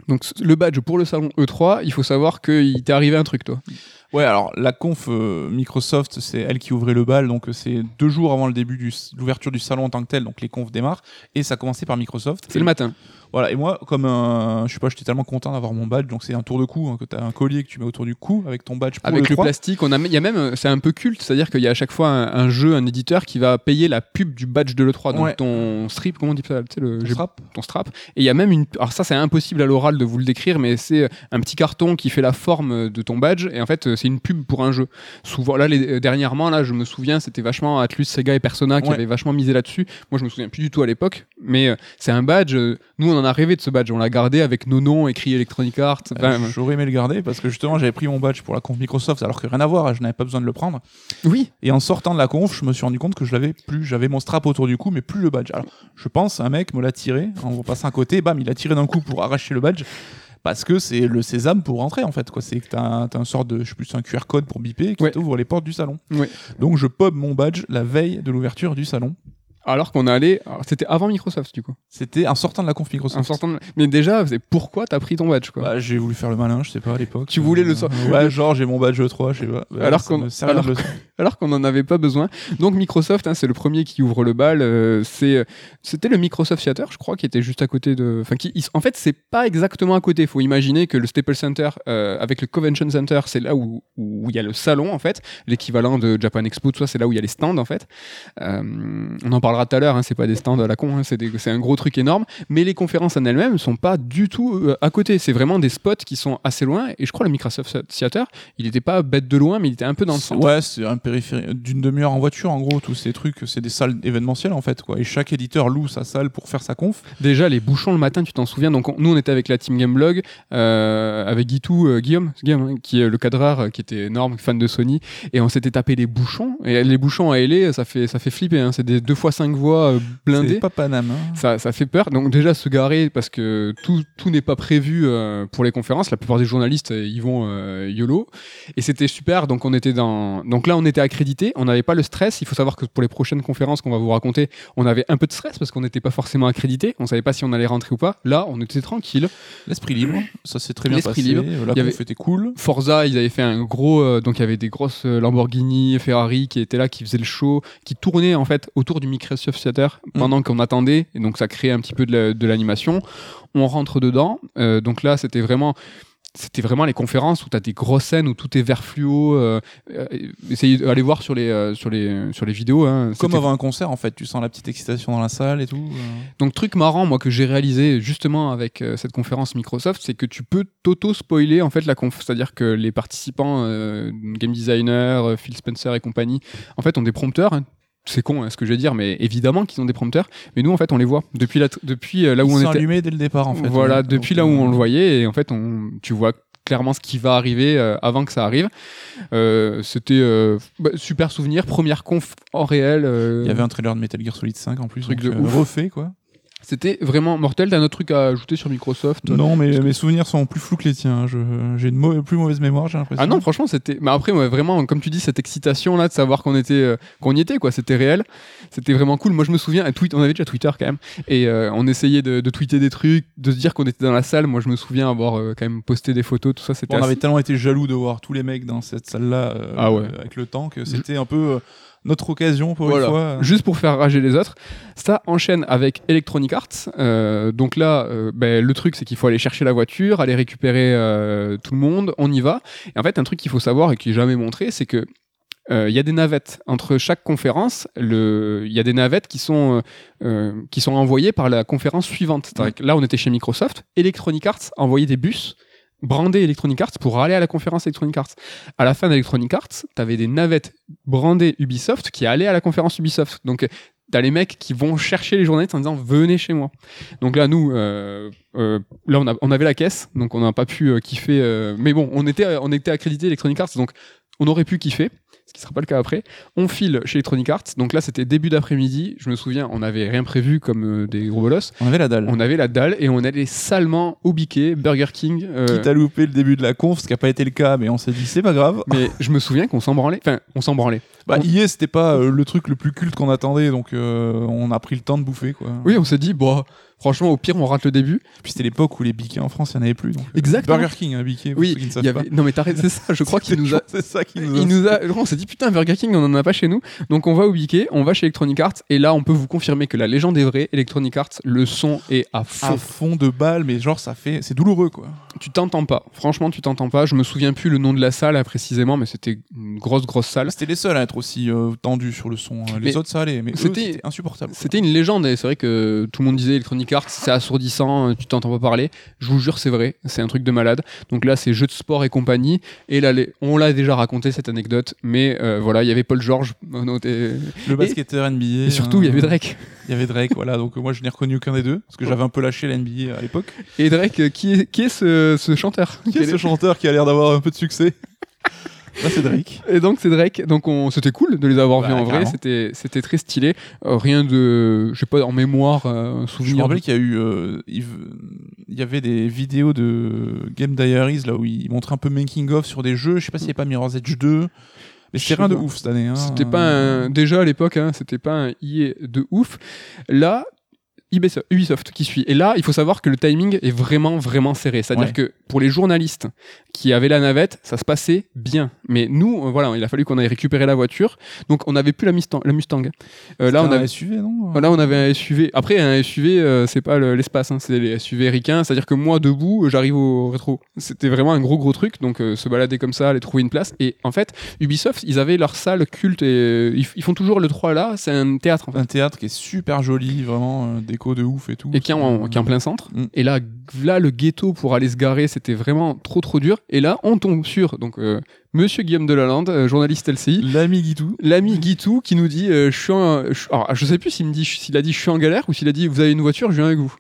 Donc le badge pour le salon E3, il faut savoir qu'il t'est arrivé un truc toi. Ouais, alors la conf euh, Microsoft, c'est elle qui ouvrait le bal, donc euh, c'est deux jours avant le début de l'ouverture du salon en tant que tel, donc les confs démarrent, et ça commençait par Microsoft. C'est le matin. Voilà, et moi, comme un, je sais pas, j'étais tellement content d'avoir mon badge, donc c'est un tour de cou, hein, que t'as un collier que tu mets autour du cou avec ton badge pour Avec le, 3. plastique, on a, il y a même, euh, c'est un peu culte, c'est-à-dire qu'il y a à chaque fois un, un jeu, un éditeur qui va payer la pub du badge de l'E3, donc Ouais. ton strip, comment on dit ça, tu le, Ton strap. ton strap. Et il y a même une, alors ça c'est impossible à l'oral de vous le décrire, mais c'est un petit carton qui fait la forme de ton badge, et en fait c'est une pub pour un jeu. Souvent, là, les, dernièrement, là, je me souviens, c'était vachement Atlus, Sega et Persona qui Ouais. avaient vachement misé là-dessus. Moi, je me souviens plus du tout à l'époque, mais euh, c'est un badge. euh, nous, on en a rêvé de ce badge, on l'a gardé avec nos noms écrits Electronic Arts. Euh, Enfin, J'aurais aimé le garder parce que justement j'avais pris mon badge pour la conf Microsoft alors que rien à voir, je n'avais pas besoin de le prendre. oui, Et en sortant de la conf, je me suis rendu compte que je l'avais plus. J'avais mon strap autour du cou, mais plus le badge. Alors, je pense, un mec me l'a tiré en passant à côté, bam, il a tiré d'un coup pour arracher le badge. Parce que c'est le sésame pour rentrer en fait. quoi. C'est que t'as un, un sort de, je sais plus, un QR code pour biper qui Ouais. t'ouvre les portes du salon. Ouais. Donc je pop mon badge la veille de l'ouverture du salon. Alors qu'on est allé, alors, c'était avant Microsoft du coup. C'était en sortant de la conf Microsoft. En sortant de- Mais déjà, c'est pourquoi t'as pris ton badge quoi Bah, j'ai voulu faire le malin, je sais pas à l'époque. Tu voulais le Euh, sor- Ouais, genre j'ai mon badge 3, je sais pas. Ouais, <laughs> Alors qu'on- alors qu'on n'en avait pas besoin. Donc Microsoft, hein, c'est le premier qui ouvre le bal. euh, c'est, c'était le Microsoft Theater, je crois, qui était juste à côté de. Enfin, qui, en fait, c'est pas exactement à côté. Il faut imaginer que le Staples Center, euh, avec le Convention Center, c'est là où où il y a le salon en fait, l'équivalent de Japan Expo, tout ça, c'est là où il y a les stands en fait. Euh, on en parlera tout à l'heure. Hein, c'est pas des stands à la con, hein, c'est, un gros truc énorme. Mais les conférences en elles-mêmes sont pas du tout euh, à côté. C'est vraiment des spots qui sont assez loin. Et je crois le Microsoft Theater, il était pas bête de loin, mais il était un peu dans le centre. Ouais, c'est un périphérique d'une demi-heure en voiture, en gros, tous ces trucs, c'est des salles événementielles en fait, quoi. Et chaque éditeur loue sa salle pour faire sa conf. Déjà, les bouchons le matin, tu t'en souviens. Donc, on- nous, on était avec la team Gameblog, euh, avec Guitou, euh, Guillaume, hein, qui est le cadreur, euh, qui était énorme, fan de Sony. Et on s'était tapé les bouchons. Et les bouchons à LA, ça fait, ça fait flipper. hein. C'est des 2 x 5 voies euh, blindées. C'est pas Paname. hein. Ça, ça fait peur. Donc déjà se garer parce que tout, tout n'est pas prévu euh, pour les conférences. La plupart des journalistes euh, y vont euh, YOLO. Et c'était super. Donc on était dans. Donc là on était accrédité. On n'avait pas le stress. Il faut savoir que pour les prochaines conférences qu'on va vous raconter, on avait un peu de stress parce qu'on n'était pas forcément accrédité. On savait pas si on allait rentrer ou pas. Là on était tranquille. L'esprit libre, ça s'est très bien L'esprit passé. libre. La Il y avait- était cool. Forza, ils avaient fait un gros. euh, donc il y avait des grosses euh, Lamborghini, Ferrari qui étaient là, qui faisaient le show, qui tournaient en fait autour du Microsoft Theater pendant qu'on attendait. Et donc ça créait un petit peu de la- de l'animation. On rentre dedans. euh, donc là, c'était vraiment. C'était vraiment les conférences où tu as des grosses scènes où tout est vert fluo. euh, euh, essayez d'aller voir sur les, euh, sur les, sur les vidéos. hein. Comme avant un concert, en fait, tu sens la petite excitation dans la salle et tout. Donc truc marrant moi que j'ai réalisé justement avec cette conférence Microsoft, c'est que tu peux t'auto spoiler en fait la conf, c'est-à-dire que les participants, game designer, Phil Spencer et compagnie, en fait ont des prompteurs. hein. C'est con hein, ce que je vais dire, mais évidemment qu'ils ont des prompteurs. Mais nous en fait on les voit depuis depuis euh, là où Ils on sont était. allumés dès le départ, en fait. voilà, Ouais. depuis Donc, là où on euh, le voyait et en fait on, tu vois clairement ce qui va arriver euh, avant que ça arrive. Euh, C'était euh, bah, super souvenir, première conf en réel. Il y avait un trailer de Metal Gear Solid 5 en plus, Truc de ouf. refait quoi. C'était vraiment mortel. T'as un autre truc à ajouter sur Microsoft? Non, mais mes souvenirs sont plus flous que les tiens. J'ai une mau- plus mauvaise mémoire, j'ai l'impression. Ah non, franchement, c'était. Mais après, ouais, vraiment, comme tu dis, cette excitation là de savoir qu'on était, euh, qu'on y était, quoi. C'était réel. C'était vraiment cool. Moi, je me souviens, un tweet, on avait déjà Twitter quand même, et euh, on essayait de, de tweeter des trucs, de se dire qu'on était dans la salle. Moi, je me souviens avoir euh, quand même posté des photos, tout ça. C'était. on assez- avait tellement été jaloux de voir tous les mecs dans cette salle-là Ah ouais. avec le temps que c'était un peu notre occasion pour Voilà. une fois. Juste pour faire rager les autres. Ça enchaîne avec Electronic Arts. Euh, donc là, euh, ben, le truc, c'est qu'il faut aller chercher la voiture, aller récupérer euh, tout le monde. On y va. Et en fait, un truc qu'il faut savoir et qui est jamais montré, c'est que euh, il y a des navettes entre chaque conférence. Il y a des navettes qui sont euh, euh, qui sont envoyées par la conférence suivante. Là, on était chez Microsoft. Electronic Arts a envoyé des bus brandés Electronic Arts pour aller à la conférence Electronic Arts. À la fin d'Electronic Arts, tu avais des navettes brandées Ubisoft qui allaient à la conférence Ubisoft. Donc, t'as les mecs qui vont chercher les journalistes en disant venez chez moi. Donc là, nous, euh, euh, là, on, avait la caisse, donc on n'a pas pu euh, kiffer. mais bon, on était, on était accrédité Electronic Arts, donc on aurait pu kiffer. Ce qui sera pas le cas après. On file chez Electronic Arts. Donc là, c'était début d'après-midi. Je me souviens, on n'avait rien prévu comme euh, des gros bolos. On avait la dalle. On avait la dalle et on allait salement au biquet, Burger King. euh, Quitte à louper le début de la conf, ce qui n'a pas été le cas, mais on s'est dit c'est pas grave. mais je me souviens qu'on s'en branlait. Enfin, on s'en branlait. Bah, On- EA, c'était pas euh, le truc le plus culte qu'on attendait, donc euh, on a pris le temps de bouffer quoi. Oui, on s'est dit, bon, franchement, au pire, on rate le début. Puis c'était l'époque où les biquets en France, il n'y en avait plus. Donc, euh, Exactement. Burger King, un biquet, pour Oui, ceux qui ne savent il y avait... pas. non mais t'arrêtes, c'est ça. Je crois <laughs> qu'il nous a. C'est ça qui nous a. Il nous a, on s'est dit putain Burger King on en a pas chez nous donc on va au biquet on va chez Electronic Arts et là on peut vous confirmer que la légende est vraie Electronic Arts le son est à fond à fond de balle, mais genre ça fait, c'est douloureux quoi. tu t'entends pas franchement tu t'entends pas je me souviens plus le nom de la salle précisément mais c'était une grosse grosse salle C'était les seuls à être aussi euh, tendus sur le son. Les Mais autres ça allait, mais c'était- insupportable. C'était une légende et c'est vrai que tout le monde disait Electronic Arts c'est assourdissant, tu t'entends pas parler. Je vous jure c'est vrai, c'est un truc de malade. Donc là c'est jeux de sport et compagnie. Et là les- on l'a déjà raconté cette anecdote, mais euh, voilà il y avait Paul George Le basketteur NBA. et surtout il y euh, avait Drake. Il y avait Drake, voilà. Donc euh, moi je n'ai reconnu aucun des deux parce que j'avais un peu lâché la NBA à l'époque. Et Drake euh, qui est, qui est ce, ce chanteur? Qui est ce chanteur qui a l'air d'avoir un peu de succès? C'est Drake. Et donc c'est Drake, donc on, c'était cool de les avoir Bah, vus en vrai, c'était, c'était très stylé. Euh, rien de, je sais pas, en mémoire, euh, un Je me souvenir. rappelle qu'il y a eu, euh, il y avait des vidéos de Game Diaries là où ils montraient un peu making of sur des jeux. Je sais pas s'il n'y a pas Mirror's Edge 2. Mais sais rien de ouf cette année. hein. C'était pas un, déjà à l'époque, hein, c'était pas un IE de ouf. Là, Ubisoft, qui suit. Et là, il faut savoir que le timing est vraiment, vraiment serré. C'est-à-dire Ouais. que pour les journalistes qui avaient la navette, ça se passait bien. Mais nous, euh, voilà, il a fallu qu'on aille récupérer la voiture. Donc, on n'avait plus la Mustang. La Mustang. Euh, là, on C'était un avait, SUV non? Là, on avait un SUV. Après, un SUV, euh, c'est pas le- l'espace, hein, c'est les SUV ricains. C'est-à-dire que moi, debout, euh, j'arrive au rétro. C'était vraiment un gros, gros truc. Donc, euh, se balader comme ça, aller trouver une place. Et en fait, Ubisoft, ils avaient leur salle culte et ils, ils font toujours le 3 là. C'est un théâtre, en fait. Un théâtre qui est super joli, vraiment déco de ouf et tout. Et qui est en, qui est en plein centre. Mm. Et là, là, le ghetto pour aller se garer, c'était vraiment trop, trop dur. Et là, on tombe sur, donc, euh, Monsieur Guillaume Delalande, euh, journaliste LCI. L'ami Guitou. L'ami Guitou qui nous dit euh, je suis je, alors, je sais plus s'il me dit s'il a dit je suis en galère ou s'il a dit vous avez une voiture, je viens avec vous.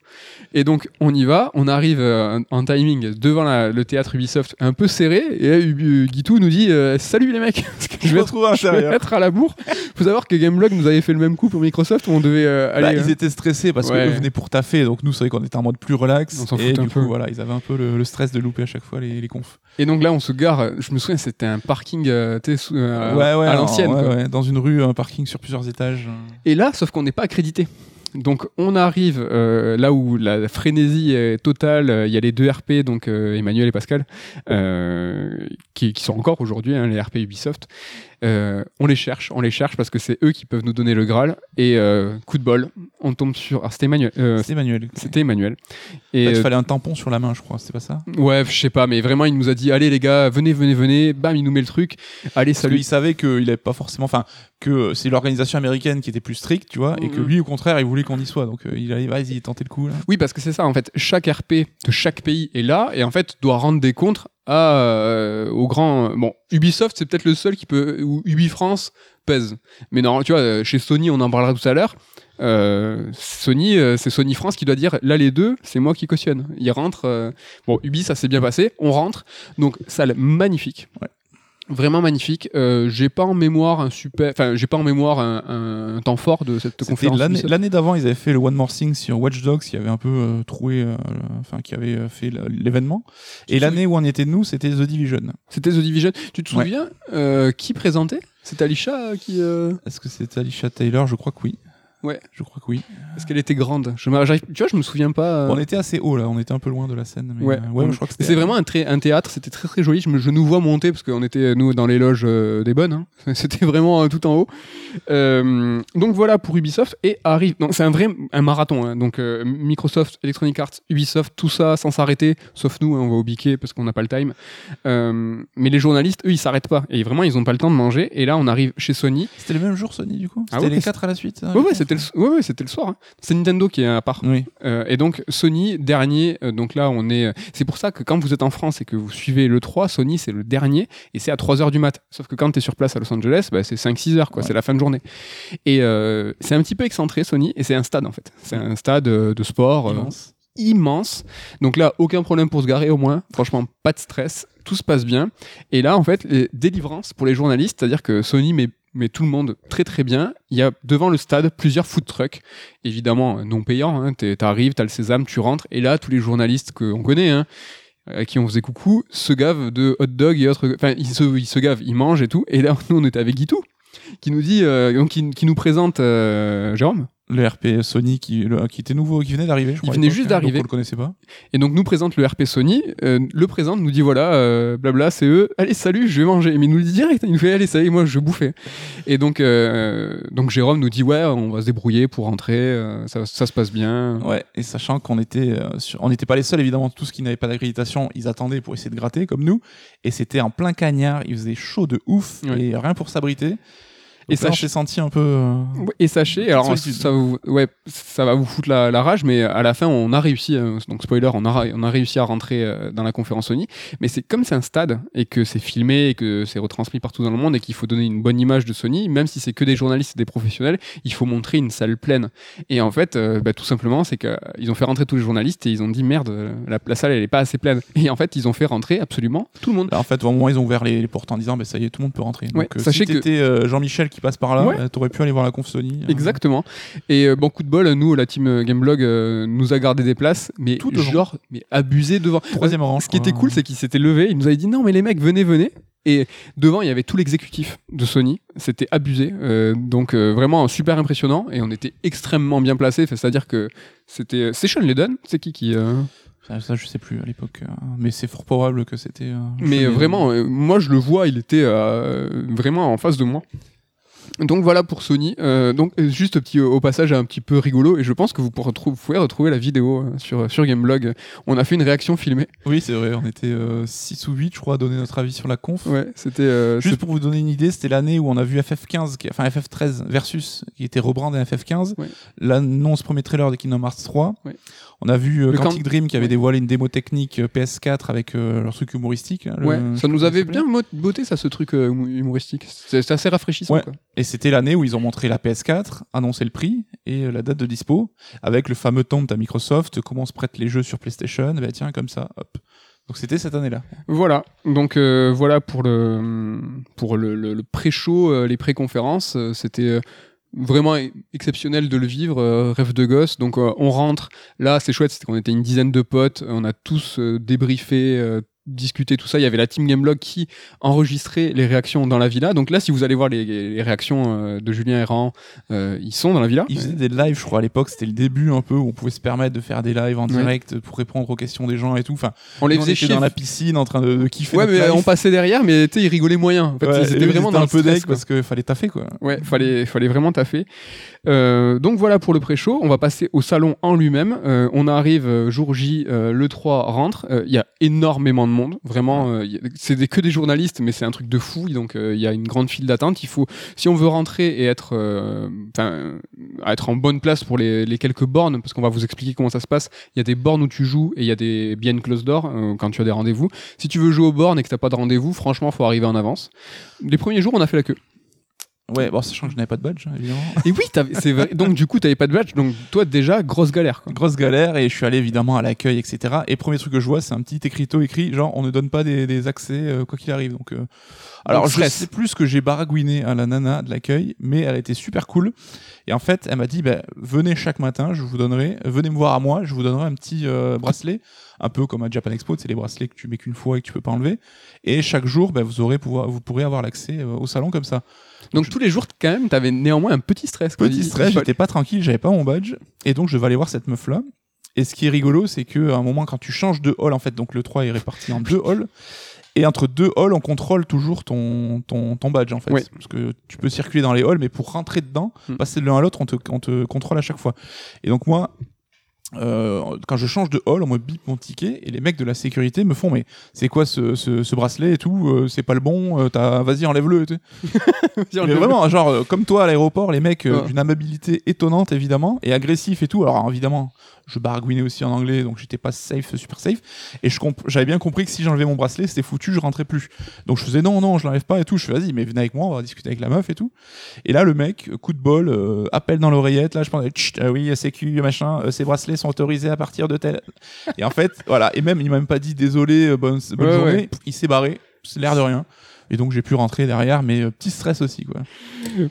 Et donc on y va, on arrive euh, en timing devant la- le théâtre Ubisoft un peu serré et Guitou nous dit salut les mecs <laughs> que je vais, être, à je vais l'intérieur. être à la bourre. Faut savoir que Gameblog nous avait fait le même coup pour Microsoft où on devait Bah, aller ils étaient stressés parce Ouais. qu'ils venaient pour taffer, donc nous, c'est vrai qu'on était en mode plus relax. On s'en et du un coup, peu. voilà, ils avaient un peu le, le stress de louper à chaque fois les, les confs. et donc là on se gare, je me souviens c'était un parking euh, sous- euh, ouais, ouais, à en- l'ancienne ouais, quoi. ouais, dans une rue, un parking sur plusieurs étages. Et là, sauf qu'on n'est pas accrédité. Donc on arrive euh, là où la frénésie est totale, euh, il y a les deux RP, donc euh, Emmanuel et Pascal, euh, qui, qui sont encore aujourd'hui hein, les RP Ubisoft. Euh, on les cherche, on les cherche parce que c'est eux qui peuvent nous donner le Graal. Et euh, coup de bol, on tombe sur... Ah, c'était Emmanuel. euh, C'est Emmanuel. c'était Emmanuel. En Et fait, il euh, fallait un tampon sur la main, je crois, c'était pas ça? Ouais, je sais pas, mais vraiment il nous a dit allez les gars, venez, venez, venez. Bam, il nous met le truc. Allez, Parce salut. qu'il savait qu'il avait pas forcément. Enfin, que c'est l'organisation américaine qui était plus stricte, tu vois, et que Mhm. lui, au contraire, il voulait qu'on y soit. Donc, euh, il allait, vas-y, tenter le coup, là. Oui, parce que c'est ça, en fait. Chaque RP de chaque pays est là et en fait doit rendre des comptes à, euh, au grand. Bon, Ubisoft, c'est peut-être le seul qui peut. Ou Ubifrance pèse. Mais non, tu vois, euh, chez Sony, on en parlera tout à l'heure. euh, Sony, euh, c'est Sony France qui doit dire là les deux, c'est moi qui cautionne. Ils rentrent. euh, Bon, Ubi, ça s'est bien passé. On rentre. Donc salle magnifique. Ouais. Vraiment magnifique. Euh, j'ai pas en mémoire un super. Enfin, j'ai pas en mémoire un, un- temps fort de cette conférence. l'année d'avant, ils avaient fait le One More Thing sur Watch Dogs qui avait un peu euh, troué, euh, enfin, qui avait euh, fait l'événement. Tu Et l'année où on était nous, c'était The Division. C'était The Division. Tu te Ouais. souviens euh, qui présentait? C'était Alicia qui. Est-ce que c'était Alicia Taylor? Je crois que oui. Ouais. Je crois que oui. Est-ce qu'elle était grande je Tu vois, je me souviens pas. euh, On était assez haut là, on était un peu loin de la scène. Mais Ouais. euh, ouais, On- je crois que C'est c'était. vraiment un, très- un théâtre, c'était très très joli. Je, me- je nous vois monter parce qu'on était nous dans les loges euh, des bonnes. hein. <laughs> C'était vraiment euh, tout en haut. Euh, donc voilà pour Ubisoft et arrive. C'est un vrai un marathon. hein. Donc euh, Microsoft, Electronic Arts, Ubisoft, tout ça sans s'arrêter. Sauf nous, hein, on va au biquet parce qu'on n'a pas le time. Euh, mais les journalistes, eux, ils s'arrêtent pas et vraiment ils ont pas le temps de manger. Et là, on arrive chez Sony. C'était le même jour Sony du coup? Ah C'était ouais, les c'est- quatre à la suite hein, Ouais c'était le, ouais, ouais, c'était le soir. hein. C'est Nintendo qui est à part. Oui. Euh, et donc Sony dernier, euh, donc là on est, c'est pour ça que quand vous êtes en France et que vous suivez le 3, Sony c'est le dernier et c'est à 3h du mat. Sauf que quand tu es sur place à Los Angeles, bah, c'est 5-6 heures quoi, Ouais. c'est la fin de journée. Et euh, c'est un petit peu excentré Sony et c'est un stade en fait. C'est un stade euh, de sport euh, Immense. immense. Donc là aucun problème pour se garer au moins, franchement pas de stress, tout se passe bien. Et là en fait les délivrances pour les journalistes, c'est-à-dire que Sony met met tout le monde très très bien. Il y a devant le stade plusieurs food trucks, évidemment euh, non payants. Hein. T'arrives, t'as le sésame, tu rentres, et là tous les journalistes qu'on connaît, hein, à qui on faisait coucou, se gavent de hot dog et autres. Enfin, ils se, gavent, ils mangent et tout. Et là, <laughs> nous, on était avec Guitou, qui nous dit, euh, qui nous présente euh, Jérôme, Le RP Sony qui, le- qui était nouveau, qui venait d'arriver. je crois, à venait juste hein, d'arriver. On le connaissait pas. et donc nous présente le RP Sony, euh, le présente, nous dit voilà, euh, blabla, c'est eux, allez salut, je vais manger. Mais il nous le dit direct, il nous fait allez salut, moi je bouffais. Et donc, euh, donc Jérôme nous dit ouais, on va se débrouiller pour rentrer, euh, ça, ça se passe bien. Ouais, et sachant qu'on était, euh, sur- on n'était pas les seuls évidemment, tous qui n'avaient pas d'accréditation, ils attendaient pour essayer de gratter comme nous, et c'était en plein cagnard, il faisait chaud de ouf, Ouais. et rien pour s'abriter. Et Et s'est senti un peu. euh, Et sachez, alors ça, vous, ouais, ça va vous foutre la, la rage, mais à la fin on a réussi, euh, donc spoiler, on a, on a réussi à rentrer euh, dans la conférence Sony. Mais c'est comme c'est un stade et que c'est filmé et que c'est retransmis partout dans le monde et qu'il faut donner une bonne image de Sony, même si c'est que des journalistes et des professionnels, il faut montrer une salle pleine. Et en fait, euh, bah, tout simplement, c'est qu'ils ont fait rentrer tous les journalistes et ils ont dit merde, euh, la, la salle elle est pas assez pleine. Et en fait, ils ont fait rentrer absolument tout le monde. Là, en fait, au moment où ils ont ouvert les, les portes en disant, bah, ça y est, tout le monde peut rentrer. Ouais, Donc, euh, sachez si que- euh, Jean-Michel qui passe par là, Ouais. euh, t'aurais pu aller voir la conf Sony. euh, Exactement. Et euh, bon coup de bol, nous, la team euh, Gameblog euh, nous a gardé des places, mais Tout devant. genre, mais abusé devant. Troisième rang. Ce qui était cool, c'est qu'il s'était levé, il nous avait dit non mais les mecs venez venez. Et devant il y avait tout l'exécutif de Sony, c'était abusé, Euh, donc euh, vraiment super impressionnant et on était extrêmement bien placé, c'est-à-dire que c'était c'est Sean Ledon, c'est qui qui euh, Ça, ça, je sais plus à l'époque, euh, mais c'est fort probable que c'était. euh, mais vraiment euh, moi je le vois, il était euh, vraiment en face de moi. Donc voilà pour Sony. Euh, donc euh, juste petit, au passage un petit peu rigolo et je pense que vous, pourrez retrouver, vous pouvez retrouver la vidéo euh, sur, sur Gameblog. On a fait une réaction filmée. Oui, c'est vrai, on était 6 ou 8 je crois à donner notre avis sur la conf. Ouais, c'était juste pour vous donner une idée, c'était l'année où on a vu FF15 qui, enfin FF13 versus qui était rebrandé FF15. Ouais. L'annonce premier trailer de Kingdom Hearts 3. Ouais. On a vu euh, Quantic Dream qui avait dévoilé une démo technique euh, PS4 avec euh, leur truc humoristique. ouais, ça nous avait bien beauté ça, ce truc humoristique. C'est assez rafraîchissant. Ouais. Et c'était l'année où ils ont montré la PS4, annoncé le prix et la date de dispo, avec le fameux tombe à Microsoft, comment se prêtent les jeux sur PlayStation. Bah tiens, comme ça, hop. Donc c'était cette année-là. Voilà. Donc voilà pour le pour le, le pré-show, les pré-conférences. C'était vraiment exceptionnel de le vivre, euh, rêve de gosse. Donc euh, on rentre, là c'est chouette, c'était qu'on était une dizaine de potes, on a tous euh, débriefé discuter tout ça. Il y avait la team Gameblog qui enregistrait les réactions dans la villa. Donc là, si vous allez voir les, réactions euh, de Julien Errand, euh, ils sont dans la villa. Ils faisaient des lives, je crois, à l'époque. C'était le début un peu où on pouvait se permettre de faire des lives en direct pour répondre aux questions des gens et tout. Enfin, on les faisait chier dans la piscine en train de, kiffer. Ouais, mais on passait derrière, mais ils rigolaient moyen. En fait, c'était vraiment dans un peu deck parce qu'il fallait taffer quoi. Ouais, fallait, fallait vraiment taffer. Euh, donc voilà pour le pré-show. On va passer au salon en lui-même. on arrive jour J, le 3 rentre. Il y a énormément de monde, vraiment euh, c'est que des journalistes, mais c'est un truc de fou. Donc euh, il y a une grande file d'attente. Il faut, si on veut rentrer et être, euh, enfin, être en bonne place pour les, quelques bornes, parce qu'on va vous expliquer comment ça se passe. Il y a des bornes où tu joues et il y a des bien close door quand tu as des rendez-vous. Si tu veux jouer aux bornes et que t'as pas de rendez-vous, franchement, faut arriver en avance. Les premiers jours, on a fait la queue. Ouais, bon, sachant que je n'avais pas de badge, hein, évidemment. Et oui, c'est vrai. Donc, du coup, tu n'avais pas de badge. Donc, toi, déjà, grosse galère. Grosse galère. Et je suis allé évidemment à l'accueil, etc. Et premier truc que je vois, c'est un petit écriteau écrit genre, on ne donne pas des, accès, euh, quoi qu'il arrive. Donc, euh, alors, je sais plus que j'ai baragouiné à la nana de l'accueil, mais elle était super cool. Et en fait, elle m'a dit, bah, venez chaque matin, je vous donnerai, venez me voir à moi, je vous donnerai un petit euh, bracelet, un peu comme à Japan Expo, c'est les bracelets que tu mets qu'une fois et que tu peux pas enlever. Et chaque jour, bah, vous aurez pouvoir, vous pourrez avoir l'accès au salon comme ça. Donc, tous les jours, quand même, tu avais néanmoins un petit stress. Petit stress, j'étais pas tranquille, j'avais pas mon badge. Et donc, je vais aller voir cette meuf-là. Et ce qui est rigolo, c'est qu'à un moment, quand tu changes de hall, en fait, donc le 3 est réparti en deux halls. Et entre deux halls, on contrôle toujours ton, ton, ton badge, en fait. Parce que tu peux circuler dans les halls, mais pour rentrer dedans, hmm. passer de l'un à l'autre, on te, on te contrôle à chaque fois. Et donc, moi, euh, quand je change de hall, on me bip mon ticket et les mecs de la sécurité me font mais c'est quoi ce, ce, ce, bracelet et tout euh, c'est pas le bon euh, vas-y enlève-le <laughs> mais vraiment genre comme toi à l'aéroport les mecs d'une amabilité étonnante évidemment et agressif et tout. Alors évidemment je baragouinais aussi en anglais, donc j'étais pas safe, super safe. Et j'avais bien compris que si j'enlevais mon bracelet, c'était foutu, je rentrais plus. Donc je faisais non, non, je l'enlève pas et tout. Je fais vas-y, mais venez avec moi, on va discuter avec la meuf et tout. Et là, le mec, coup de bol, euh, appelle dans l'oreillette. Là, je pensais, ah oui, sécu, machin, euh, ces bracelets sont autorisés à partir de tel. et en fait, <laughs> voilà. Et même, il m'a même pas dit désolé, euh, bonne, journée. Il s'est barré, c'est l'air de rien. Et donc j'ai pu rentrer derrière, mais euh, petit stress aussi. Quoi.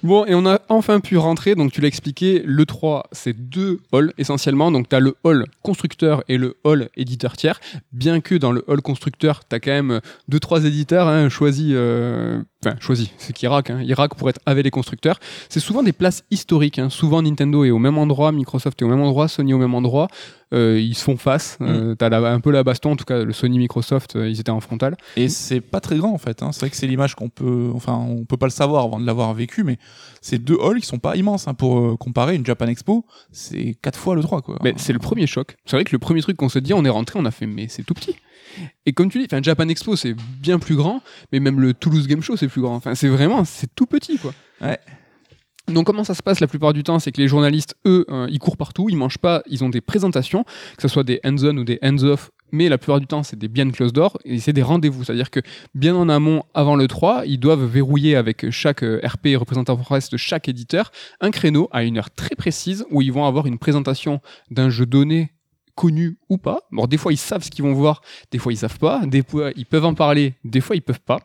Bon, et on a enfin pu rentrer. Donc tu l'as expliqué, le 3, c'est deux halls essentiellement. Donc tu as le hall constructeur et le hall éditeur tiers. Bien que dans le hall constructeur, tu as quand même deux, trois éditeurs hein, choisis. Euh, enfin, choisis, c'est qu'Irak, hein, Irak pour être avec les constructeurs. C'est souvent des places historiques. Hein. Souvent Nintendo est au même endroit, Microsoft est au même endroit, Sony au même endroit. Euh, ils se font face. Euh, mm. T'as un peu la baston, en tout cas le Sony Microsoft, euh, ils étaient en frontal. Et c'est pas très grand en fait. Hein. C'est vrai que c'est l'image qu'on peut, enfin, on peut pas le savoir avant de l'avoir vécu, mais ces deux halls qui sont pas immenses hein, pour comparer une Japan Expo, c'est quatre fois le 3 quoi. Mais c'est le premier choc. C'est vrai que le premier truc qu'on se dit, on est rentré, on a fait, mais c'est tout petit. Et comme tu dis, enfin Japan Expo c'est bien plus grand, mais même le Toulouse Game Show c'est plus grand. Enfin c'est vraiment, c'est tout petit quoi. Ouais. Donc comment ça se passe la plupart du temps, c'est que les journalistes, eux, euh, ils courent partout, ils mangent pas, ils ont des présentations, que ce soit des hands-on ou des hands-off, mais la plupart du temps, c'est des bien close door et c'est des rendez-vous. C'est-à-dire que bien en amont, avant le 3, ils doivent verrouiller avec chaque euh, RP représentant presse de chaque éditeur un créneau à une heure très précise où ils vont avoir une présentation d'un jeu donné connus ou pas. Bon, des fois ils savent ce qu'ils vont voir, des fois ils savent pas, des fois ils peuvent en parler, des fois ils peuvent pas.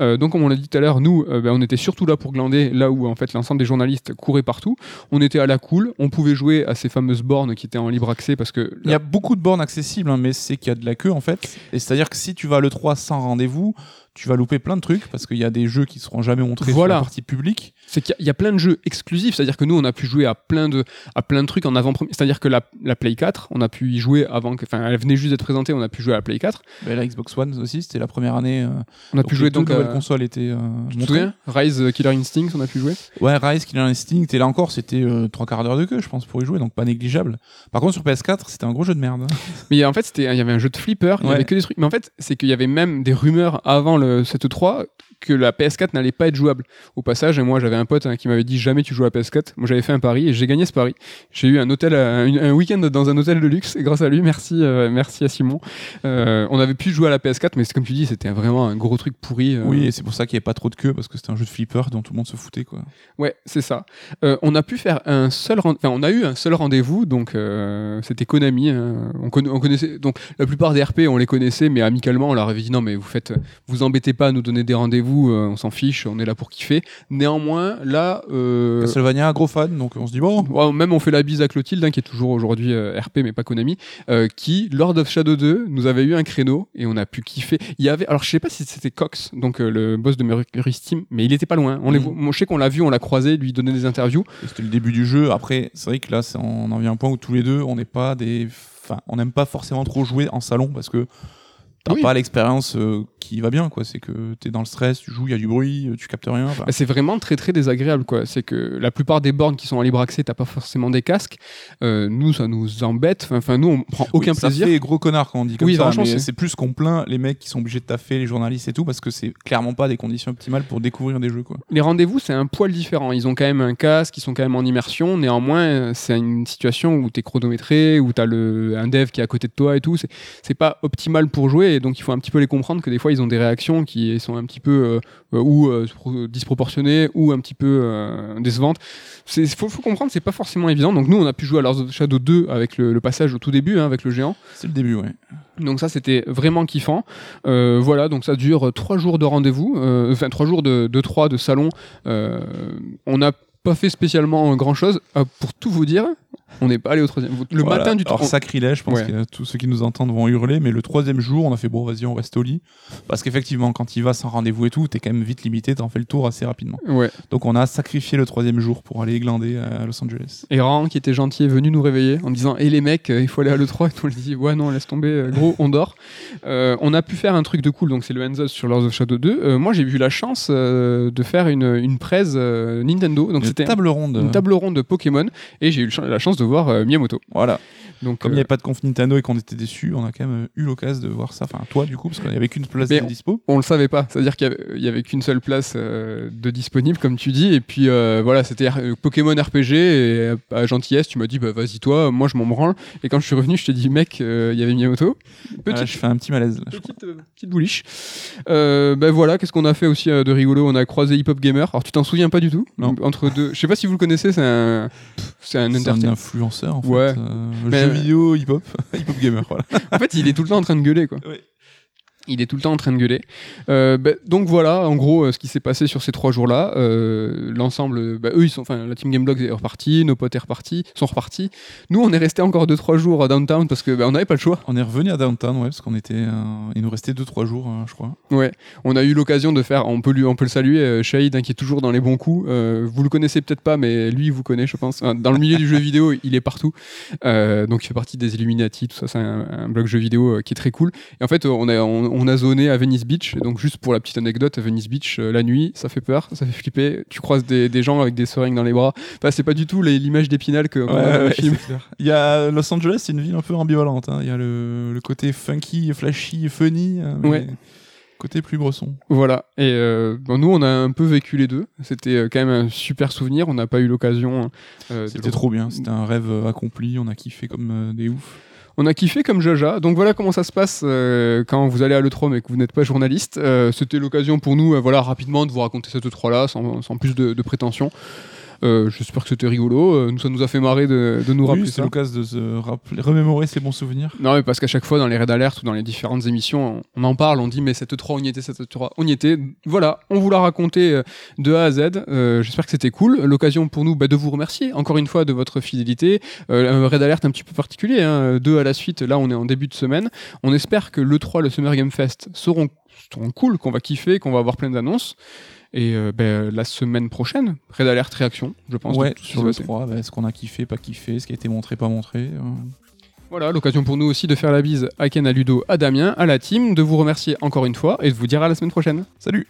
Euh, donc comme on l'a dit tout à l'heure, nous, euh, ben, on était surtout là pour glander, là où en fait l'ensemble des journalistes couraient partout. On était à la cool, on pouvait jouer à ces fameuses bornes qui étaient en libre accès parce que il y a beaucoup de bornes accessibles, hein, mais c'est qu'il y a de la queue en fait. Et c'est à dire que si tu vas à le 3 sans rendez-vous, tu vas louper plein de trucs parce qu'il y a des jeux qui seront jamais montrés Voilà. sur la partie publique. c'est qu'il y a- il y, a plein de jeux exclusifs, c'est-à-dire que nous on a pu jouer à plein de à plein de trucs en avant-première, c'est-à-dire que la, la Play 4, on a pu y jouer avant que enfin elle venait juste d'être présentée, on a pu jouer à la Play 4, Mais la Xbox One aussi, c'était la première année. euh, on a pu jouer donc nouvelles à, consoles étaient euh, tu te souviens Rise euh, Killer Instinct, on a pu jouer? Ouais, Rise, Killer Instinct, et là encore, c'était euh, trois quarts d'heure de queue, je pense, pour y jouer, donc pas négligeable. Par contre, sur PS4, c'était un gros jeu de merde. <laughs> Mais en fait, c'était il y avait un jeu de flipper, il y Ouais. avait que des trucs. Mais en fait, c'est qu'il y avait même des rumeurs avant le cette 3 que la PS4 n'allait pas être jouable. Au passage, moi j'avais un pote hein, qui m'avait dit jamais tu joues à PS4. Moi j'avais fait un pari et j'ai gagné ce pari. J'ai eu un hôtel, un, un week-end dans un hôtel de luxe et grâce à lui, merci, euh, merci à Simon. Euh, on avait pu jouer à la PS4, mais comme tu dis, c'était vraiment un gros truc pourri. euh. Oui, et c'est pour ça qu'il n'y avait pas trop de queue, parce que c'était un jeu de flipper dont tout le monde se foutait, quoi. Ouais, c'est ça. Euh, on a pu faire un seul, enfin, on a eu un seul rendez-vous, donc euh, c'était Konami. hein. On, conna- on connaissait, donc la plupart des RP, on les connaissait, mais amicalement, on leur avait dit non, mais vous faites, vous embêtez pas à nous donner des rendez-vous, euh, on s'en fiche, on est là pour kiffer. Néanmoins, là, euh, Castlevania, gros fan, donc on se dit, bon, Ouais, même on fait la bise à Clotilde, hein, qui est toujours aujourd'hui euh, RP, mais pas Konami, euh, qui, Lord of Shadow 2, nous avait eu un créneau et on a pu kiffer. Il y avait, alors je sais pas si c'était Cox, donc le boss de Mercury Steam, mais il était pas loin. On les Mm. moi, je sais qu'on l'a vu, on l'a croisé, lui donner des interviews. c'était le début du jeu. Après, c'est vrai que là, on en vient à un point où tous les deux, on n'est pas des. Enfin, on n'aime pas forcément trop jouer en salon parce que t'as Oui. pas l'expérience euh, qui va bien, quoi. C'est que t'es dans le stress, tu joues, il y a du bruit, euh, tu captes rien. Bah, C'est vraiment très très désagréable quoi. C'est que la plupart des bornes qui sont en libre accès, t'as pas forcément des casques. Euh, nous, ça nous embête. Enfin, nous, on prend aucun oui, ça plaisir. fait gros connard quand on dit comme Oui, ça, mais c'est- plus qu'on plaint les mecs qui sont obligés de taffer, les journalistes et tout, parce que c'est clairement pas des conditions optimales pour découvrir des jeux, quoi. Les rendez-vous, c'est un poil différent. Ils ont quand même un casque, ils sont quand même en immersion. Néanmoins, c'est une situation où t'es chronométré, où t'as le un dev qui est à côté de toi et tout. C'est pas optimal pour jouer, et donc il faut un petit peu les comprendre que des fois ils ont des réactions qui sont un petit peu euh, euh, ou euh, pro- disproportionnées ou un petit peu euh, décevantes. C'est faut, faut comprendre, c'est pas forcément évident. Donc nous, on a pu jouer à Lords of Shadow 2 avec le, le passage au tout début, hein, avec le géant. C'est le début, ouais. Donc ça, c'était vraiment kiffant. Voilà, donc ça dure trois jours de rendez-vous, enfin trois jours de, de trois de salon. On n'a pas fait spécialement grand chose. pour tout vous dire, on n'est pas allé au troisième. Le Voilà. matin du Alors, sacrilège, je pense Ouais. que tous ceux qui nous entendent vont hurler, mais le troisième jour, on a fait bon, vas-y, on reste au lit. Parce qu'effectivement, quand il vas sans rendez-vous et tout, t'es quand même vite limité, t'en fais le tour assez rapidement. Ouais. Donc, on a sacrifié le troisième jour pour aller glander à Los Angeles. Et Ran, qui était gentil, est venu nous réveiller en disant Et les mecs, euh, il faut aller à l'E3. Et on lui dit Ouais, non, laisse tomber, euh, gros, on dort. Euh, on a pu faire un truc de cool, donc c'est le hands sur Lords of Shadow 2. Euh, moi, j'ai eu la chance euh, de faire une, une presse Nintendo. Donc Une c'était table ronde. une table ronde de Pokémon. Et j'ai eu la chance de voir euh, Miyamoto. Voilà. Donc, Comme il n'y euh, avait pas de conf Nintendo et qu'on était déçus, on a quand même eu l'occasion de voir ça. Enfin, toi, du coup, parce qu'il n'y avait qu'une place de dispo. on le savait pas. C'est-à-dire qu'il y avait, il y avait qu'une seule place euh, de disponible, comme tu dis. Et puis euh, voilà, c'était Pokémon RPG. Et euh, à gentillesse, tu m'as dit, bah vas-y toi, moi je m'en branle. Et quand je suis revenu, je t'ai dit, mec, euh, il y avait Miyamoto. Petite, je fais un petit malaise. Là, petite, euh, petite bouliche. Euh, ben voilà, qu'est-ce qu'on a fait aussi euh, de rigolo? On a croisé Hip Hop Gamer. Alors tu t'en souviens pas du tout? Non. Entre deux, je sais pas si vous le connaissez. C'est un, c'est un un. Influenceur, en Ouais. fait. Euh, Mais- jeux vidéo, hip-hop. <laughs> hip-hop gamer, voilà. <laughs> en fait, il est tout le temps en train de gueuler, quoi. Ouais. Il est tout le temps en train de gueuler. Euh, ben, donc voilà, en gros, euh, ce qui s'est passé sur ces trois jours-là. Euh, L'ensemble, ben, eux, ils sont, enfin, la team Gameblog est repartie, nos potes est sont repartis. Nous, on est resté encore 2-3 jours à downtown parce que ben, on n'avait pas le choix. On est revenu à Downtown, ouais, parce qu'on était. il nous restait 2-3 jours, euh, je crois. Ouais, on a eu l'occasion de faire, on peut, lui, on peut le saluer, Shahid, hein, qui est toujours dans les bons coups. Vous le connaissez peut-être pas, mais lui, il vous connaît, je pense. Hein, Dans le milieu du jeu vidéo, <laughs> il est partout. Donc, il fait partie des Illuminati, tout ça. C'est un, un blog jeu vidéo qui est très cool. Et en fait, on a, on, on a zoné à Venice Beach. Et donc, juste pour la petite anecdote, à Venice Beach, euh, la nuit, ça fait peur, ça fait flipper. Tu croises des, des gens avec des seringues dans les bras. Enfin, c'est pas du tout les- l'image d'épinal que qu'on a dans. Il y a Los Angeles, c'est une ville un peu ambivalente. hein. Il y a le, le côté funky, flashy, funny, hein, mais Ouais. côté plus bresson. Voilà. Et euh, bon, nous, on a un peu vécu les deux. C'était euh, quand même un super souvenir. On n'a pas eu l'occasion. euh, C'était trop bien. C'était un rêve accompli. On a kiffé comme des oufs. On a kiffé comme Jaja. Donc voilà comment ça se passe euh, quand vous allez à l'E3 mais que vous n'êtes pas journaliste. Euh, C'était l'occasion pour nous, euh, voilà, rapidement de vous raconter cette E3 là, sans, plus de prétention. Euh, J'espère que c'était rigolo. Euh, nous, ça nous a fait marrer de, de nous rappeler Oui, c'est ça. l'occasion de se rappeler, remémorer ces bons souvenirs. Non, mais parce qu'à chaque fois, dans les raids alert ou dans les différentes émissions, on, en parle, on dit, mais cette 3, on y était, cette 3, on y était. Voilà, on vous l'a raconté euh, de A à Z. Euh, J'espère que c'était cool. L'occasion pour nous bah, de vous remercier encore une fois de votre fidélité. Euh, un raid alert un petit peu particulier, hein, deux à la suite. Là, on est en début de semaine. On espère que le3, le Summer Game Fest, seront, seront cool, qu'on va kiffer, qu'on va avoir plein d'annonces. Et euh, ben, la semaine prochaine, Raid Alert Réaction, je pense. Ouais, sur le passé. 3, bah, ce qu'on a kiffé, pas kiffé, ce qui a été montré, pas montré. euh. Voilà, l'occasion pour nous aussi de faire la bise à Ken, à Ludo, à Damien, à la team, de vous remercier encore une fois et de vous dire à la semaine prochaine. Salut